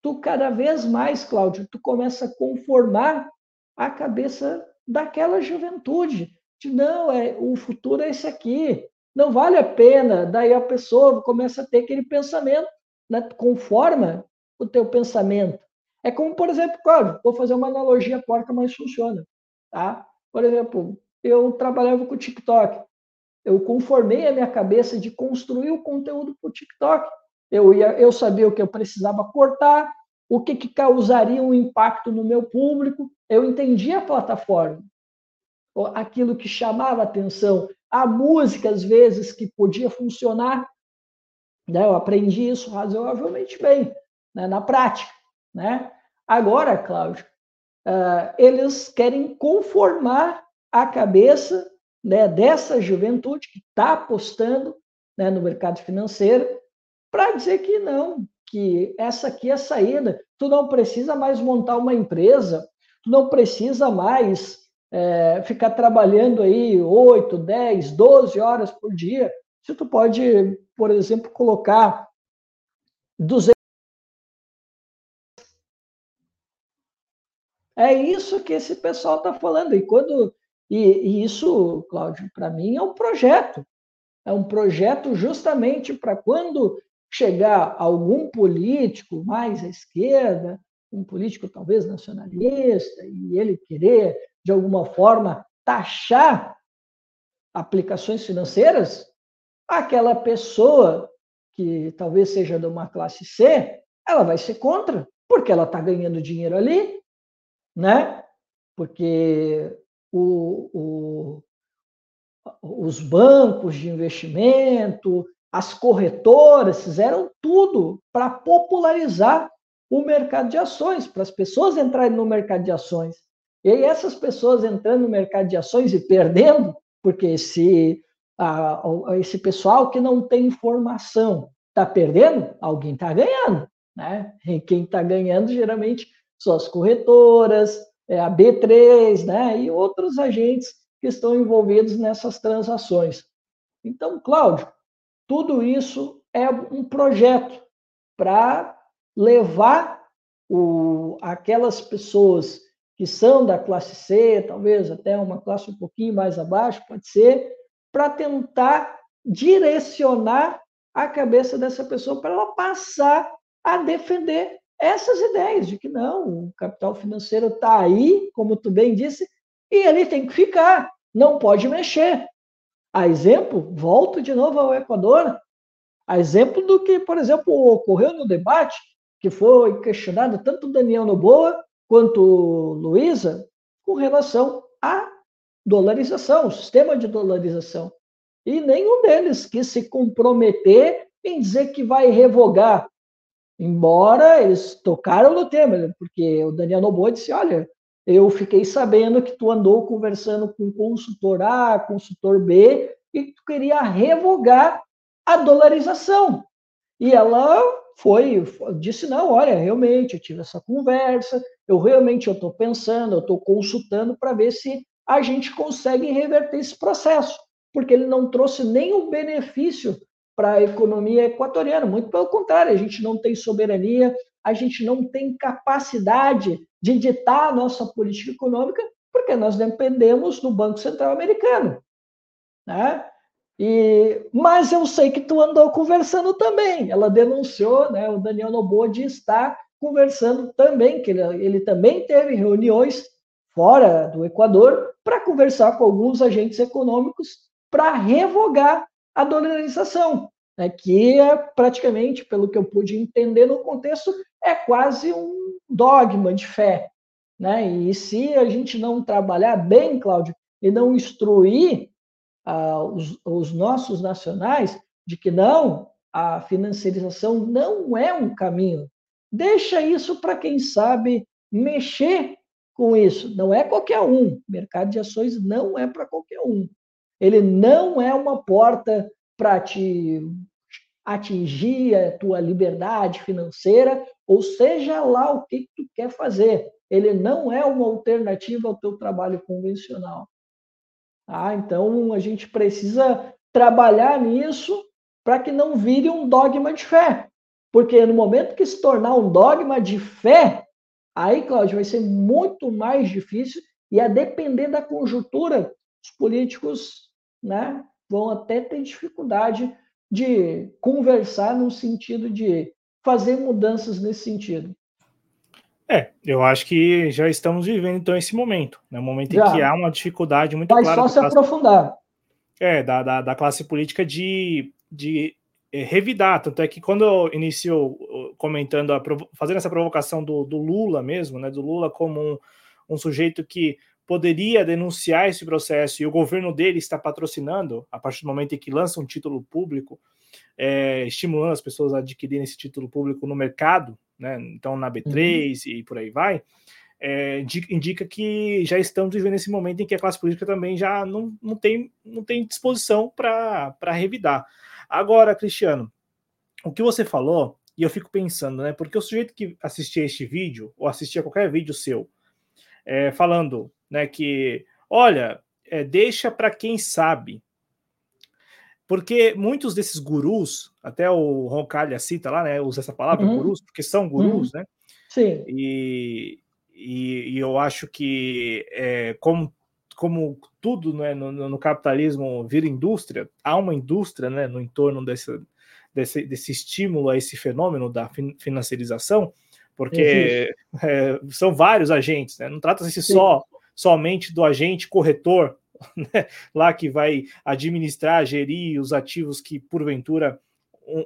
tu cada vez mais, Cláudio, tu começa a conformar a cabeça daquela juventude. De não, é, o futuro é esse aqui. Não vale a pena. Daí a pessoa começa a ter aquele pensamento, né? conforma o teu pensamento. É como, por exemplo, Cláudio, vou fazer uma analogia porca, mas funciona. Tá? Por exemplo, eu trabalhava com o TikTok. Eu conformei a minha cabeça de construir o conteúdo para o TikTok. Eu, ia, eu sabia o que eu precisava cortar, o que, que causaria um impacto no meu público. Eu entendia a plataforma, aquilo que chamava atenção, a música, às vezes, que podia funcionar. Né? Eu aprendi isso razoavelmente bem, né? na prática. Né? Agora, Cláudio, uh, eles querem conformar a cabeça né, dessa juventude que está apostando né, no mercado financeiro para dizer que não, que essa aqui é a saída. Tu não precisa mais montar uma empresa, tu não precisa mais é, ficar trabalhando aí 8, 10, 12 horas por dia. Se tu pode, por exemplo, colocar 200 É isso que esse pessoal está falando. E quando e, e isso, Cláudio, para mim é um projeto. É um projeto justamente para quando chegar algum político mais à esquerda, um político talvez nacionalista, e ele querer, de alguma forma, taxar aplicações financeiras, aquela pessoa que talvez seja de uma classe C, ela vai ser contra, porque ela está ganhando dinheiro ali, né? Porque o, o, os bancos de investimento, as corretoras fizeram tudo para popularizar o mercado de ações, para as pessoas entrarem no mercado de ações. E aí, essas pessoas entrando no mercado de ações e perdendo, porque esse, a, esse pessoal que não tem informação está perdendo, alguém está ganhando. Né? E quem está ganhando geralmente são as corretoras, é, a B3, né, e outros agentes que estão envolvidos nessas transações. Então, Cláudio, tudo isso é um projeto para levar o, aquelas pessoas que são da classe C, talvez até uma classe um pouquinho mais abaixo, pode ser, para tentar direcionar a cabeça dessa pessoa para ela passar a defender essas ideias de que não, o capital financeiro está aí, como tu bem disse, e ele tem que ficar, não pode mexer. A exemplo, volto de novo ao Equador, a exemplo do que, por exemplo, ocorreu no debate, que foi questionado tanto Daniel Noboa quanto Luísa, com relação à dolarização, o sistema de dolarização. E nenhum deles quis se comprometer em dizer que vai revogar Embora eles tocaram no tema, porque o Daniel Noboa disse: olha, eu fiquei sabendo que tu andou conversando com consultor A, consultor B, e tu queria revogar a dolarização. E ela foi, disse: não, olha, realmente, eu tive essa conversa, eu realmente estou pensando, eu estou consultando para ver se a gente consegue reverter esse processo, porque ele não trouxe nenhum benefício para a economia equatoriana. Muito pelo contrário, a gente não tem soberania, a gente não tem capacidade de ditar a nossa política econômica, porque nós dependemos do Banco Central Americano. Né? E, mas eu sei que tu andou conversando também. Ela denunciou, né, o Daniel Noboa de estar conversando também, que ele, ele também teve reuniões fora do Equador para conversar com alguns agentes econômicos para revogar a dolarização, né, que é praticamente, pelo que eu pude entender no contexto, é quase um dogma de fé. Né? E se a gente não trabalhar bem, Cláudio, e não instruir ah, os, os nossos nacionais de que não, a financiarização não é um caminho. Deixa isso para quem sabe mexer com isso. Não é qualquer um. Mercado de ações não é para qualquer um. Ele não é uma porta para te atingir a tua liberdade financeira, ou seja lá o que tu quer fazer. Ele não é uma alternativa ao teu trabalho convencional. Ah, então a gente precisa trabalhar nisso para que não vire um dogma de fé. Porque no momento que se tornar um dogma de fé, aí, Cláudio, vai ser muito mais difícil e a depender da conjuntura, os políticos né, vão até ter dificuldade de conversar no sentido de fazer mudanças nesse sentido. É, eu acho que já estamos vivendo então esse momento, né? Um momento já. em que há uma dificuldade muito Vai clara. Vai só se classe, aprofundar. É, da, da, da, classe política de, de é, revidar. Tanto é que quando eu inicio comentando, a, fazendo essa provocação do, do Lula mesmo, né? Do Lula como um, um sujeito que poderia denunciar esse processo e o governo dele está patrocinando, a partir do momento em que lança um título público, é, estimulando as pessoas a adquirirem esse título público no mercado, né? então na B3 uhum. e por aí vai, é, indica que já estamos vivendo esse momento em que a classe política também já não, não, tem, não tem disposição para revidar. Agora, Cristiano, o que você falou, e eu fico pensando, né? Porque o sujeito que assistia este vídeo, ou assistia qualquer vídeo seu, é, falando né, que, olha, é, deixa para quem sabe. Porque muitos desses gurus, até o Roncalha cita lá, né, usa essa palavra, uhum. gurus, porque são gurus, uhum. né? Sim. E, e, e, eu acho que, é, como, como tudo né, no, no, capitalismo vira indústria, há uma indústria né, no entorno desse, desse, desse estímulo a esse fenômeno da financiarização, porque é, são vários agentes, né? não trata-se só somente do agente corretor, né? lá que vai administrar, gerir os ativos que, porventura,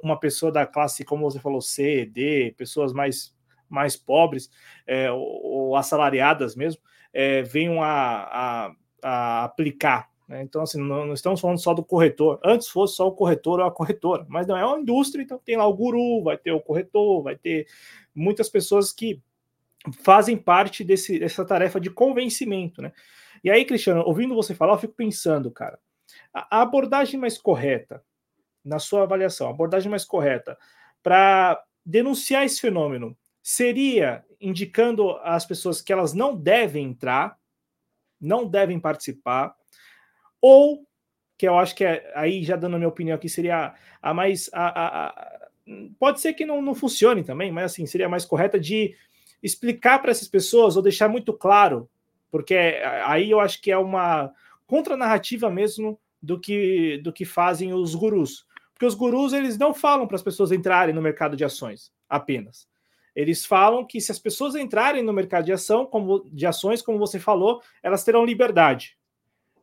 uma pessoa da classe, como você falou, C, D, pessoas mais, mais pobres é, ou, ou, assalariadas mesmo, é, venham a, a, a aplicar. Né? Então, assim, não, não, estamos falando só do corretor. Antes fosse só o corretor ou a corretora, mas não é uma indústria, então tem lá o guru, vai ter o corretor, vai ter muitas pessoas que fazem parte desse, dessa tarefa de convencimento, né? E aí, Cristiano, ouvindo você falar, eu fico pensando, cara, a abordagem mais correta, na sua avaliação, a abordagem mais correta para denunciar esse fenômeno seria indicando às pessoas que elas não devem entrar, não devem participar, ou que eu acho que é, aí já dando a minha opinião aqui seria a, mais a, a, a, pode ser que não, não funcione também, mas assim seria mais correta de explicar para essas pessoas ou deixar muito claro, porque aí eu acho que é uma contranarrativa mesmo do que, do que fazem os gurus. Porque os gurus eles não falam para as pessoas entrarem no mercado de ações apenas. Eles falam que se as pessoas entrarem no mercado de ação, como de ações, como você falou, elas terão liberdade.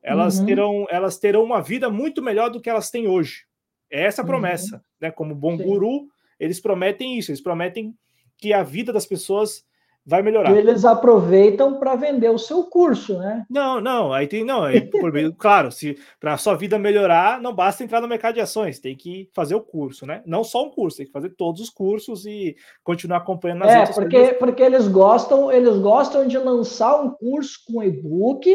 Elas uhum. terão elas terão uma vida muito melhor do que elas têm hoje. É essa a uhum. promessa, uhum. né? Como bom Sim. guru, eles prometem isso, eles prometem que a vida das pessoas vai melhorar. Eles aproveitam para vender o seu curso, né? Não, não, aí tem não, aí, claro, se para a sua vida melhorar, não basta entrar no mercado de ações, tem que fazer o curso, né? Não só um curso, tem que fazer todos os cursos e continuar acompanhando nas É, porque porque eles gostam, eles gostam de lançar um curso com e-book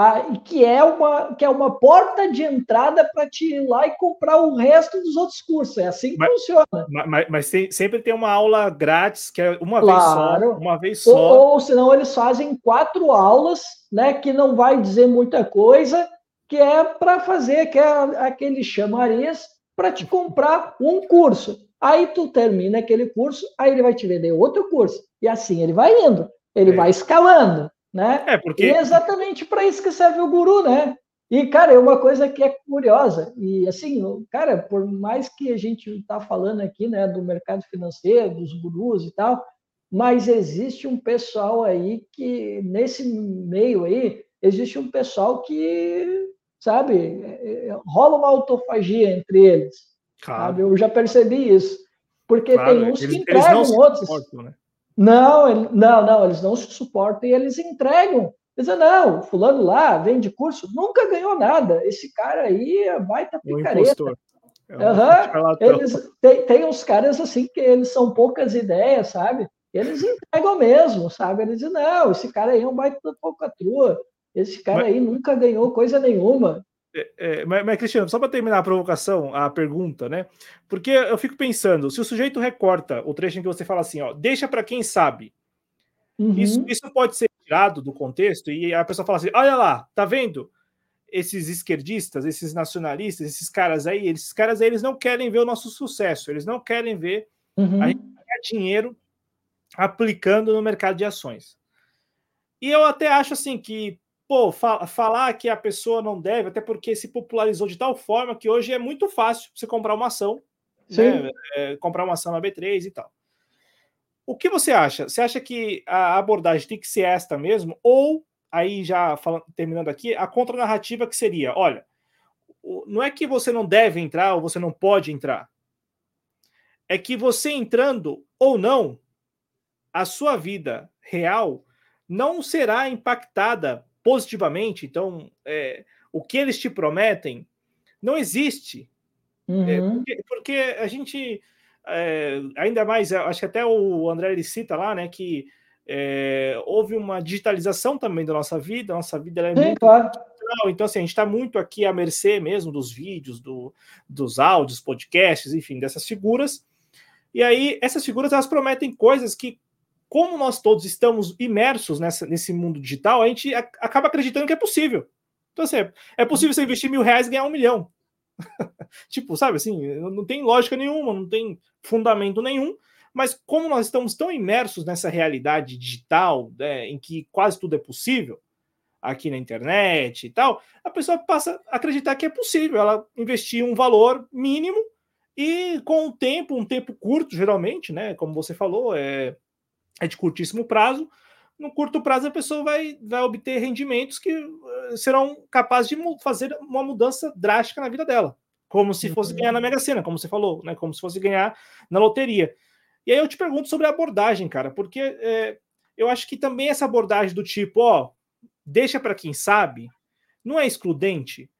ah, que é uma que é uma porta de entrada para te ir lá e comprar o resto dos outros cursos. É assim que mas, funciona. Mas, mas tem, sempre tem uma aula grátis que é uma claro. vez só, uma vez só. Ou, ou senão eles fazem quatro aulas, né, que não vai dizer muita coisa, que é para fazer que é aquele chamariz para te comprar um curso. Aí tu termina aquele curso, aí ele vai te vender outro curso. E assim ele vai indo, ele é. vai escalando né? É, porque... E é exatamente para isso que serve o guru, né? E, cara, é uma coisa que é curiosa. E, assim, cara, por mais que a gente está falando aqui, né, do mercado financeiro, dos gurus e tal, mas existe um pessoal aí que, nesse meio aí, existe um pessoal que, sabe, é, é, rola uma autofagia entre eles. Claro. Sabe? Eu já percebi isso. Porque claro, tem uns eles, que entregam outros. Suportam, né? Não, ele, não, não, eles não se suportam e eles entregam. Dizem, não, fulano lá vende curso, nunca ganhou nada. Esse cara aí é baita picareta. É um uhum. Eles, tem, tem uns caras assim que eles são poucas ideias, sabe? Eles entregam mesmo, sabe? Eles dizem, não, esse cara aí é um baita pouca trua. Esse cara Mas... aí nunca ganhou coisa nenhuma. É, é, mas, mas, Cristiano, só para terminar a provocação, a pergunta, né? Porque eu fico pensando, se o sujeito recorta o trecho em que você fala assim, ó, deixa para quem sabe, uhum. isso, isso pode ser tirado do contexto e a pessoa fala assim, olha lá, tá vendo? Esses esquerdistas, esses nacionalistas, esses caras aí, esses caras aí, eles não querem ver o nosso sucesso, eles não querem ver uhum. a gente ganhar dinheiro aplicando no mercado de ações. E eu até acho assim que pô, fa falar que a pessoa não deve, até porque se popularizou de tal forma que hoje é muito fácil você comprar uma ação, né? é, comprar uma ação na B3 e tal. O que você acha? Você acha que a abordagem tem que ser esta mesmo? Ou, aí já falando, terminando aqui, a contranarrativa que seria: olha, não é que você não deve entrar ou você não pode entrar. É que você entrando ou não, a sua vida real não será impactada positivamente. Então, é, o que eles te prometem não existe. É, uhum. É, porque, porque, a gente, é, ainda mais, acho que até o André ele cita lá, né, que é, houve uma digitalização também da nossa vida, a nossa vida é Sim, muito claro. digital, então assim, a gente está muito aqui à mercê mesmo dos vídeos, do, dos áudios, podcasts, enfim, dessas figuras. E aí, essas figuras elas prometem coisas que como nós todos estamos imersos nessa, nesse mundo digital, a gente acaba acreditando que é possível. Então, assim, é possível você investir mil reais e ganhar um milhão. tipo, sabe assim, não tem lógica nenhuma, não tem fundamento nenhum, mas como nós estamos tão imersos nessa realidade digital, né, em que quase tudo é possível, aqui na internet e tal, a pessoa passa a acreditar que é possível ela investir um valor mínimo e com o tempo, um tempo curto, geralmente, né? Como você falou, é é de curtíssimo prazo. No curto prazo, a pessoa vai, vai obter rendimentos que uh, serão capazes de fazer uma mudança drástica na vida dela, como se fosse ganhar na Mega Sena, como você falou, né? Como se fosse ganhar na loteria. E aí eu te pergunto sobre a abordagem, cara, porque é, eu acho que também essa abordagem do tipo, ó, deixa para quem sabe, não é excludente.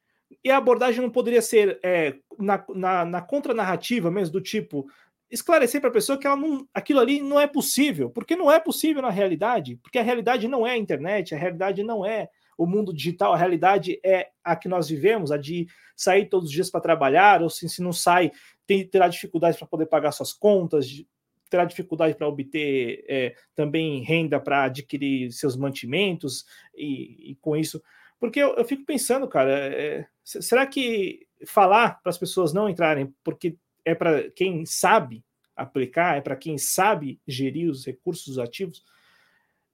E a abordagem não poderia ser é, na, na, na contranarrativa mesmo, do tipo, esclarecer para a pessoa que ela não, aquilo ali não é possível, porque não é possível na realidade, porque a realidade não é a internet, a realidade não é o mundo digital, a realidade é a que nós vivemos, a de sair todos os dias para trabalhar, ou se, se não sai, tem, terá dificuldades para poder pagar suas contas, terá dificuldade para obter é, também renda para adquirir seus mantimentos, e, e com isso. Porque eu, eu fico pensando, cara, é, será que falar para as pessoas não entrarem porque é para quem sabe aplicar, é para quem sabe gerir os recursos ativos,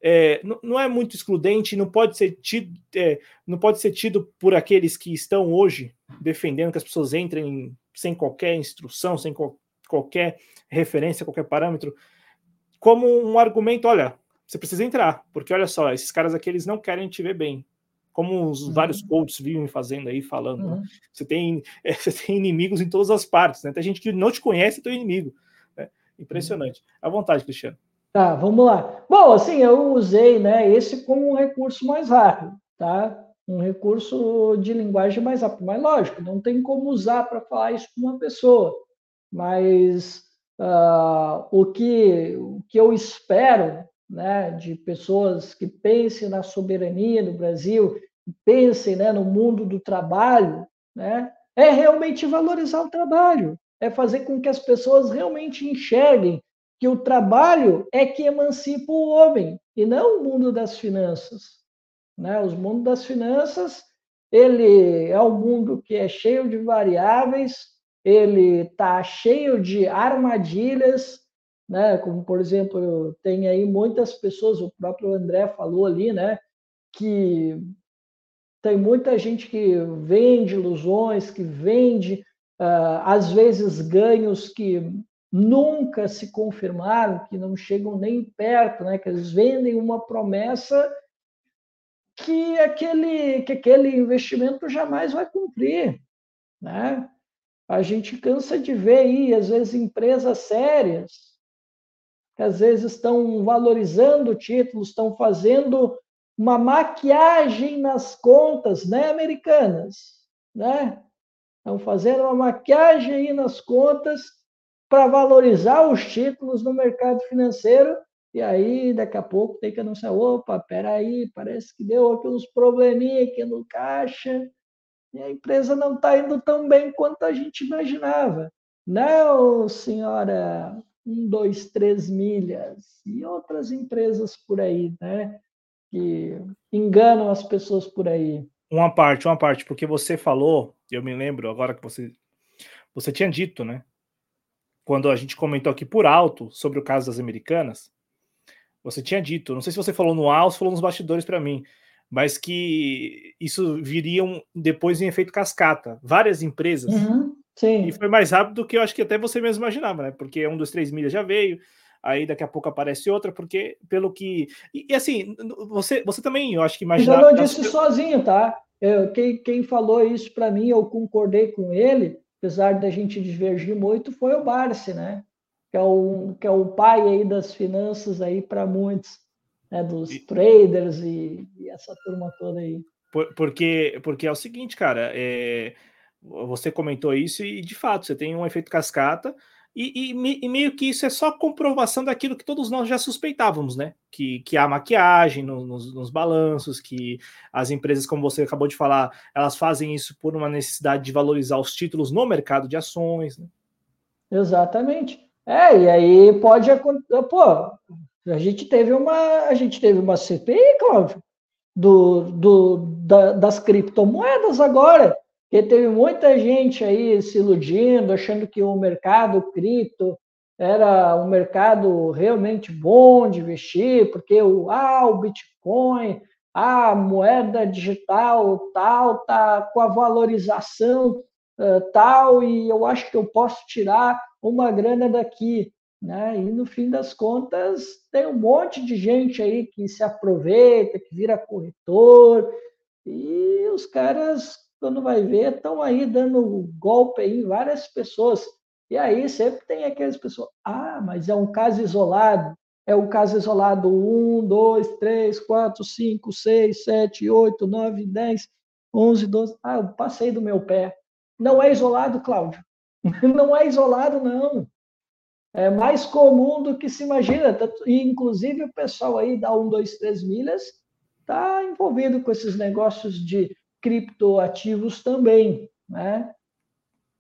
é, não, não, é muito excludente, não pode ser tido, é, não pode ser tido por aqueles que estão hoje defendendo que as pessoas entrem sem qualquer instrução, sem qual, qualquer referência, qualquer parâmetro, como um argumento, olha, você precisa entrar, porque olha só, esses caras aqui eles não querem te ver bem, como os uhum. vários coaches vivem fazendo aí, falando. Né? Uhum. Né? Você, tem, é, você tem inimigos em todas as partes, né? Tem gente que não te conhece teu inimigo. Né? Impressionante. À vontade, Cristiano. Tá, vamos lá. Bom, assim, eu usei né, esse como um recurso mais rápido, tá? Um recurso de linguagem mais rápido. Mas, lógico, não tem como usar para falar isso com uma pessoa. Mas uh, o, que, o que eu espero né, de pessoas que pensem na soberania do Brasil, pensem né, no mundo do trabalho, né, é realmente valorizar o trabalho, é fazer com que as pessoas realmente enxerguem que o trabalho é que emancipa o homem e não o mundo das finanças. Né? Os mundos das finanças, ele é um mundo que é cheio de variáveis, ele está cheio de armadilhas, né? Como por exemplo, tem aí muitas pessoas, o próprio André falou ali, né? Que tem muita gente que vende ilusões, que vende uh, às vezes ganhos que nunca se confirmaram, que não chegam nem perto, né? Que eles vendem uma promessa que aquele que aquele investimento jamais vai cumprir, né? A gente cansa de ver aí, às vezes, empresas sérias que às vezes estão valorizando títulos, estão fazendo uma maquiagem nas contas, né, americanas, né? Estão fazendo uma maquiagem aí nas contas para valorizar os títulos no mercado financeiro e aí daqui a pouco tem que anunciar, opa, peraí, parece que deu aqui uns probleminha aqui no caixa, e a empresa não está indo tão bem quanto a gente imaginava. Não, senhora, um, dois, três milhas e outras empresas por aí, né? Que enganam as pessoas por aí. Uma parte, uma parte, porque você falou, eu me lembro agora que você você tinha dito, né? Quando a gente comentou aqui por alto sobre o caso das americanas, você tinha dito, não sei se você falou no ar ou falou nos bastidores para mim, mas que isso viria depois em efeito cascata. Várias empresas. Uhum, sim. E foi mais rápido do que eu acho que até você mesmo imaginava, né? Porque um dos três milhas já veio, aí daqui a pouco aparece outra, porque pelo que. E, e assim, você, você também, eu acho que imaginava. Eu não disse sozinho, tá? Eu, quem, quem falou isso para mim, eu concordei com ele, apesar da gente divergir muito, foi o Barsi, né? Que é o, que é o pai aí das finanças aí para muitos, né? Dos e... traders e, e, essa turma toda aí. Por, porque, porque é o seguinte, cara, é, você comentou isso e de fato você tem um efeito cascata e, e, e, meio que isso é só comprovação daquilo que todos nós já suspeitávamos, né? Que, que há maquiagem no, nos, nos, balanços, que as empresas, como você acabou de falar, elas fazem isso por uma necessidade de valorizar os títulos no mercado de ações. Né? Exatamente. É, e aí pode acontecer. Pô, a gente teve uma, a gente teve uma CPI, Cláudio, do, do, da, das criptomoedas agora. Porque teve muita gente aí se iludindo, achando que o mercado cripto era um mercado realmente bom de investir, porque o, ah, o Bitcoin, a moeda digital tal, tá com a valorização uh, tal, e eu acho que eu posso tirar uma grana daqui. Né? E no fim das contas, tem um monte de gente aí que se aproveita, que vira corretor, e os caras quando vai ver, estão aí dando golpe em várias pessoas. E aí sempre tem aquelas pessoas, ah, mas é um caso isolado. É um caso isolado 1, 2, 3, 4, 5, 6, 7, 8, 9, 10, 11, 12. Ah, eu passei do meu pé. Não é isolado, Cláudio. Não é isolado, não. É mais comum do que se imagina. Inclusive, o pessoal aí da 1, 2, 3 milhas está envolvido com esses negócios de criptoativos também, né?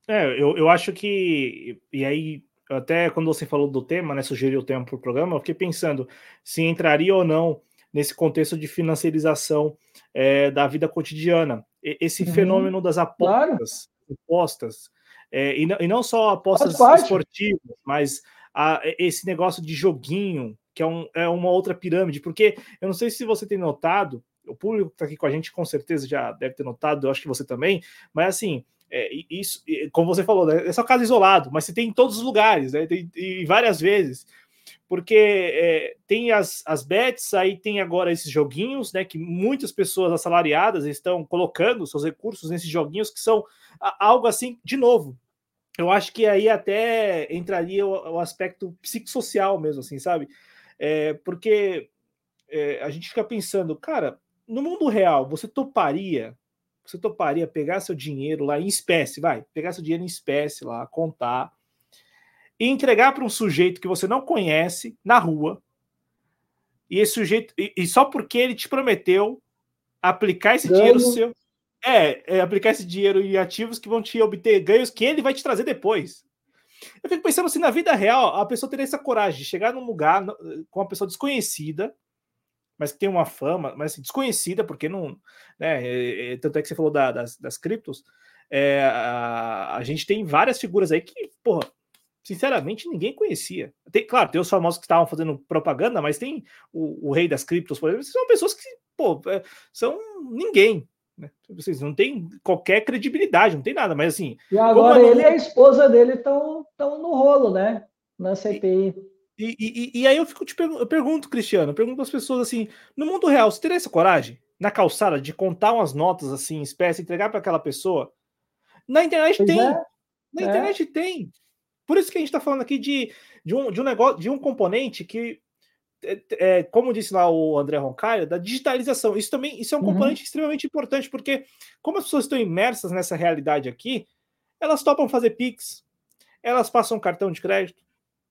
É, eu, eu acho que, e aí, até quando você falou do tema, né, sugeriu o tema para o programa, eu fiquei pensando se entraria ou não nesse contexto de financiarização é, da vida cotidiana. Esse uhum, fenômeno das apostas, claro. apostas é, e, não, e, não, só apostas esportivas, mas a, esse negócio de joguinho, que é, um, é uma outra pirâmide, porque eu não sei se você tem notado, o público que está aqui com a gente com certeza já deve ter notado, eu acho que você também, mas assim, é, isso, como você falou, né, é só caso isolado, mas você tem em todos os lugares, né, tem, e várias vezes, porque é, tem as, as bets, aí tem agora esses joguinhos, né, que muitas pessoas assalariadas estão colocando seus recursos nesses joguinhos que são algo assim, de novo, eu acho que aí até entraria o, o aspecto psicossocial mesmo, assim, sabe? É, porque é, a gente fica pensando, cara, no mundo real, você toparia, você toparia pegar seu dinheiro lá em espécie, vai, pegar seu dinheiro em espécie lá, contar e entregar para um sujeito que você não conhece na rua. E esse sujeito, e, e só porque ele te prometeu aplicar esse dinheiro seu, é, é, aplicar esse dinheiro em ativos que vão te obter ganhos que ele vai te trazer depois. Eu fico pensando assim, na vida real, a pessoa teria essa coragem de chegar num lugar com uma pessoa desconhecida, mas que tem uma fama, mas assim, desconhecida, porque não. Né, é, é, tanto é que você falou da, das, das criptos. É, a, a, gente tem várias figuras aí que, porra, sinceramente, ninguém conhecia. Tem, claro, tem os famosos que estavam fazendo propaganda, mas tem o, o rei das criptos, por exemplo, são pessoas que, pô, é, são ninguém. Né? Vocês não tem qualquer credibilidade, não tem nada, mas assim. E agora ele e a esposa dele estão no rolo, né? Na CPI. E, e, e, aí eu fico te eu pergunto, Cristiano, eu pergunto às pessoas assim: no mundo real, você teria essa coragem na calçada de contar umas notas assim, espécie, entregar para aquela pessoa? Na internet pois tem. É. Na é. internet tem. Por isso que a gente está falando aqui de, de, um, de um negócio, de um componente que, é, é, como disse lá o André Roncaio, da digitalização. Isso também isso é um uhum. componente extremamente importante, porque como as pessoas estão imersas nessa realidade aqui, elas topam fazer Pix, elas passam cartão de crédito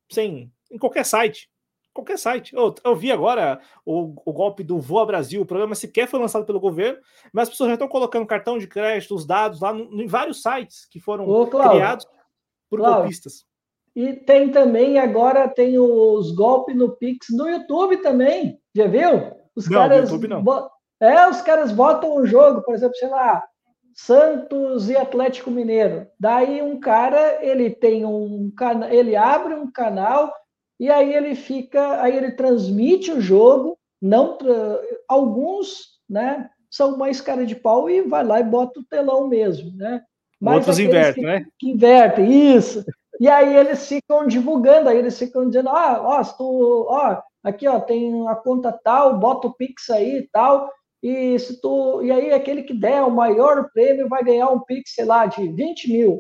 sem em qualquer site. qualquer site. Eu, eu vi agora o, o, golpe do Voa Brasil, o programa sequer foi lançado pelo governo, mas as pessoas já estão colocando cartão de crédito, os dados lá no, em vários sites que foram Ô, criados por Cláudio, golpistas. E tem também, agora tem os golpes no Pix no YouTube também, já viu? Os não, caras. YouTube não. É, os caras botam um jogo, por exemplo, sei lá, Santos e Atlético Mineiro. Daí um cara, ele tem um canal, ele abre um canal e aí ele fica, aí ele transmite o jogo, não alguns, né, são mais cara de pau e vai lá e bota o telão mesmo, né? Mas Outros invertem, né? Que invertem, isso. E aí eles ficam divulgando, aí eles ficam dizendo, ah, ó, tu, ó, aqui ó, tem a conta tal, bota o Pix aí e tal, e se tu, e aí aquele que der o maior prêmio vai ganhar um Pix, sei lá, de 20 mil.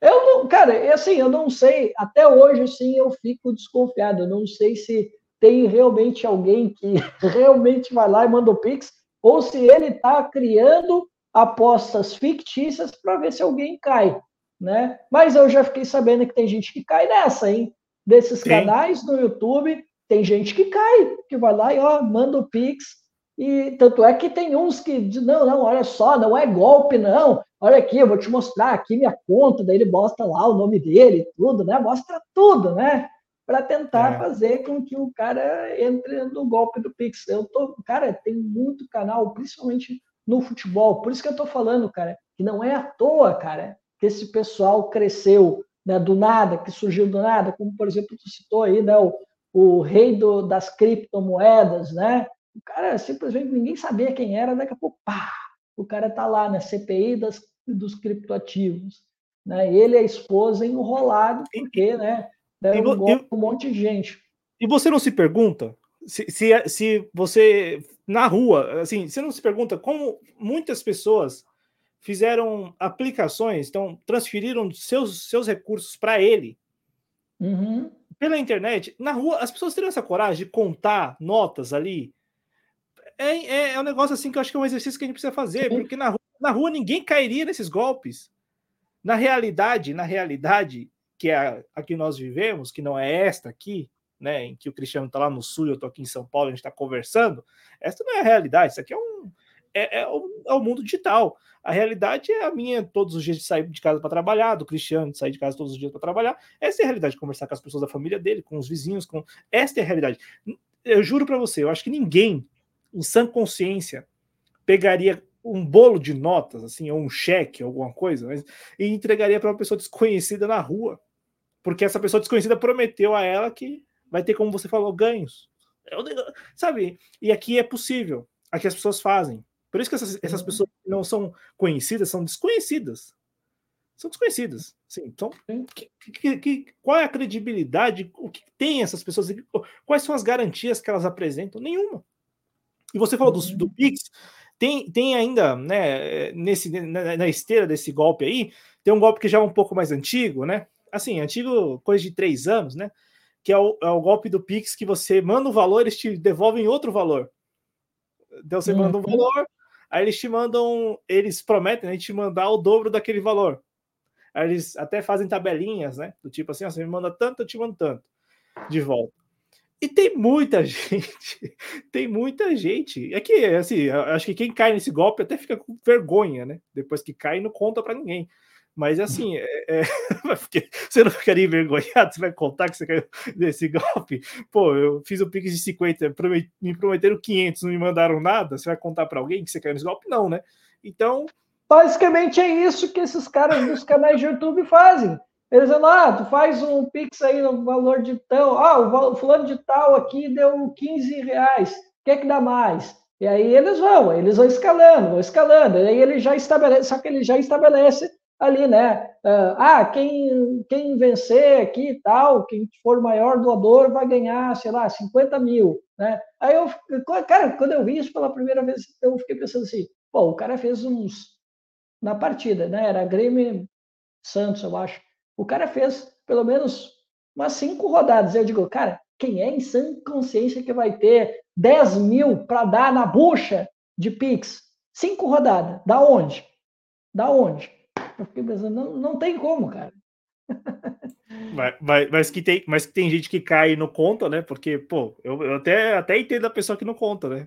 Eu não, cara, é assim, eu não sei, até hoje, assim, eu fico desconfiado, eu não sei se tem realmente alguém que realmente vai lá e manda o Pix, ou se ele está criando apostas fictícias para ver se alguém cai, né? Mas eu já fiquei sabendo que tem gente que cai nessa, hein? Desses Sim. canais no YouTube, tem gente que cai, que vai lá e ó, manda o Pix, e tanto é que tem uns que dizem, não, não, olha só, não é golpe, não. Olha aqui, eu vou te mostrar aqui minha conta, daí ele mostra lá o nome dele, tudo, né? Mostra tudo, né? Para tentar é. fazer com que o cara entre no golpe do Pix. Eu tô, cara, tem muito canal, principalmente no futebol. Por isso que eu tô falando, cara, que não é à toa, cara, que esse pessoal cresceu, né, do nada, que surgiu do nada, como por exemplo tu citou aí, né, o, o rei do, das criptomoedas, né? O cara simplesmente ninguém sabia quem era, daqui a pouco, pá, o cara tá lá na CPI das, dos criptoativos. Né? Ele e a esposa enrolado, porque, né? Deram um, golpe, um monte de gente. E você não se pergunta se, se, se você na rua, assim, você não se pergunta como muitas pessoas fizeram aplicações, então transferiram seus, seus recursos para ele uhum. pela internet. Na rua, as pessoas teriam essa coragem de contar notas ali é, é, é, um negócio assim que eu acho que é um exercício que a gente precisa fazer, porque na rua, na rua ninguém cairia nesses golpes. Na realidade, na realidade, que é a, a que nós vivemos, que não é esta aqui, né, em que o Cristiano está lá no sul, eu estou aqui em São Paulo, a gente está conversando, essa não é a realidade, isso aqui é um é, é, o, é, o, mundo digital. A realidade é a minha todos os dias de sair de casa para trabalhar, do Cristiano de sair de casa todos os dias para trabalhar. Essa é a realidade, de conversar com as pessoas da família dele, com os vizinhos, com esta é a realidade. Eu juro para você, eu acho que ninguém em sã consciência, pegaria um bolo de notas, assim, ou um cheque, alguma coisa, mas, e entregaria para uma pessoa desconhecida na rua. Porque essa pessoa desconhecida prometeu a ela que vai ter, como você falou, ganhos. Sabe? E aqui é possível. Aqui as pessoas fazem. Por isso que essas, essas pessoas que não são conhecidas são desconhecidas. São desconhecidas. Sim, então, que, que, que, qual é a credibilidade? O que tem essas pessoas? Quais são as garantias que elas apresentam? Nenhuma. E você falou do, do uhum. Pix, tem, tem ainda, né, nesse, na, na, esteira desse golpe aí, tem um golpe que já é um pouco mais antigo, né? Assim, antigo, coisa de três anos, né? Que é o, é o golpe do Pix que você manda um valor, eles te devolvem outro valor. Então você uhum. manda um uhum. valor, aí eles te mandam, eles prometem né, te mandar o dobro daquele valor. Aí eles até fazem tabelinhas, né? Do tipo assim, você me manda tanto, eu te mando tanto de volta. E tem muita gente, tem muita gente. É que, assim, acho que quem cai nesse golpe até fica com vergonha, né? Depois que cai, não conta para ninguém. Mas, assim, é, é, você não ficaria envergonhado? Você vai contar que você caiu nesse golpe? Pô, eu fiz o Pix de 50, me prometeram 500, não me mandaram nada. Você vai contar para alguém que você caiu nesse golpe? Não, né? Então. Basicamente é isso que esses caras dos canais de YouTube fazem. Eles dizem, ah, tu faz um Pix aí no valor de tal, ah, o fulano de tal aqui deu 15 reais, o que dá mais? E aí eles vão, eles vão escalando, vão escalando, e aí ele já estabelece, só que ele já estabelece ali, né? Ah, quem, quem vencer aqui e tal, quem for maior doador vai ganhar, sei lá, 50 mil, né? Aí eu, cara, quando eu vi isso pela primeira vez, eu fiquei pensando assim, pô, o cara fez uns, na partida, né? Era Grêmio Santos, eu acho. O cara fez pelo menos umas cinco rodadas. Eu digo, cara, quem é em sã consciência que vai ter 10 mil para dar na bucha de Pix? Cinco rodadas. Da onde? Da onde? Eu fiquei pensando, não, não tem como, cara. Mas, mas, mas, que tem, mas que tem gente que cai e não conta, né? Porque, pô, eu, eu até, até entendo a pessoa que não conta, né?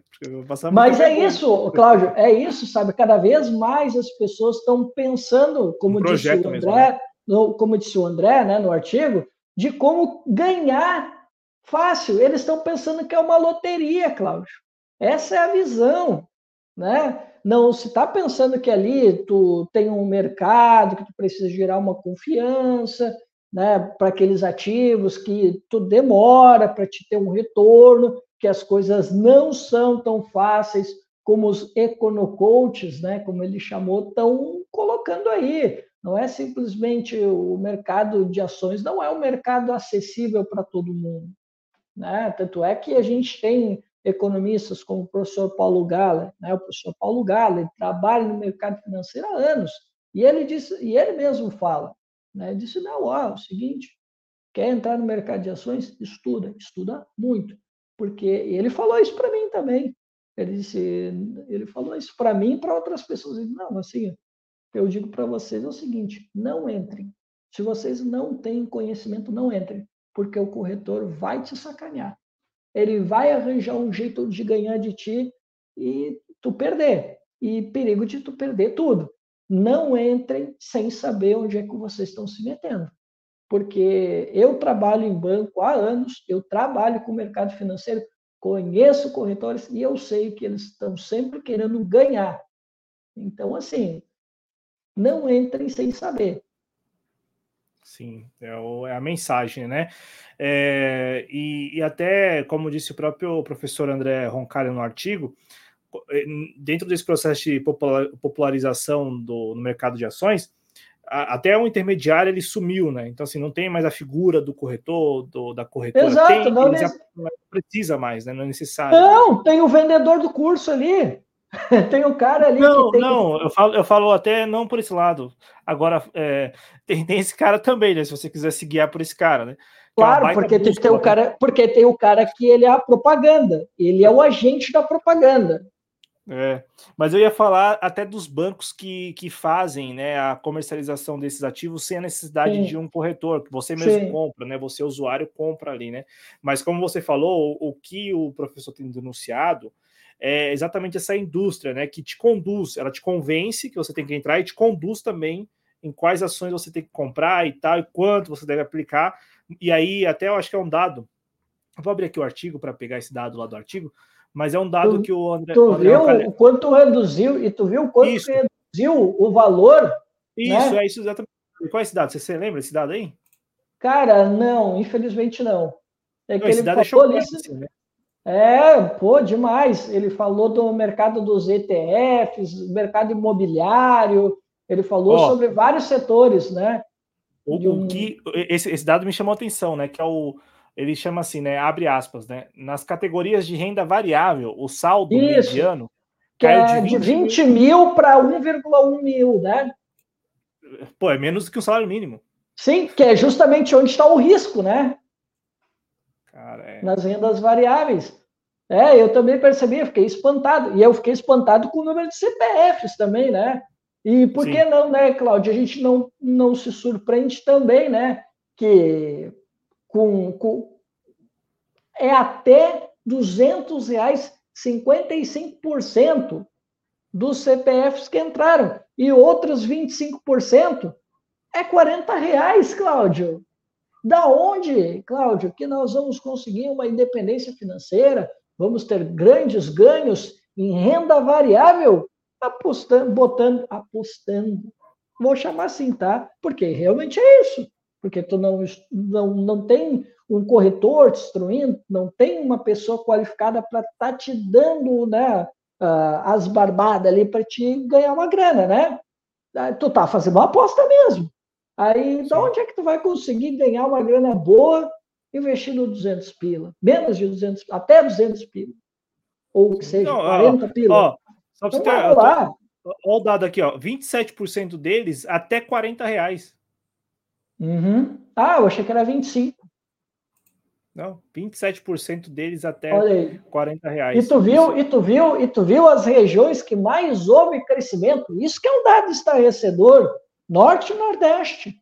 Mas é isso, Cláudio, é isso, sabe? Cada vez mais as pessoas estão pensando, como um disse o André, mesmo, né? No, como disse o André, né, no artigo, de como ganhar fácil. Eles estão pensando que é uma loteria, Cláudio. Essa é a visão, né? Não se está pensando que ali tu tem um mercado, que tu precisa gerar uma confiança, né, para aqueles ativos que tu demora para te ter um retorno, que as coisas não são tão fáceis como os econocoaches, né, como ele chamou, estão colocando aí. Não é simplesmente o mercado de ações, não é um mercado acessível para todo mundo. Né? Tanto é que a gente tem economistas como o professor Paulo Gala, né? o professor Paulo Gala, ele trabalha no mercado financeiro há anos, e ele disse, e ele mesmo fala, né? Disse, não, ó, é o seguinte, quer entrar no mercado de ações? Estuda, estuda muito. Porque ele falou isso para mim também. Ele disse, ele falou isso para mim e para outras pessoas. Ele, não, assim, eu digo para vocês é o seguinte, não entrem. Se vocês não têm conhecimento, não entrem, porque o corretor vai te sacanear. Ele vai arranjar um jeito de ganhar de ti e tu perder. E perigo de tu perder tudo não entrem sem saber onde é que vocês estão se metendo. Porque eu trabalho em banco há anos, eu trabalho com o mercado financeiro, conheço corretores e eu sei que eles estão sempre querendo ganhar. Então, assim, não entrem sem saber. Sim, é, o, é a mensagem, né? É, e, e, até, como disse o próprio professor André Roncalli no artigo, eh, dentro desse processo de popularização do, no mercado de ações, a, até o intermediário ele sumiu, né? Então, assim, não tem mais a figura do corretor, do, da corretora. Exato, tem, não, não precisa mais, né? Não é necessário. Não, tem o vendedor do curso ali. tem um cara ali. Não, não, que... eu, falo, eu falo até não por esse lado. Agora, é, tem, tem esse cara também, né? Se você quiser se guiar por esse cara, né? É claro, porque tem, tem o né? cara, porque tem o cara que ele é a propaganda, ele é o agente da propaganda. É, mas eu ia falar até dos bancos que, que fazem né, a comercialização desses ativos sem a necessidade Sim. de um corretor, que você mesmo Sim. compra, né? Você, usuário, compra ali, né? Mas como você falou, o, o que o professor tem denunciado é exatamente essa indústria, né? Que te conduz, ela te convence que você tem que entrar e te conduz também em quais ações você tem que comprar e tal, e quanto você deve aplicar. E aí, até eu acho que é um dado. Eu vou abrir aqui o artigo para pegar esse dado lá do artigo mas é um dado tu, que o André. Tu viu o quanto reduziu, e tu viu o quanto reduziu o valor? Isso, né? é isso exatamente. Qual é esse dado? Você, você lembra esse dado aí? Cara, não, infelizmente não. É que não, ele é falou é ali, assim, né? É, pô, demais. Ele falou do mercado dos ETFs, mercado imobiliário, ele falou oh, sobre vários setores, né? O, um... que esse, esse dado me chamou a atenção, né? Que é o ele chama assim, né? Abre aspas, né? Nas categorias de renda variável, o saldo Isso, mediano que é de 20, de 20 mil para 1,1 mil, né? Pô, é menos do que o salário mínimo. Sim, que é justamente onde está o risco, né? Cara, é... Nas rendas variáveis. É, eu também percebi, fiquei espantado. E eu fiquei espantado com o número de CPFs também, né? E por Sim. que não, né, Cláudio? A gente não, não se surpreende também, né? Que com, com é até 200 reais, 55% dos CPFs que entraram. E outros 25% é 40 reais, Cláudio. Da onde, Cláudio, que nós vamos conseguir uma independência financeira? Vamos ter grandes ganhos em renda variável? Apostando, botando, apostando. Vou chamar assim, tá? Porque realmente é isso porque tu não, não, não tem um corretor te instruindo, não tem uma pessoa qualificada para estar tá te dando né, as barbadas ali para te ganhar uma grana, né? Tu tá fazendo uma aposta mesmo. Aí, de onde é que tu vai conseguir ganhar uma grana boa investindo 200 pila? Menos de 200, até 200 pila. Ou que seja, não, 40 ó, pila. Ó, só então, ter, Olha o dado aqui, ó, 27% deles até 40 reais. Uhum. Ah, eu achei que era 25. Não, 27% deles até 40 reais. E tu viu, e tu viu, e tu viu as regiões que mais houve crescimento. Isso que é um dado estarrecedor, norte e nordeste.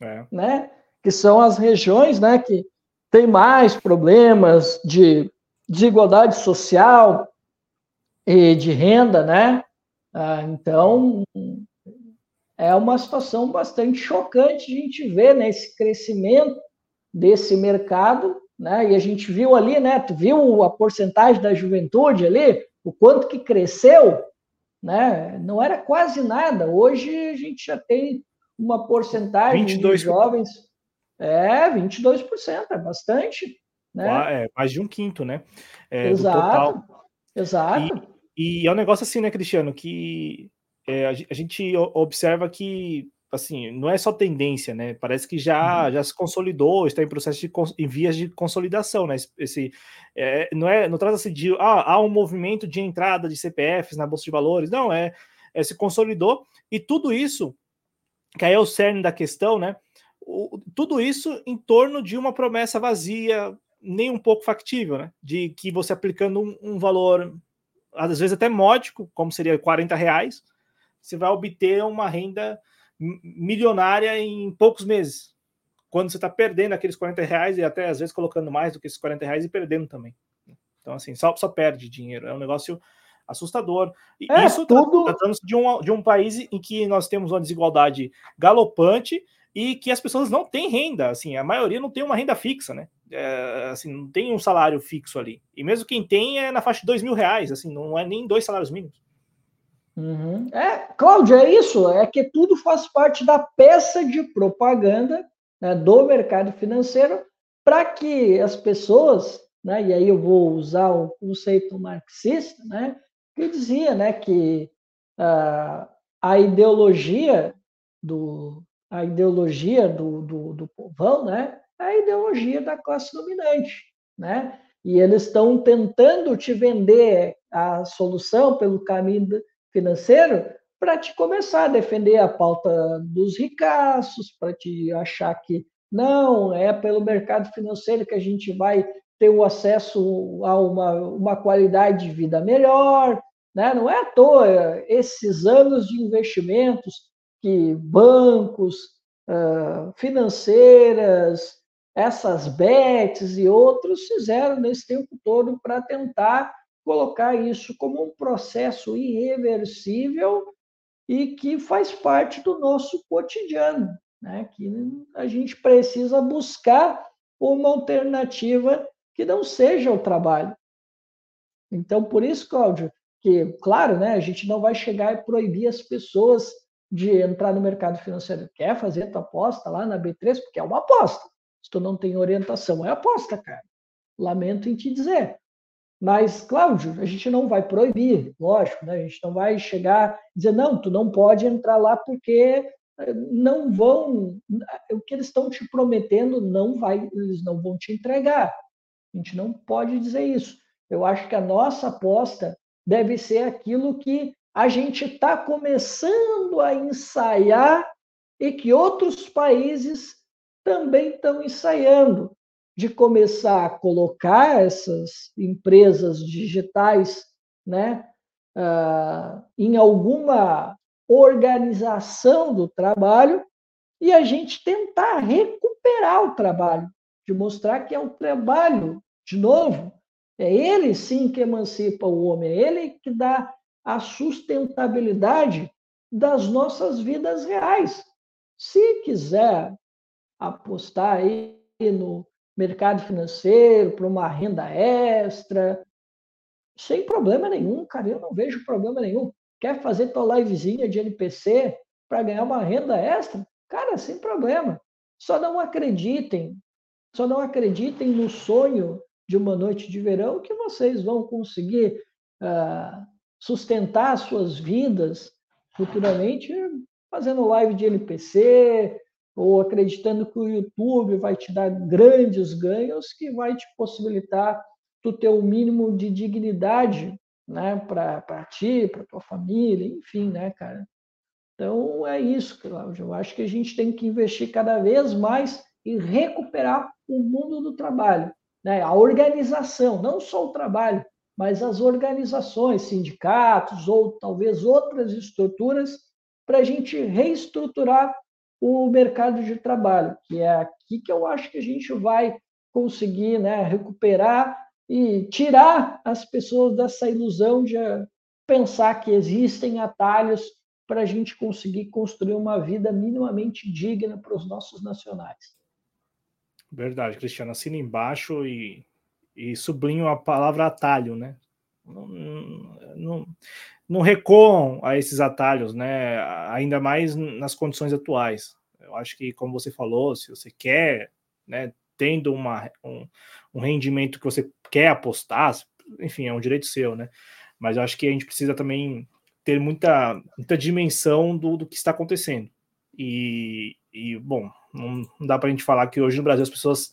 É. Né? que são as regiões né, que têm mais problemas de desigualdade social e de renda, né? Ah, então, é uma situação bastante chocante a gente ver né, esse crescimento desse mercado, né? E a gente viu ali, né? Tu viu a porcentagem da juventude ali, o quanto que cresceu, né? Não era quase nada. Hoje a gente já tem uma porcentagem 22... de jovens. É, 22%, é bastante. Né? É, mais de um quinto, né? É, exato. Exato. E, e, é um negócio assim, né, Cristiano, que é, a gente observa que assim, não é só tendência, né? Parece que já, uhum. já se consolidou, está em processo de em vias de consolidação, né? Esse, é, não é, não trata-se de ah, há um movimento de entrada de CPFs na bolsa de valores, não é, é se consolidou e tudo isso, que aí é o cerne da questão, né? O, tudo isso em torno de uma promessa vazia, nem um pouco factível, né? De que você aplicando um, um valor, às vezes até módico, como seria 40 reais, você vai obter uma renda milionária em poucos meses. Quando você está perdendo aqueles 40 reais e até às vezes colocando mais do que esses 40 reais e perdendo também. Então, assim, só, só perde dinheiro. É um negócio assustador. E é, isso tudo... tratando de um, de um país em que nós temos uma desigualdade galopante e que as pessoas não têm renda, assim, a maioria não tem uma renda fixa, né? É, assim, não tem um salário fixo ali. E mesmo quem tem é na faixa de dois mil reais, assim, não é nem dois salários mínimos. Uhum. É, Cláudio, é isso, é que tudo faz parte da peça de propaganda né, do mercado financeiro para que as pessoas, né, e aí eu vou usar o conceito marxista, né, que dizia né, que uh, a ideologia do a ideologia do, do, do povão, né, é a ideologia da classe dominante, né? E eles estão tentando te vender a solução pelo caminho financeiro para te começar a defender a pauta dos ricaços, para te achar que não, é pelo mercado financeiro que a gente vai ter o acesso a uma, uma qualidade de vida melhor. Né? Não é à toa esses anos de investimentos que bancos, financeiras, essas bets e outros fizeram nesse tempo todo para tentar colocar isso como um processo irreversível e que faz parte do nosso cotidiano, né? que a gente precisa buscar uma alternativa que não seja o trabalho. Então, por isso, Cláudio, que, claro, né, a gente não vai chegar e proibir as pessoas de entrar no mercado financeiro. Quer fazer tua aposta lá na B3? Porque é uma aposta. Se tu não tem orientação, é aposta, cara. Lamento em te dizer. Mas, Cláudio, a gente não vai proibir, lógico, né? a gente não vai chegar e dizer, não, tu não pode entrar lá porque eh, não vão, o que eles estão te prometendo não vai, eles não vão te entregar. A gente não pode dizer isso. Eu acho que a nossa aposta deve ser aquilo que a gente está começando a ensaiar e que outros países também estão ensaiando de começar a colocar essas empresas digitais né, uh, em alguma organização do trabalho e a gente tentar recuperar o trabalho, de mostrar que é um trabalho, de novo, é ele sim que emancipa o homem, é ele que dá a sustentabilidade das nossas vidas reais. Se quiser apostar aí no mercado financeiro, para uma renda extra, sem problema nenhum, cara, eu não vejo problema nenhum. Quer fazer tua livezinha de NPC para ganhar uma renda extra? Cara, sem problema. Só não acreditem, só não acreditem no sonho de uma noite de verão que vocês vão conseguir uh, sustentar suas vidas futuramente fazendo live de NPC, ou acreditando que o YouTube vai te dar grandes ganhos que vai te possibilitar tu ter o um mínimo de dignidade, né, para ti, para tua família, enfim, né, cara. Então é isso, Cláudio. Eu acho que a gente tem que investir cada vez mais em recuperar o mundo do trabalho, né? A organização, não só o trabalho, mas as organizações, sindicatos ou talvez outras estruturas para a gente reestruturar o mercado de trabalho, que é aqui que eu acho que a gente vai conseguir né, recuperar e tirar as pessoas dessa ilusão de pensar que existem atalhos para a gente conseguir construir uma vida minimamente digna para os nossos nacionais. Verdade, Cristiano. Assina embaixo e, e sublinho a palavra atalho, né? Não, não, não recuam a esses atalhos, né? Ainda mais nas condições atuais. Eu acho que, como você falou, se você quer, né, tendo uma, um, um rendimento que você quer apostar, enfim, é um direito seu, né? Mas eu acho que a gente precisa também ter muita, muita dimensão do, do que está acontecendo. E, e bom, não, não dá para a gente falar que hoje no Brasil as pessoas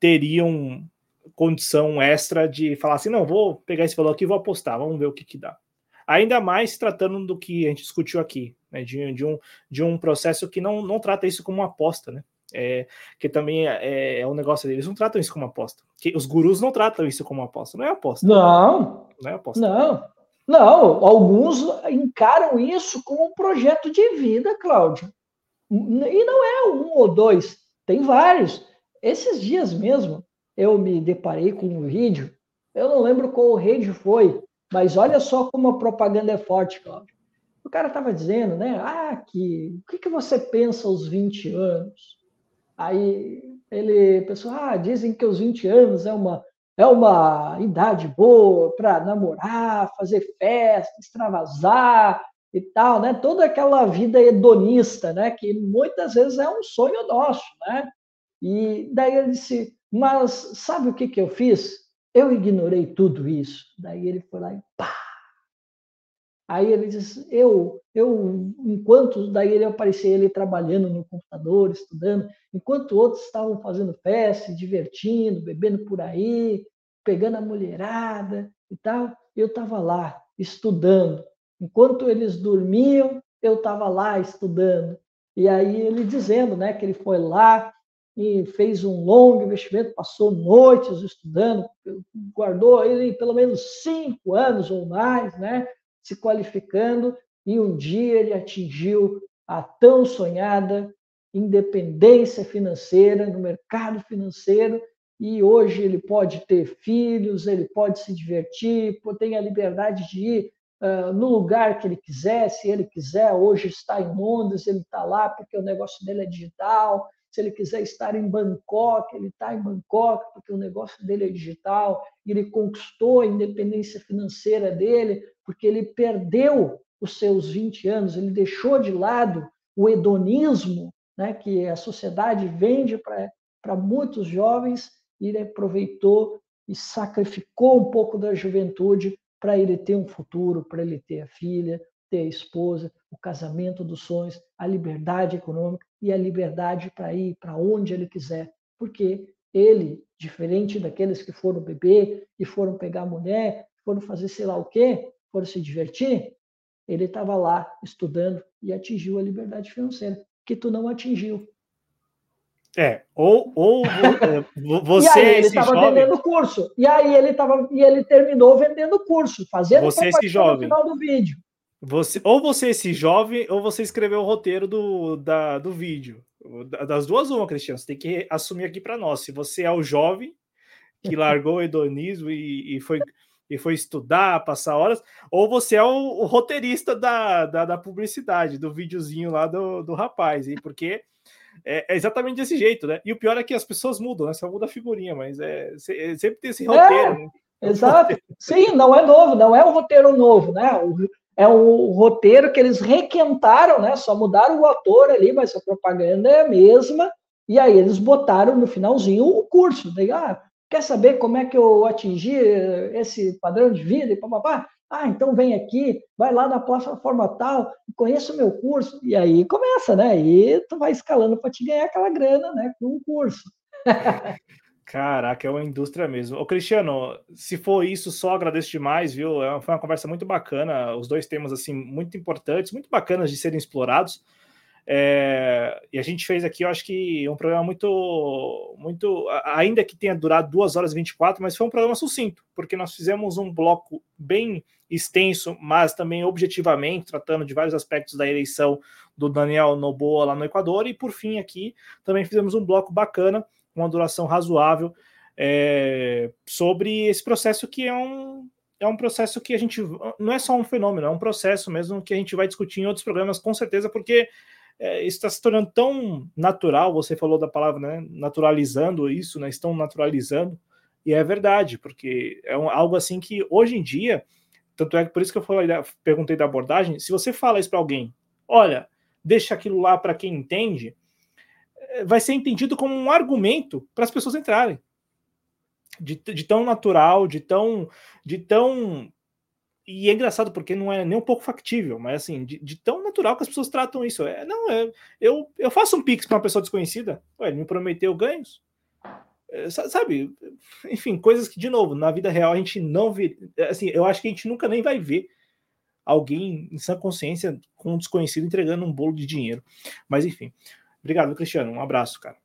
teriam condição extra de falar assim: não, vou pegar esse valor aqui vou apostar, vamos ver o que, que dá. Ainda mais tratando do que a gente discutiu aqui, né, de, de, um, de um processo que não, não trata isso como uma aposta, né? É, que também é, é, é um negócio deles, não tratam isso como aposta. Que os gurus não tratam isso como aposta, não é aposta. Não, não é aposta. Não, não, alguns encaram isso como um projeto de vida, Cláudio. E não é um ou dois, tem vários. Esses dias mesmo, eu me deparei com um vídeo, eu não lembro qual rede foi, mas olha só como a propaganda é forte, Cláudio. O cara estava dizendo, né? Ah, que, o que, que você pensa aos 20 anos? Aí ele pensou, ah, dizem que os 20 anos é uma, é uma idade boa para namorar, fazer festa, extravasar e tal, né? Toda aquela vida hedonista, né? Que muitas vezes é um sonho nosso, né? E daí ele disse, mas sabe o que, que eu fiz? Eu ignorei tudo isso. Daí ele foi lá e pá! Aí ele diz, eu, eu, enquanto daí ele aparecia ele trabalhando no computador, estudando, enquanto outros estavam fazendo festa, se divertindo, bebendo por aí, pegando a mulherada e tal, eu estava lá estudando. Enquanto eles dormiam, eu estava lá estudando. E aí ele dizendo, né, que ele foi lá e fez um longo investimento, passou noites estudando, guardou ele pelo menos cinco anos ou mais, né, se qualificando, e um dia ele atingiu a tão sonhada independência financeira no mercado financeiro e hoje ele pode ter filhos, ele pode se divertir, tem a liberdade de ir uh, no lugar que ele quiser, se ele quiser. Hoje está em Londres, ele está lá porque o negócio dele é digital, se ele quiser estar em Bangkok, ele está em Bangkok, porque o negócio dele é digital, ele conquistou a independência financeira dele, porque ele perdeu os seus 20 anos, ele deixou de lado o hedonismo né, que a sociedade vende para muitos jovens, e ele aproveitou e sacrificou um pouco da juventude para ele ter um futuro, para ele ter a filha, ter a esposa, o casamento dos sonhos, a liberdade econômica e a liberdade para ir para onde ele quiser, porque ele, diferente daqueles que foram beber e foram pegar mulher, foram fazer sei lá o quê, foram se divertir, ele estava lá estudando e atingiu a liberdade financeira, que tu não atingiu. É, ou, ou é, você. e aí ele estava jovem... vendendo curso. E aí ele tava, e ele terminou vendendo curso, fazendo você esse jovem. no final do vídeo. Você, ou você esse jovem, ou você escreveu o roteiro do, da, do vídeo. Das duas, uma, Cristiano. Você tem que assumir aqui para nós. Se você é o jovem que largou o hedonismo e, e, foi, e foi estudar, passar horas, ou você é o, o roteirista da, da, da, publicidade, do videozinho lá do, do rapaz. E porque é, é, exatamente desse jeito, né? E o pior é que as pessoas mudam, né? Só muda a figurinha, mas é, é sempre tem esse roteiro. É, né? Exato. Sim, não é novo, não é um roteiro novo, né? É o roteiro que eles requentaram, né? Só mudaram o ator ali, mas a propaganda é a mesma. E aí eles botaram no finalzinho o curso. Daí, ah, quer saber como é que eu atingi esse padrão de vida e papapá? Ah, então vem aqui, vai lá na plataforma tal, conheça o meu curso. E aí começa, né? E tu vai escalando para te ganhar aquela grana, né? Com um curso. Caraca, é uma indústria mesmo. Ô, Cristiano, se for isso, só agradeço demais, viu? É foi uma conversa muito bacana, os dois temas, assim, muito importantes, muito bacanas de serem explorados. É, e a gente fez aqui, eu acho que um programa muito, muito, ainda que tenha durado 2 horas e 24, mas foi um programa sucinto, porque nós fizemos um bloco bem extenso, mas também objetivamente, tratando de vários aspectos da eleição do Daniel Noboa lá no Equador, e por fim aqui também fizemos um bloco bacana, uma duração razoável, é, sobre esse processo que é um, é um processo que a gente não é só um fenômeno, é um processo mesmo que a gente vai discutir em outros programas, com certeza, porque é, está se tornando tão natural. Você falou da palavra, né? Naturalizando isso, né? Estão naturalizando, e é verdade, porque é um, algo assim que hoje em dia, tanto é que por isso que eu falei, perguntei da abordagem. Se você fala isso para alguém, olha, deixa aquilo lá para quem entende, vai ser entendido como um argumento para as pessoas entrarem. De, de, tão natural, de tão, de tão e é engraçado porque não é nem um pouco factível, mas assim, de, de tão natural que as pessoas tratam isso. É, não, é, eu, eu faço um pix para uma pessoa desconhecida, ué, ele me prometeu ganhos. É, sabe, enfim, coisas que, de novo, na vida real a gente não vê. Assim, eu acho que a gente nunca nem vai ver alguém em sã consciência com um desconhecido entregando um bolo de dinheiro. Mas enfim, obrigado, Cristiano. Um abraço, cara.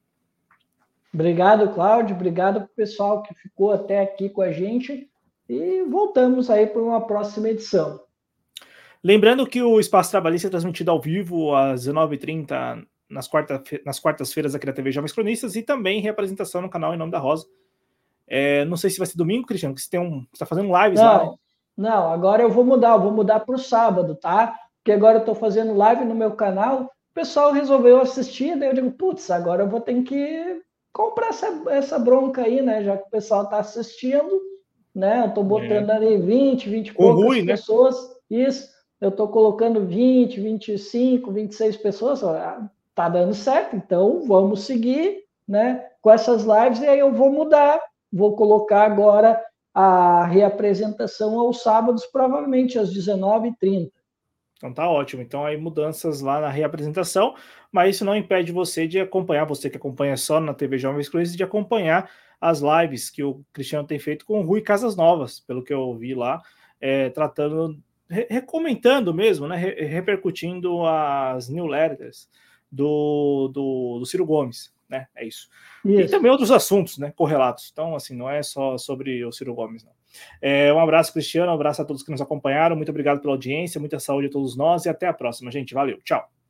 Obrigado, Cláudio. Obrigado para o pessoal que ficou até aqui com a gente. E voltamos aí para uma próxima edição. Lembrando que o Espaço Trabalhista é transmitido ao vivo às 19h30 nas, quarta, nas quartas-feiras aqui da TV Jovens Cronistas e também representação no canal Em Nome da Rosa. É, não sei se vai ser domingo, Cristiano, que você está fazendo lives não, lá. Né? Não, agora eu vou mudar, eu vou mudar para o sábado, tá? Porque agora eu estou fazendo live no meu canal, o pessoal resolveu assistir, daí eu digo, putz, agora eu vou ter que comprar essa, essa bronca aí, né? Já que o pessoal está assistindo, né? Eu estou botando é. ali 20, 20 e poucas né? pessoas. Né? Isso, eu estou colocando 20, 25, 26 pessoas. Tá dando certo, então vamos seguir, né? Com essas lives e aí eu vou mudar, vou colocar agora a reapresentação aos sábados, provavelmente às 19h30. Então tá ótimo. Então aí mudanças lá na reapresentação, mas isso não impede você de acompanhar, você que acompanha só na TV Jovens Cruzes, de acompanhar as lives que o Cristiano tem feito com o Rui Casas Novas, pelo que eu vi lá, é, tratando, re recomentando mesmo, né, re repercutindo as newsletters do, do, do, Ciro Gomes, né, é isso. isso. E também outros assuntos, né, correlatos. Então, assim, não é só sobre o Ciro Gomes, não. É, um abraço, Cristiano, um abraço a todos que nos acompanharam, muito obrigado pela audiência, muita saúde a todos nós e até a próxima, gente. Valeu, tchau.